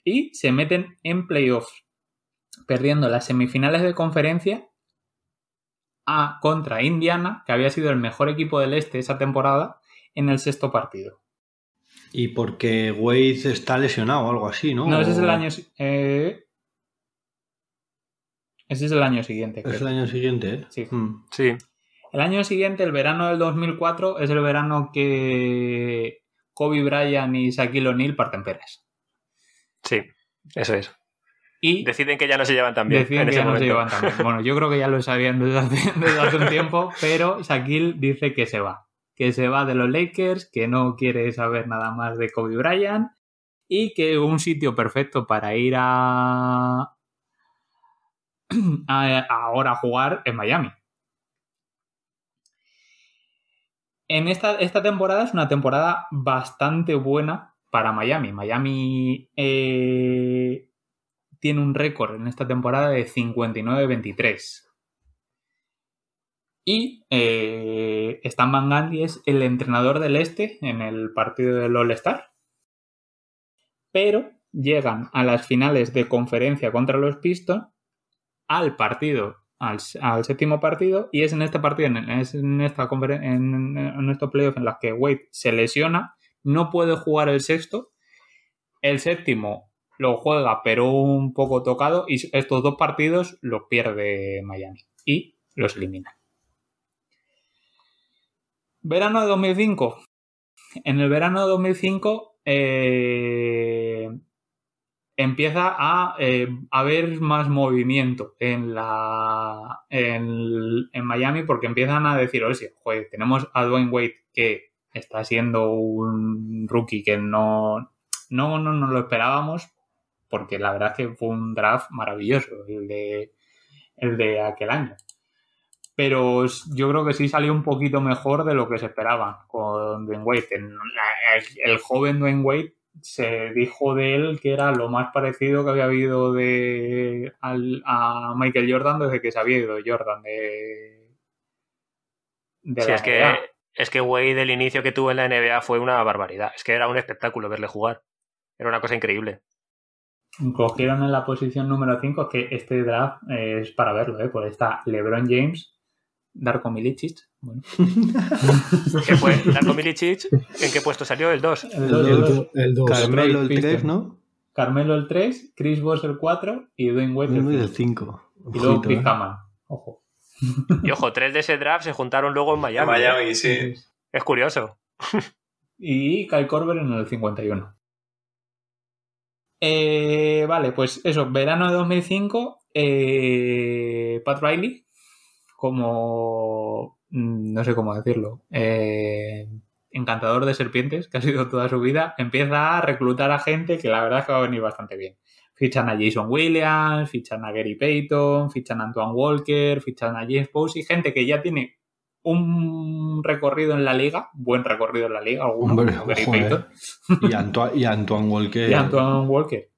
Y se meten en playoffs, perdiendo las semifinales de conferencia a contra Indiana, que había sido el mejor equipo del este esa temporada, en el sexto partido. Y porque Wade está lesionado o algo así, ¿no? No, ese es el año. eh, Ese es el año siguiente. Es creo. el año siguiente, ¿eh? Sí. Mm. Sí. El año siguiente, el verano del 2004, es el verano que Kobe Bryant y Shaquille O'Neal parten peras. Sí, eso es. Y Deciden que ya no se llevan tan bien. deciden en que ese ya no se llevan tan bien. Bueno, yo creo que ya lo sabían desde hace, desde hace un tiempo, pero Shaquille dice que se va. Que se va de los Lakers, que no quiere saber nada más de Kobe Bryant y que un sitio perfecto para ir a, a- ahora a jugar es Miami. En esta, esta temporada es una temporada bastante buena para Miami. Miami eh, tiene un récord en esta temporada de 59-23. Y eh, Stan Van Gundy es el entrenador del este en el partido del All-Star. Pero llegan a las finales de conferencia contra los Pistons al partido, al, al séptimo partido, y es en este partido, en, en estos playoffs en las que Wade se lesiona, no puede jugar el sexto. El séptimo lo juega, pero un poco tocado, y estos dos partidos los pierde Miami y los elimina. Verano de 2005. En el verano de 2005 eh, empieza a eh, haber más movimiento en la en, en Miami porque empiezan a decir, oye, joder, tenemos a Dwayne Wade que está siendo un rookie que no, no, no nos lo esperábamos porque la verdad es que fue un draft maravilloso el de, el de aquel año. Pero yo creo que sí salió un poquito mejor de lo que se esperaba con Dwayne Wade. El, el joven Dwayne Wade se dijo de él que era lo más parecido que había habido de al- a Michael Jordan desde que se había ido Jordan de, de Sí, la es que, NBA. es que Wade, el inicio que tuvo en la NBA fue una barbaridad. Es que era un espectáculo verle jugar. Era una cosa increíble. Cogieron en la posición número 5, es que este draft eh, es para verlo, ¿eh? Pues está LeBron James, Darko Milicic, bueno, ¿Qué fue? Darko Milicic, ¿en qué puesto salió? El 2. el dos, El el dos. do- el dos. Carmelo el Detroit 3, Pistons. ¿no? Carmelo el 3, Chris Bosh el 4 y Dwayne Wade el Muy del 5. 5. Y luego Chris Kaman. Ojo. Y ojo, tres de ese draft se juntaron luego en En Miami. ¿eh? Miami, sí. Es curioso. Y Kyle Korver en el 51. Eh, vale, pues eso, verano de 2005, eh, Pat Riley, como, no sé cómo decirlo, eh, encantador de serpientes, que ha sido toda su vida, empieza a reclutar a gente que la verdad es que va a venir bastante bien. Fichan a Jason Williams, fichan a Gary Payton, fichan a Antoine Walker, fichan a James Posey, gente que ya tiene un recorrido en la liga, buen recorrido en la liga, alguno, Hombre, Gary. Payton Y, Antoine, y Antoine Walker. y Antoine Walker.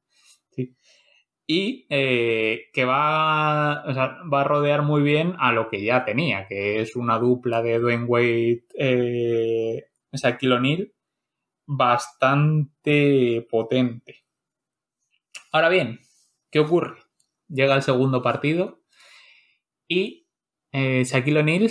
Y eh, que va, va a rodear muy bien a lo que ya tenía, que es una dupla de Dwayne Wade, eh, Shaquille O'Neal, bastante potente. Ahora bien, ¿qué ocurre? Llega el segundo partido y eh, Shaquille O'Neal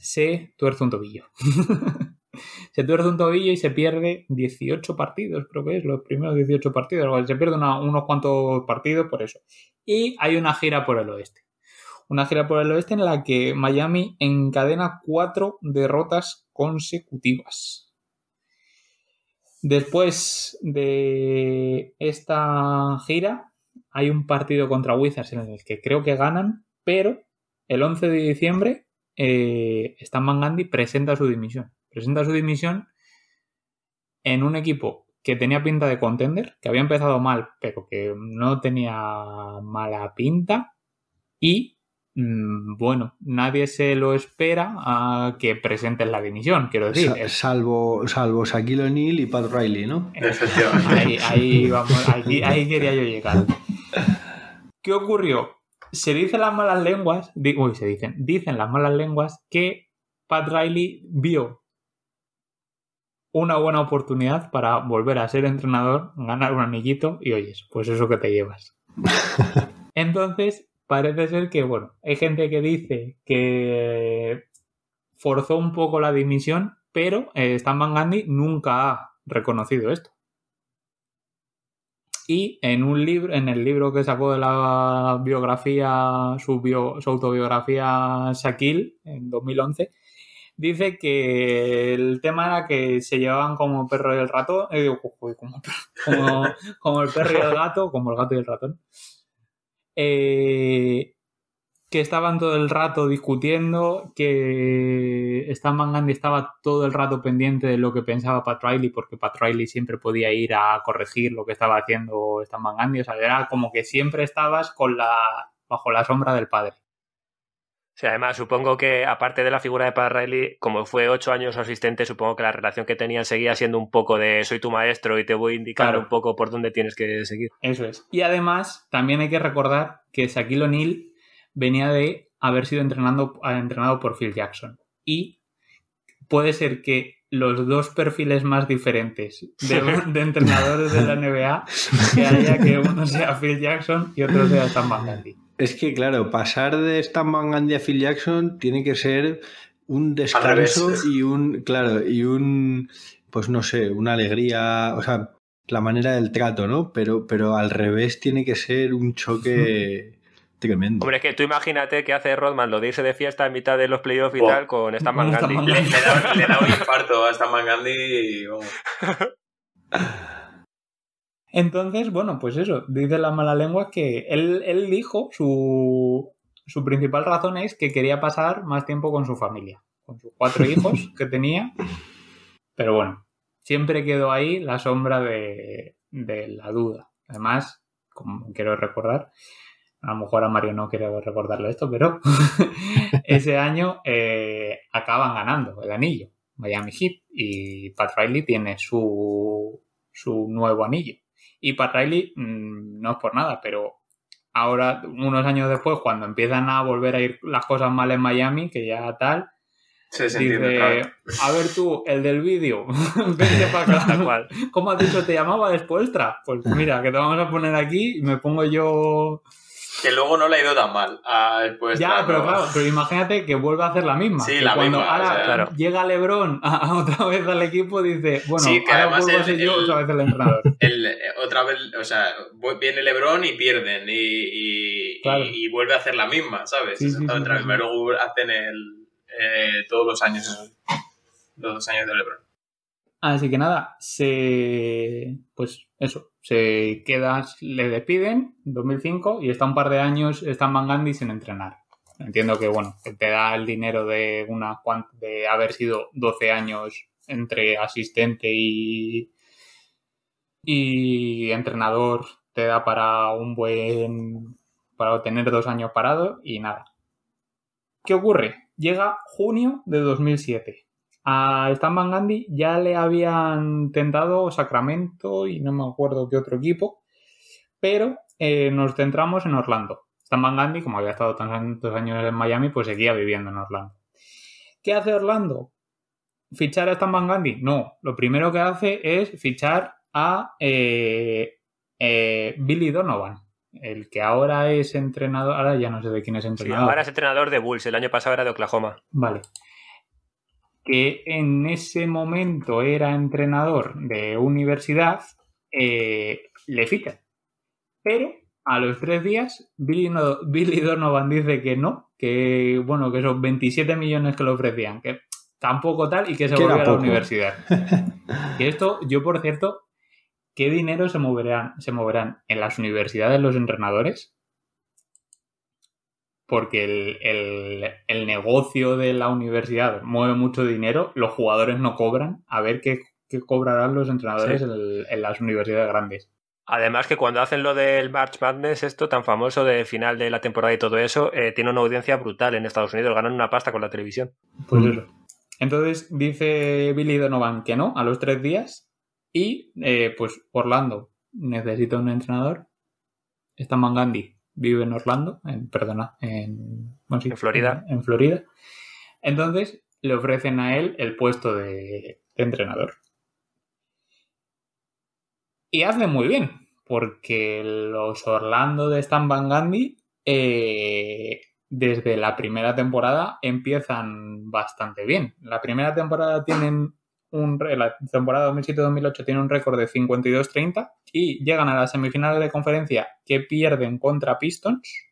se tuerce un tobillo. se tuerce un tobillo y se pierde 18 partidos, creo que es, los primeros 18 partidos. Se pierde unos cuantos partidos por eso. Y hay una gira por el oeste. Una gira por el oeste en la que Miami encadena cuatro derrotas consecutivas. Después de esta gira, hay un partido contra Wizards en el que creo que ganan, pero el 11 de diciembre eh, Stan Van Gundy presenta su dimisión. Presenta su dimisión en un equipo que tenía pinta de contender, que había empezado mal, pero que no tenía mala pinta, y mm, bueno, nadie se lo espera a que presenten la dimisión, quiero decir. Sa- Es- salvo, salvo Shaquille O'Neal y Pat Riley, ¿no? Ahí, ahí vamos, ahí, ahí quería yo llegar. ¿Qué ocurrió? Se dicen las malas lenguas, di- uy, se dicen, dicen las malas lenguas que Pat Riley vio una buena oportunidad para volver a ser entrenador, ganar un anillito y oyes, pues eso que te llevas. Entonces, parece ser que, bueno, hay gente que dice que forzó un poco la dimisión, pero eh, Stan Van Gundy nunca ha reconocido esto. Y en un libro, en el libro que sacó de la biografía, su, bio- su autobiografía Shaquille, en 2011, dice que el tema era que se llevaban como perro y el ratón, eh, como, el perro y el gato, como el gato y el ratón. Eh, que estaban todo el rato discutiendo, que Stan Van Gundy estaba todo el rato pendiente de lo que pensaba Pat Riley, porque Pat Riley siempre podía ir a corregir lo que estaba haciendo Stan Van Gundy, o sea, era como que siempre estabas bajo la sombra del padre. Sí, además, supongo que aparte de la figura de Pat Riley, como fue ocho años su asistente, supongo que la relación que tenían seguía siendo un poco de soy tu maestro y te voy a indicar Claro. un poco por dónde tienes que seguir. Eso es. Y además, también hay que recordar que Shaquille O'Neal venía de haber sido entrenando, entrenado por Phil Jackson. Y puede ser que los dos perfiles más diferentes de, de entrenadores de la NBA que haya que uno sea Phil Jackson y otro sea Stan Van Gundy. Es que, claro, pasar de Stan Van Gundy a Phil Jackson tiene que ser un descanso y un, claro, y un, pues no sé, una alegría, o sea, la manera del trato, ¿no? Pero, pero al revés tiene que ser un choque tremendo. Hombre, es que tú imagínate que hace Rodman lo de irse de fiesta en mitad de los playoffs y tal con Stan Van. Van Le, le da, le da un infarto a Stan Gandhi y vamos. Entonces, bueno, pues eso, dice la mala lengua que él, él dijo su, su principal razón es que quería pasar más tiempo con su familia, con sus cuatro hijos que tenía. Pero bueno, siempre quedó ahí la sombra de, de la duda. Además, como quiero recordar, a lo mejor a Mario no quiero recordarle esto, pero ese año eh, acaban ganando el anillo, Miami Heat, y Pat Riley tiene su, su nuevo anillo. Y Pat Riley, mmm, no es por nada, pero ahora, unos años después, cuando empiezan a volver a ir las cosas mal en Miami, que ya tal, Sí, se entiende. dice, claro. a ver tú, el del vídeo, vente para Tal acá. cual. ¿Cómo has dicho te llamaba después? Pues mira, que te vamos a poner aquí y me pongo yo... Que luego no le ha ido tan mal. Ah, después, Ya, pero claro, pero imagínate que vuelve a hacer la misma. Sí, la cuando misma, ahora o sea, claro. llega Lebron a, a otra vez al equipo, dice, bueno, Sí, que ahora además vuelvo a el- ser yo el- otra vez el entrenador. El, eh, otra vez, o sea, viene LeBron y pierden y, y, Claro. y- y vuelve a hacer la misma, ¿sabes? Sí, sí, sí. Y luego hacen el, eh, todos los años esos. Los dos años de LeBron. Así que nada, se. Pues eso, se queda, le despiden en 2005 y está un par de años Stan Van Gundy sin entrenar. Entiendo que, bueno, te da el dinero de, una, de haber sido 12 años entre asistente y, y entrenador, te da para un buen. para tener dos años parado y nada. ¿Qué ocurre? Llega junio de 2007 a Stan Van Gundy ya le habían tentado Sacramento y no me acuerdo qué otro equipo, pero eh, nos centramos en Orlando. Stan Van Gundy, como había estado tantos años en Miami, pues seguía viviendo en Orlando. ¿Qué hace Orlando? ¿Fichar a Stan Van Gundy? No, lo primero que hace es fichar a eh, eh, Billy Donovan, el que ahora es entrenador, ahora ya no sé de quién es Sí, entrenador. ahora es entrenador de Bulls, el año pasado era de Oklahoma. Vale. Que en ese momento era entrenador de universidad, eh, le fitan. Pero a los tres días, Billy, no- Billy Donovan dice que no, que bueno, que esos 27 millones que le ofrecían, que tampoco tal, y que se Que volvió a la universidad. Y esto, yo por cierto, ¿qué dinero se moverán, se moverán en las universidades los entrenadores? Porque el, el- el negocio de la universidad mueve mucho dinero, los jugadores no cobran, a ver qué, qué cobrarán los entrenadores Sí. en, el- en las universidades grandes. Además que cuando hacen lo del March Madness, esto tan famoso de final de la temporada y todo eso, eh, tiene una audiencia brutal en Estados Unidos, ganan una pasta con la televisión. Pues eso. Entonces dice Billy Donovan que no a los tres días y eh, pues Orlando necesita un entrenador. Está Mangandi vive en Orlando, en, perdona, en, bueno, sí, En Florida. En, en Florida. Entonces le ofrecen a él el puesto de, de entrenador. Y hace muy bien, porque los Orlando de Stan Van Gundy eh, desde la primera temporada empiezan bastante bien. La primera temporada tienen un re- la temporada 2007-2008 tiene un récord de 52-30 y llegan a las semifinales de conferencia que pierden contra Pistons.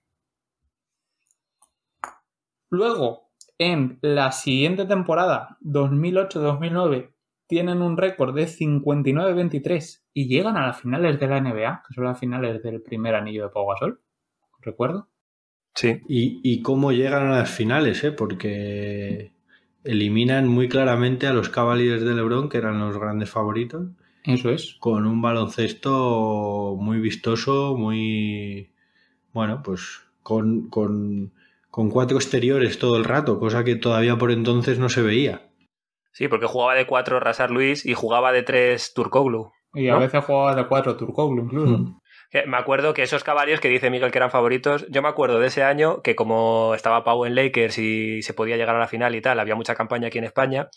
Luego, en la siguiente temporada, 2008-2009, tienen un récord de 59-23 y llegan a las finales de la NBA, que son las finales del primer anillo de Pau Gasol. ¿Recuerdo? Sí. Y, y cómo llegan a las finales, ¿eh? porque eliminan muy claramente a los Cavaliers de LeBron, que eran los grandes favoritos, Eso es. con un baloncesto muy vistoso, muy. Bueno, pues con, con, con cuatro exteriores todo el rato, cosa que todavía por entonces no se veía. Sí, porque jugaba de 4 Rasar Luis y jugaba de 3 Turkoglu. Y a ¿No? veces jugaba de 4 Turkoglu incluso. Mm. Me acuerdo que esos caballos que dice Miguel que eran favoritos, yo me acuerdo de ese año que como estaba Pau en Lakers y se podía llegar a la final y tal, había mucha campaña aquí en España,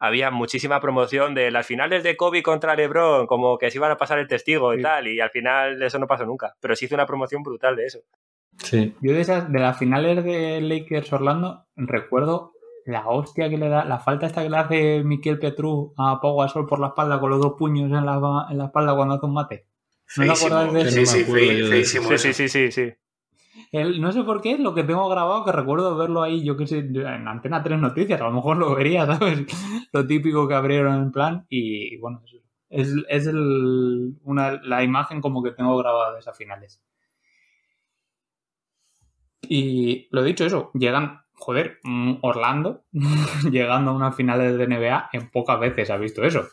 había muchísima promoción de las finales de Kobe contra LeBron, como que se iban a pasar el testigo y Sí. tal, y al final eso no pasó nunca, pero se hizo una promoción brutal de eso. Sí. Yo de esas, de las finales de Lakers Orlando, recuerdo la hostia que le da, la falta esta que le hace Miquel Petru a Pau Gasol por la espalda con los dos puños en la, en la espalda cuando hace un mate. ¿No Feísimo. de? Sí, sí, feí- de Sí, sí, sí, sí. El- no sé por qué, lo que tengo grabado, que recuerdo verlo ahí, yo qué sé, en Antena 3 Noticias, a lo mejor lo vería, ¿sabes? Lo típico que abrieron en plan, y bueno, eso es, es el- una, la imagen como que tengo grabada de esas finales. Y lo dicho, eso, llegan, joder, mm, Orlando, llegando a unas finales de NBA, en pocas veces ha visto eso.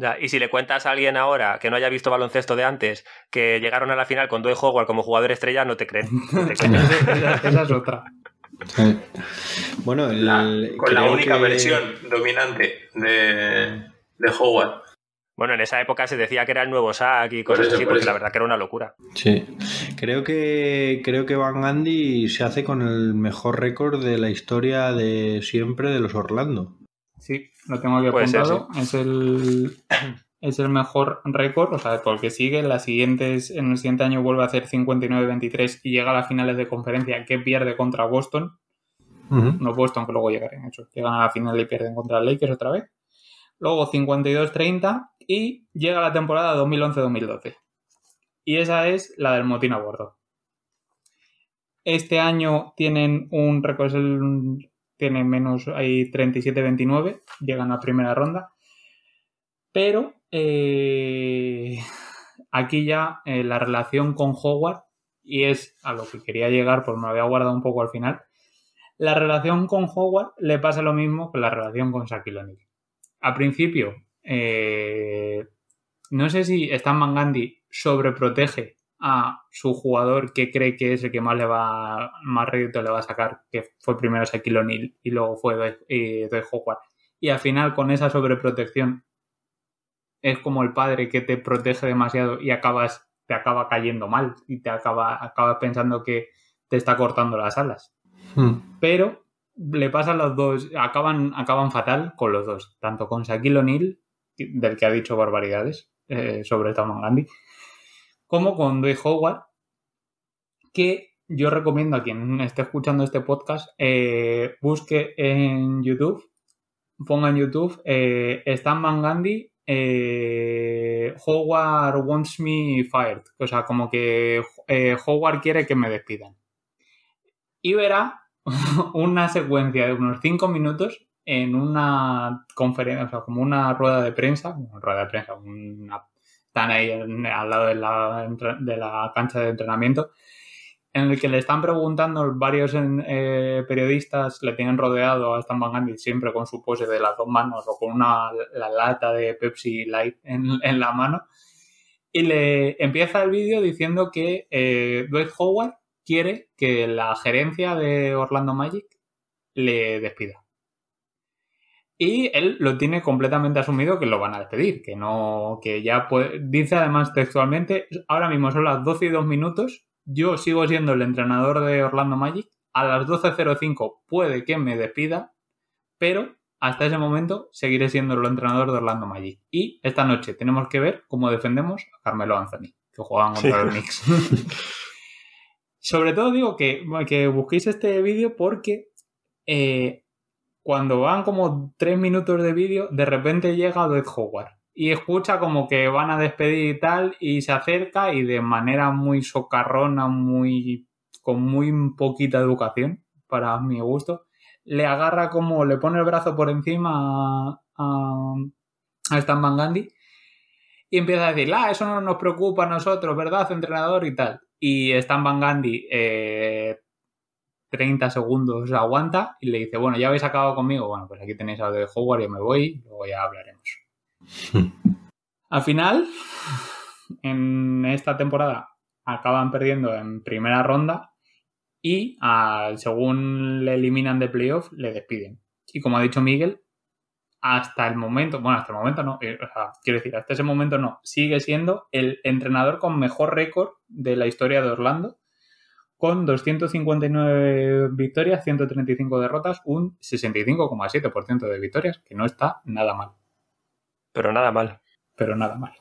Ya, y si le cuentas a alguien ahora que no haya visto baloncesto de antes, que llegaron a la final con Dwight Howard como jugador estrella, no te creen. No te creen. esa, es otra. Bueno, el- La- con la única que- versión dominante de, de Howard. Bueno, en esa época se decía que era el nuevo Sack y Por cosas eso, así, por porque eso. la verdad que era una locura. Sí, creo que creo que Van Gundy se hace con el mejor récord de la historia de siempre de los Orlando. Lo tengo aquí Puede ser, apuntado. Es el es el mejor récord, o sea, porque sigue, las siguientes, en el siguiente año vuelve a hacer 59-23 y llega a las finales de conferencia que pierde contra Boston. No Boston, que luego llegarán, eso. Llegan a la final y pierden contra Lakers otra vez. Luego 52-30 y llega la temporada 2011-2012. Y esa es la del motín a bordo. Este año tienen un récord, es el- tienen menos, hay 37-29, llegan a primera ronda. Pero eh, aquí ya eh, la relación con Howard, y es a lo que quería llegar, pues me había guardado un poco al final. La relación con Howard le pasa lo mismo que la relación con Shaquille O'Neal. Al principio, eh, no sé si Stan Van Gundy sobreprotege a su jugador que cree que es el que más le va más rédito le va a sacar, que fue primero Shaquille O'Neal y luego fue Dwight eh, Howard. Y al final, con esa sobreprotección, es como el padre que te protege demasiado y acabas, te acaba cayendo mal y te acaba, acabas pensando que te está cortando las alas. Hmm. Pero le pasan los dos, acaban, acaban fatal con los dos, tanto con Shaquille O'Neal, del que ha dicho barbaridades eh, sobre Tom Gandhi, como con Dwight Howard, que yo recomiendo a quien esté escuchando este podcast, eh, busque en YouTube, ponga en YouTube eh, Stan Van Gundy, eh, Howard wants me fired, o sea, como que eh, Howard quiere que me despidan. Y verá una secuencia de unos 5 minutos en una conferencia, o sea, como una rueda de prensa, una rueda de prensa, una, están ahí en- al lado de la, de la cancha de entrenamiento, en el que le están preguntando varios en- eh, periodistas, le tienen rodeado a Stan Van siempre con su pose de las dos manos o con una la lata de Pepsi Light en, en la mano, Y le empieza el vídeo diciendo que eh, Dwight Howard quiere que la gerencia de Orlando Magic le despida. Y él lo tiene completamente asumido que lo van a despedir, que no, que ya puede, dice además textualmente, ahora mismo son las 12 y 2 minutos, yo sigo siendo el entrenador de Orlando Magic, a las 12.05 puede que me despida, pero hasta ese momento seguiré siendo el entrenador de Orlando Magic. Y esta noche tenemos que ver cómo defendemos a Carmelo Anthony, que juegan contra los Knicks. Sobre todo digo que, que busquéis este vídeo porque eh, cuando van como tres minutos de vídeo, de repente llega Dwight Howard y escucha como que van a despedir y tal, y se acerca y de manera muy socarrona, muy con muy poquita educación, para mi gusto, le agarra como, le pone el brazo por encima a, a, a Stan Van Gandhi y empieza a decir, ah, eso no nos preocupa a nosotros, ¿verdad, entrenador? Y tal. Y Stan Van Gandhi eh, 30 segundos aguanta y le dice, bueno, ya habéis acabado conmigo, bueno, pues aquí tenéis a de Howard, yo me voy, luego ya hablaremos. Al final, en esta temporada acaban perdiendo en primera ronda y a, según le eliminan de playoff, le despiden. Y como ha dicho Miguel, hasta el momento, bueno, hasta el momento no, eh, o sea, quiero decir, hasta ese momento no, sigue siendo el entrenador con mejor récord de la historia de Orlando, con 259 victorias, 135 derrotas, un 65,7% de victorias, que no está nada mal. Pero nada mal. Pero nada mal.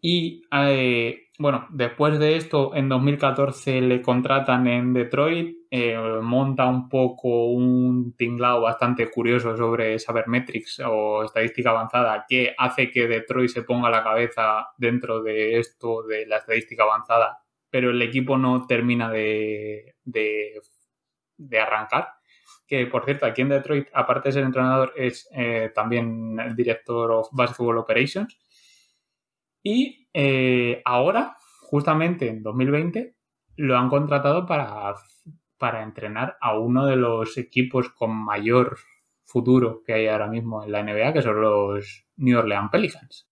Y eh, bueno, después de esto, en 2014 le contratan en Detroit, eh, monta un poco un tinglado bastante curioso sobre Sabermetrics o estadística avanzada que hace que Detroit se ponga la cabeza dentro de esto de la estadística avanzada, pero el equipo no termina de, de, arrancar. Que por cierto, aquí en Detroit, aparte de ser entrenador, es eh, también el director of Basketball Operations. Y eh, ahora, justamente en 2020, lo han contratado para, para entrenar a uno de los equipos con mayor futuro que hay ahora mismo en la NBA, que son los New Orleans Pelicans.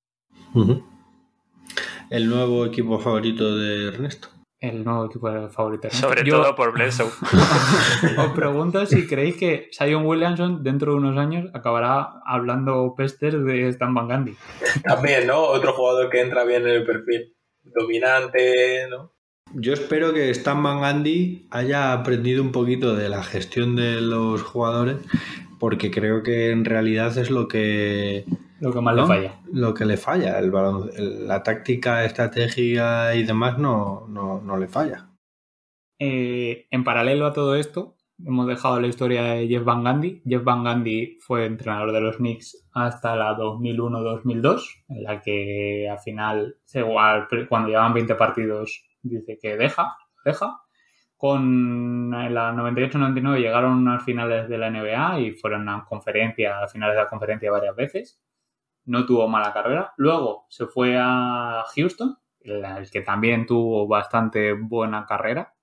El nuevo equipo favorito de Ernesto. El nuevo equipo favorito. de Ernesto. Sobre Yo, todo por Bledsoe. os pregunto si creéis que Zion Williamson dentro de unos años acabará hablando pestes de Stan Van Gundy. También, ¿no? Otro jugador que entra bien en el perfil. Dominante, ¿no? Yo espero que Stan Van Gundy haya aprendido un poquito de la gestión de los jugadores, porque creo que en realidad es lo que lo que más ¿no? le falla. Lo que le falla, el el, la táctica, estrategia y demás no, no, no le falla. Eh, en paralelo a todo esto, hemos dejado la historia de Jeff Van Gundy. Jeff Van Gundy fue entrenador de los Knicks hasta la 2001-2002, en la que al final, cuando llevaban 20 partidos, dice que deja, deja. Con la 98-99 llegaron a finales de la NBA y fueron a conferencia, a finales de la conferencia varias veces. No tuvo mala carrera. Luego se fue a Houston, el que también tuvo bastante buena carrera.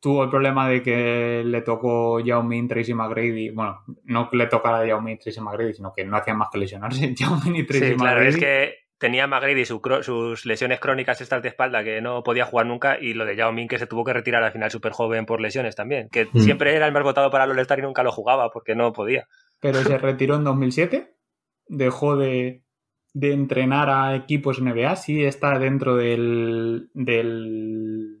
Tuvo el problema de que le tocó Yao Min, Tracy McGrady. Bueno, no que le tocara a Yao Min, Tracy McGrady, sino que no hacían más que lesionarse Yao Min y Tracy sí, McGrady. Claro, es que tenía McGrady su, sus lesiones crónicas estas de espalda que no podía jugar nunca y lo de Yao Min que se tuvo que retirar al final súper joven por lesiones también, que mm. siempre era el más votado para el All-Star y nunca lo jugaba porque no podía. Pero se retiró en 2007, dejó de, de entrenar a equipos NBA, sí está dentro del, del,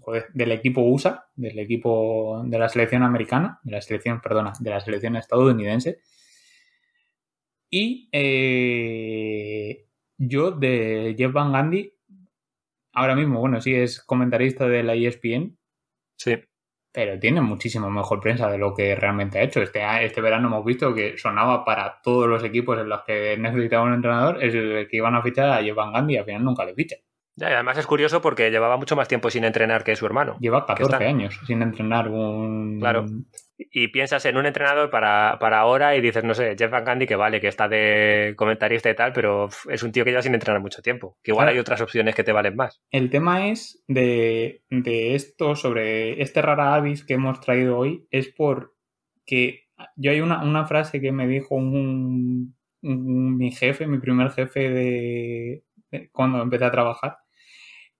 joder, del equipo USA, del equipo de la selección americana, de la selección, perdona, de la selección estadounidense. Y eh, yo de Jeff Van Gundy, ahora mismo, bueno, sí es comentarista de la ESPN. Sí. Pero tiene muchísimo mejor prensa de lo que realmente ha hecho. Este, este verano hemos visto que sonaba para todos los equipos en los que necesitaban un entrenador, es el que iban a fichar a Jeff Van Gundy y al final nunca le fichan. Ya, y además es curioso porque llevaba mucho más tiempo sin entrenar que su hermano. Lleva 14 años sin entrenar un... Claro. Y piensas en un entrenador para, para ahora y dices, no sé, Jeff Van Gundy, que vale, que está de comentarista y tal, pero es un tío que lleva sin entrenar mucho tiempo. Que igual claro. hay otras opciones que te valen más. El tema es de, de esto, sobre este rara avis que hemos traído hoy, es por que yo hay una, una frase que me dijo un, mi jefe, mi primer jefe de, de cuando empecé a trabajar,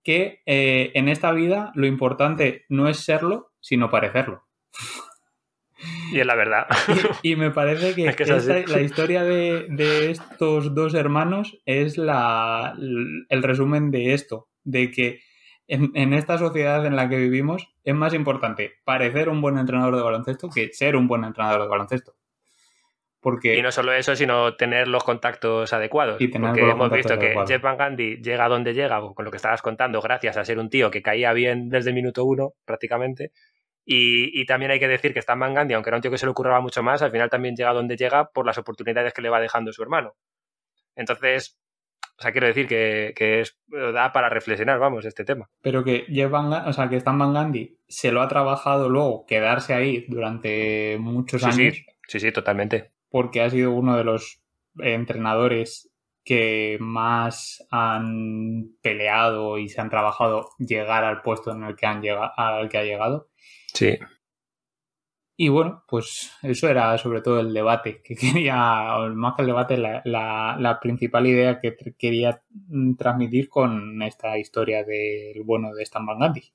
que eh, en esta vida lo importante no es serlo, sino parecerlo. Y es la verdad. Y, y me parece que, Es que es esta- así. la historia de, de estos dos hermanos es la, el resumen de esto, de que en, en esta sociedad en la que vivimos es más importante parecer un buen entrenador de baloncesto que ser un buen entrenador de baloncesto. Porque Y no solo eso, sino tener los contactos adecuados. Y tener porque los hemos visto que. Jeff Van Gundy llega a donde llega, con lo que estabas contando, gracias a ser un tío que caía bien desde el minuto uno, prácticamente. Y, y también hay que decir que Stan Van Gundy, aunque era un tío que se le ocurraba mucho más, al final también llega a donde llega por las oportunidades que le va dejando su hermano. Entonces, o sea, quiero decir que, que es, da para reflexionar, vamos, este tema. pero que Jeff Van Gun- o sea, que Stan Van Gundy se lo ha trabajado luego quedarse ahí durante muchos Sí, años. sí, sí, sí, totalmente. Porque ha sido uno de los entrenadores que más han peleado y se han trabajado llegar al puesto en el que han llegado, al que ha llegado. Sí. Y bueno, pues eso era sobre todo el debate que quería, más que el debate, la, la- la principal idea que quería mm, transmitir con esta historia del bueno de Stan Van Gundy.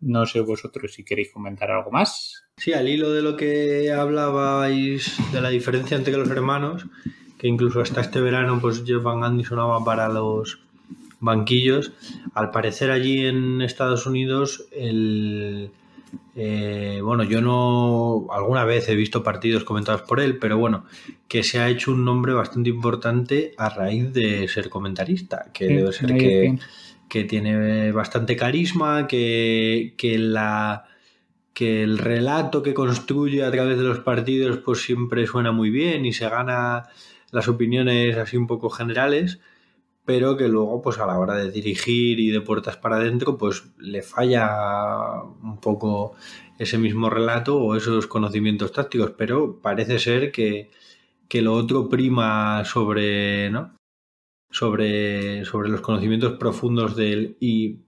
No sé vosotros si queréis comentar algo más. Sí, al hilo de lo que hablabais de la diferencia entre los hermanos, que incluso hasta este verano pues Jeff Van Gundy sonaba para los banquillos, al parecer allí en Estados Unidos el... eh, bueno, yo no alguna vez he visto partidos comentados por él, pero bueno, que se ha hecho un nombre bastante importante a raíz de ser comentarista, que debe ser que, que tiene bastante carisma, que, que la que el relato que construye a través de los partidos pues siempre suena muy bien y se gana las opiniones así un poco generales, pero que luego pues a la hora de dirigir y de puertas para adentro pues le falla un poco ese mismo relato o esos conocimientos tácticos, pero parece ser que, que lo otro prima sobre, ¿no? sobre, sobre los conocimientos profundos de él y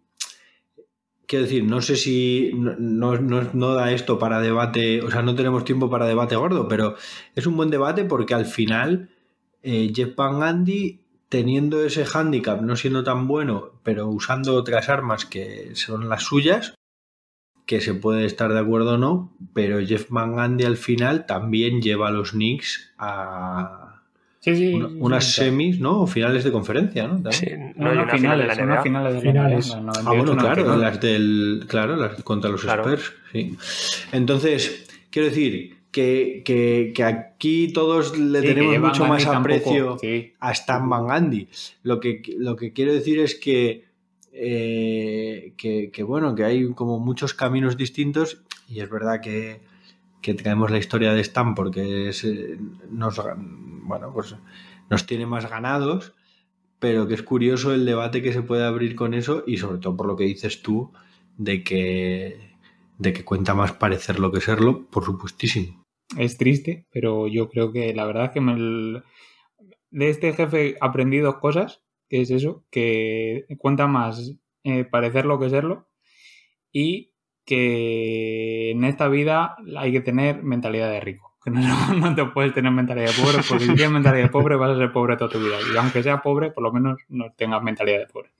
quiero decir, no sé si no, no, no- da esto para debate, o sea, no tenemos tiempo para debate gordo, pero es un buen debate porque al final eh, Jeff Van Gundy, teniendo ese hándicap, no siendo tan bueno, pero usando otras armas que son las suyas, que se puede estar de acuerdo o no, pero Jeff Van Gundy al final también lleva a los Knicks a Sí, sí, una- sí, unas sí, semis, ¿no? O finales de conferencia, ¿no? También. Sí, No, no hay no, una final de la finales, NBA. finales de la Finales. NBA, no, Ah, bueno, 98, claro, 99. las del. Claro, las contra los Claro. Spurs, sí. Entonces, quiero decir que, que- que aquí todos le Sí, tenemos mucho más aprecio sí. a Stan Van Gundy. Lo que, lo que quiero decir es que, eh, que, que, bueno, que hay como muchos caminos distintos y es verdad que, que traemos la historia de Stan porque es, eh, nos, bueno, pues nos tiene más ganados, pero que es curioso el debate que se puede abrir con eso y sobre todo por lo que dices tú de que, de que cuenta más parecerlo que serlo, por supuestísimo. Es triste, pero yo creo que la verdad es que me de este jefe aprendí dos cosas, que es eso, que cuenta más eh, parecerlo que serlo y que en esta vida hay que tener mentalidad de rico. Que no, no te puedes tener mentalidad de pobre, porque si tienes mentalidad de pobre vas a ser pobre toda tu vida. Y aunque seas pobre, por lo menos no tengas mentalidad de pobre.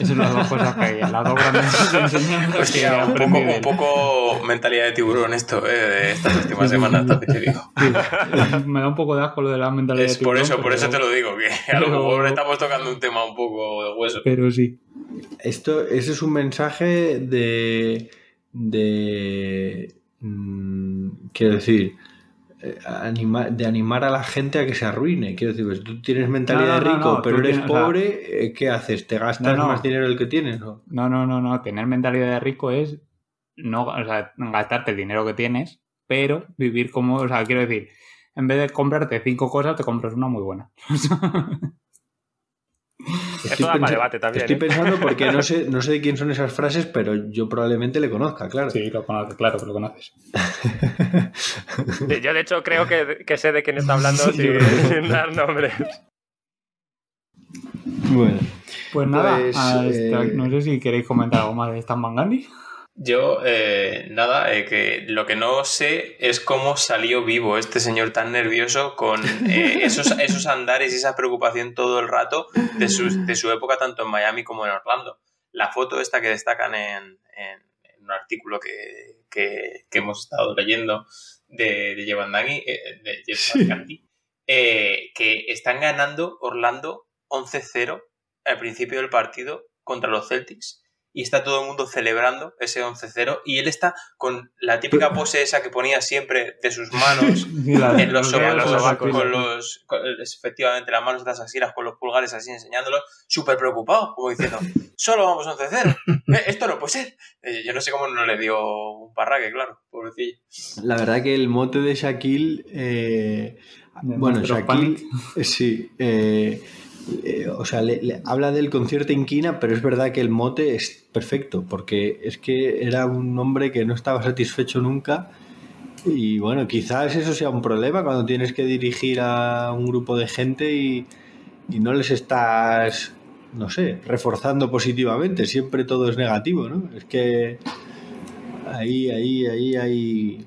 Esas son las dos cosas que hay, las dos grandes enseñanzas que Hostia, un poco, un mentalidad de tiburón esto, eh, de estas últimas semanas, te digo. Sí. Me da un poco de asco lo de la mentalidad Es de por tiburón, eso, por eso te lo digo, que a lo mejor estamos tocando un tema un poco de hueso. Pero sí. Esto, ese es un mensaje de. De. mm, quiero decir. eh, anima- de animar a la gente a que se arruine. Quiero decir, pues tú tienes mentalidad No, no, de rico, no, pero eres tienes- o sea- pobre, eh, ¿qué haces? ¿Te gastas más dinero del que tienes? No, no, no, no. Tener mentalidad de rico es no, o sea, gastarte el dinero que tienes, pero vivir como, o sea, quiero decir, en vez de comprarte cinco cosas, te compras una muy buena. Esto da para debate también, Estoy ¿eh? pensando porque no sé, no sé de quién son esas frases, pero yo probablemente le conozca, claro. sí, lo conoces, claro que lo conoces. Sí, Yo, de hecho, creo que, que sé de quién está hablando Sí, sin, dar nombres. Bueno. Pues nada, Pues, hasta- eh, no sé si queréis comentar algo más de Stan Van Gundy. Yo, eh, nada, eh, que lo que no sé es cómo salió vivo este señor tan nervioso con eh, esos, esos andares y esa preocupación todo el rato de su, de su época tanto en Miami como en Orlando. La foto esta que destacan en, en, en un artículo que, que, que, hemos estado leyendo de, de Jevandani, eh, de Jeff eh, que están ganando Orlando 11-0 al principio del partido contra los Celtics y está todo el mundo celebrando ese 11-0 y él está con la típica pose esa que ponía siempre de sus manos en los sobacos, con los con, efectivamente las manos de las axilas con los pulgares así enseñándolos, súper preocupado, como diciendo, solo vamos 11-0, esto no puede ser. Eh, yo no sé cómo no le dio un parraque, claro, pobrecillo. La verdad que el mote de Shaquille, eh, bueno, Shaquille, sí, eh, o sea, le, habla del concierto inquina, pero es verdad que el mote es perfecto, porque es que era un hombre que no estaba satisfecho nunca. Y bueno, quizás eso sea un problema cuando tienes que dirigir a un grupo de gente y, y no les estás, no sé, reforzando positivamente. Siempre todo es negativo, ¿no? Es que ahí, ahí, ahí, ahí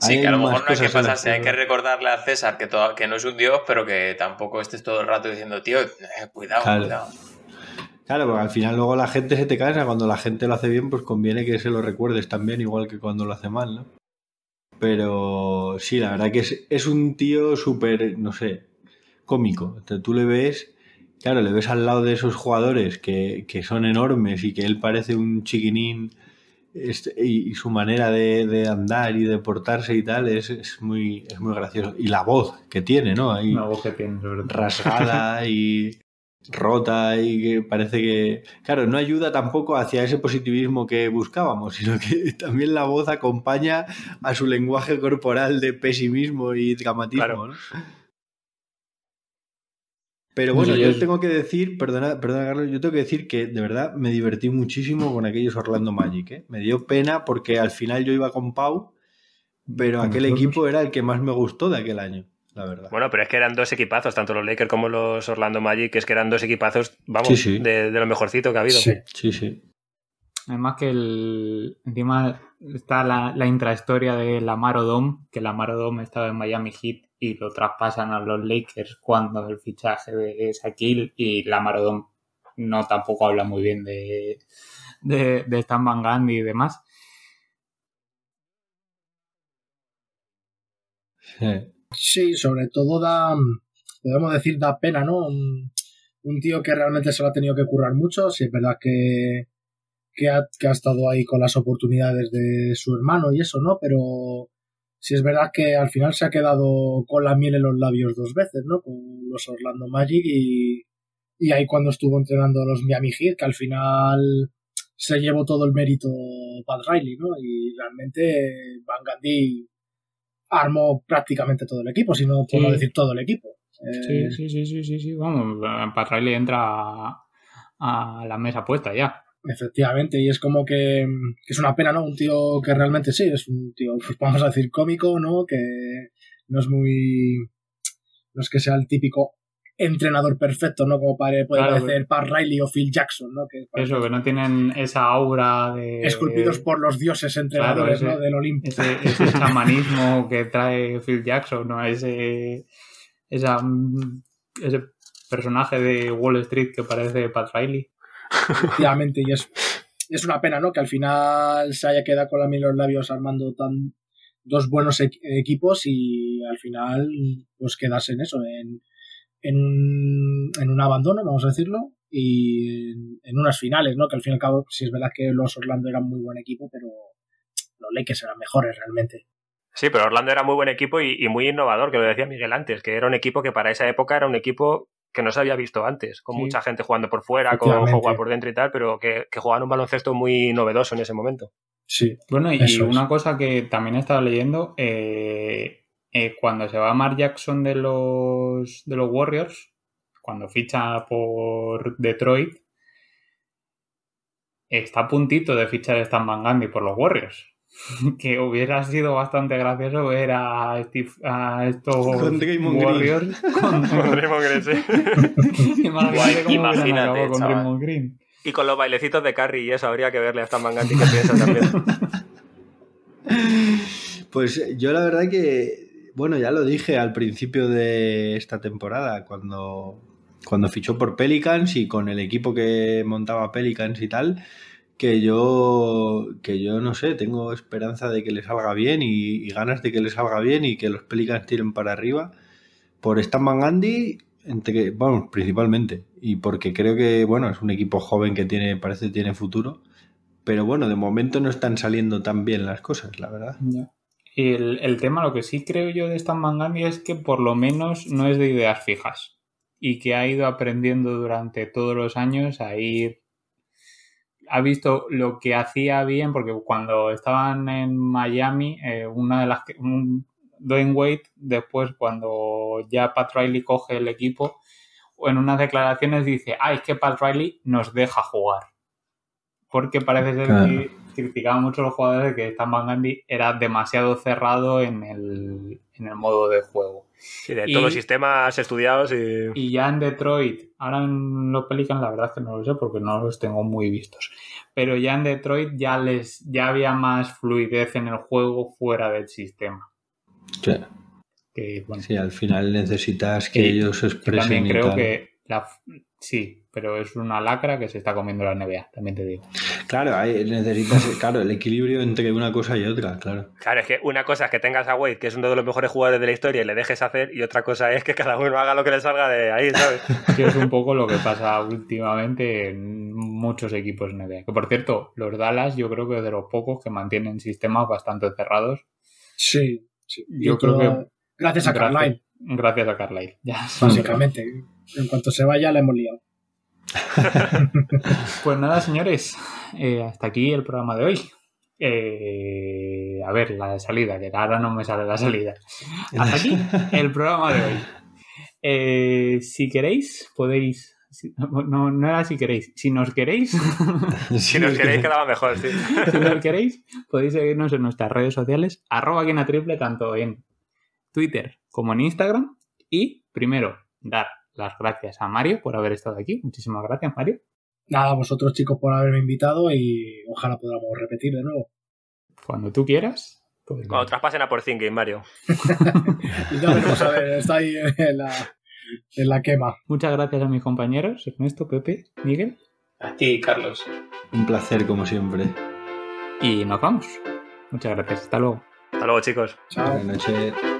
Sí, que a lo mejor no hay que pasarse, hay que recordarle a César que, todo, que no es un dios, pero que tampoco estés todo el rato diciendo, tío, eh, cuidado, claro. cuidado. Claro, porque al final luego la gente se te cansa, cuando la gente lo hace bien, pues conviene que se lo recuerdes también, igual que cuando lo hace mal, ¿no? Pero sí, la verdad que es, es un tío súper, no sé, cómico. Entonces, tú le ves, claro, le ves al lado de esos jugadores que, que son enormes y que él parece un chiquinín este, y, y, su manera de, de, andar y de portarse y tal es, es, muy, es muy gracioso. Y la voz que tiene, ¿no? Ahí la voz que tiene, rasgada y rota y que parece que, claro, no ayuda tampoco hacia ese positivismo que buscábamos, sino que también la voz acompaña a su lenguaje corporal de pesimismo y dramatismo, claro. ¿no? Pero bueno, yo tengo que decir, perdona, perdona Carlos, yo tengo que decir que de verdad me divertí muchísimo con aquellos Orlando Magic. ¿eh? Me dio pena porque al final yo iba con Pau, pero aquel equipo era el que más me gustó de aquel año, la verdad. Bueno, pero es que eran dos equipazos, tanto los Lakers como los Orlando Magic, es que eran dos equipazos, vamos, sí, sí. De, de, lo mejorcito que ha habido. Sí, sí, sí. Además que el, encima está la, la intrahistoria de Lamar Odom, que Lamar Odom estaba en Miami Heat y lo traspasan a los Lakers cuando el fichaje de Shaquille y Lamar Odom no tampoco habla muy bien de, de, de Stan Van Gundy y demás. Sí, sobre todo da, podemos decir, da pena, ¿no? Un, un tío que realmente se lo ha tenido que currar mucho, si es verdad que, que ha, que ha estado ahí con las oportunidades de su hermano y eso, ¿no? Pero si es verdad que al final se ha quedado con la miel en los labios dos veces, ¿no? Con los Orlando Magic y, y ahí cuando estuvo entrenando a los Miami Heat, que al final se llevó todo el mérito Pat Riley, ¿no? Y realmente Van Gundy armó prácticamente todo el equipo, si no puedo sí. decir todo el equipo. Eh... Sí, sí, sí, sí, sí, sí, vamos, Pat Riley entra a, a la mesa puesta ya. Efectivamente, y es como que, que, es una pena, ¿no? Un tío que realmente sí, es un tío, pues vamos a decir, cómico, ¿no? Que no es muy. No es que sea el típico entrenador perfecto, ¿no? Como para, puede claro, parecer Pat Riley o Phil Jackson, ¿no? Que eso, que no tienen esa aura de... Esculpidos por los dioses entrenadores, claro, ese, ¿no? Del Olimpo. Ese, ese chamanismo que trae Phil Jackson, ¿no? Ese, esa, ese personaje de Wall Street que parece Pat Riley. Efectivamente, y es, es una pena, ¿no? Que al final se haya quedado con la miel en los labios armando tan dos buenos equipos y al final pues quedarse en eso, en, en, un, abandono, vamos a decirlo, y en, unas finales, ¿no? Que al fin y al cabo, si es verdad que los Orlando eran muy buen equipo, pero los Lakers eran mejores realmente. Sí, pero Orlando era muy buen equipo y, muy innovador, que lo decía Miguel antes, que era un equipo que para esa época era un equipo que no se había visto antes, con sí. mucha gente jugando por fuera, con jugar por dentro y tal, pero que, que jugaban un baloncesto muy novedoso en ese momento. Sí. Bueno, y una cosa que también he estado leyendo, eh, eh, cuando se va Mark Jackson de los, de los Warriors, cuando ficha por Detroit, está a puntito de fichar Stan Van Gundy por los Warriors. que hubiera sido bastante gracioso ver a, Steve, a estos con Warriors con, con Draymond Green, sí. Imagínate cómo Imagínate, con Draymond Green. Y con los bailecitos de Carry y eso habría que verle a Stan Van Gundy qué piensa también. Pues yo la verdad que, bueno, ya lo dije al principio de esta temporada, cuando, cuando fichó por Pelicans y con el equipo que montaba Pelicans y tal, que yo, que yo no sé, tengo esperanza de que le salga bien y, y ganas de que le salga bien y que los Pelicans tiren para arriba por Stan Van Gundy, entre, vamos, principalmente, y porque creo que, bueno, es un equipo joven que tiene, parece que tiene futuro, pero bueno, de momento no están saliendo tan bien las cosas, la verdad. Y el, el tema, lo que sí creo yo de Stan Van Gundy es que por lo menos no es de ideas fijas y que ha ido aprendiendo durante todos los años a ir ha visto lo que hacía bien, porque cuando estaban en Miami, eh, una de las que, un, Dwayne Wade, después cuando ya Pat Riley coge el equipo, en unas declaraciones dice, ah, es que Pat Riley nos deja jugar. Porque parece ser Claro. que criticaban mucho los jugadores de que Stan Van Gundy era demasiado cerrado en el, en el modo de juego. Sí, de Y- todos los sistemas estudiados y... Y ya en Detroit, ahora en los Pelicans la verdad es que no lo sé porque no los tengo muy vistos. Pero ya en Detroit ya les ya había más fluidez en el juego fuera del sistema. Sí, Que bueno, sí, al final necesitas que ellos yo expresen también y creo tal. que la sí, pero es una lacra que se está comiendo la NBA, también te digo. Claro, ahí necesitas, claro, el equilibrio entre una cosa y otra, claro. Claro, es que una cosa es que tengas a Wade, que es uno de los mejores jugadores de la historia, y le dejes hacer, y otra cosa es que cada uno haga lo que le salga de ahí, ¿sabes? Que es un poco lo que pasa últimamente en muchos equipos NBA. Que por cierto, los Dallas yo creo que es de los pocos que mantienen sistemas bastante cerrados. Sí, sí. Yo creo que Gracias a gracias- Carline, Gracias a Carlisle. Ya. básicamente. En cuanto se vaya, le hemos liado. Pues nada, señores, eh, hasta aquí el programa de hoy. Eh, a ver, la de salida, que ahora no me sale la salida. Hasta aquí el programa de hoy. Eh, si queréis, podéis. si- no, no era si queréis. Si nos queréis, Si nos queréis, quedaba mejor, sí. si nos queréis, podéis seguirnos en nuestras redes sociales, arroba Quina triple, tanto en Twitter como en Instagram. Y primero, dar las gracias a Mario por haber estado aquí. Muchísimas gracias, Mario. Nada, a vosotros chicos por haberme invitado y ojalá podamos repetir de nuevo. Cuando tú quieras. pues Cuando traspasen a Porzingis, Mario. Y ya veremos, a ver, está ahí en la, en la quema. Muchas gracias a mis compañeros, Ernesto, Pepe, Miguel. A ti, Carlos. Un placer, como siempre. Y nos vamos. Muchas gracias. Hasta luego. Hasta luego, chicos. Chao. Buenas noches.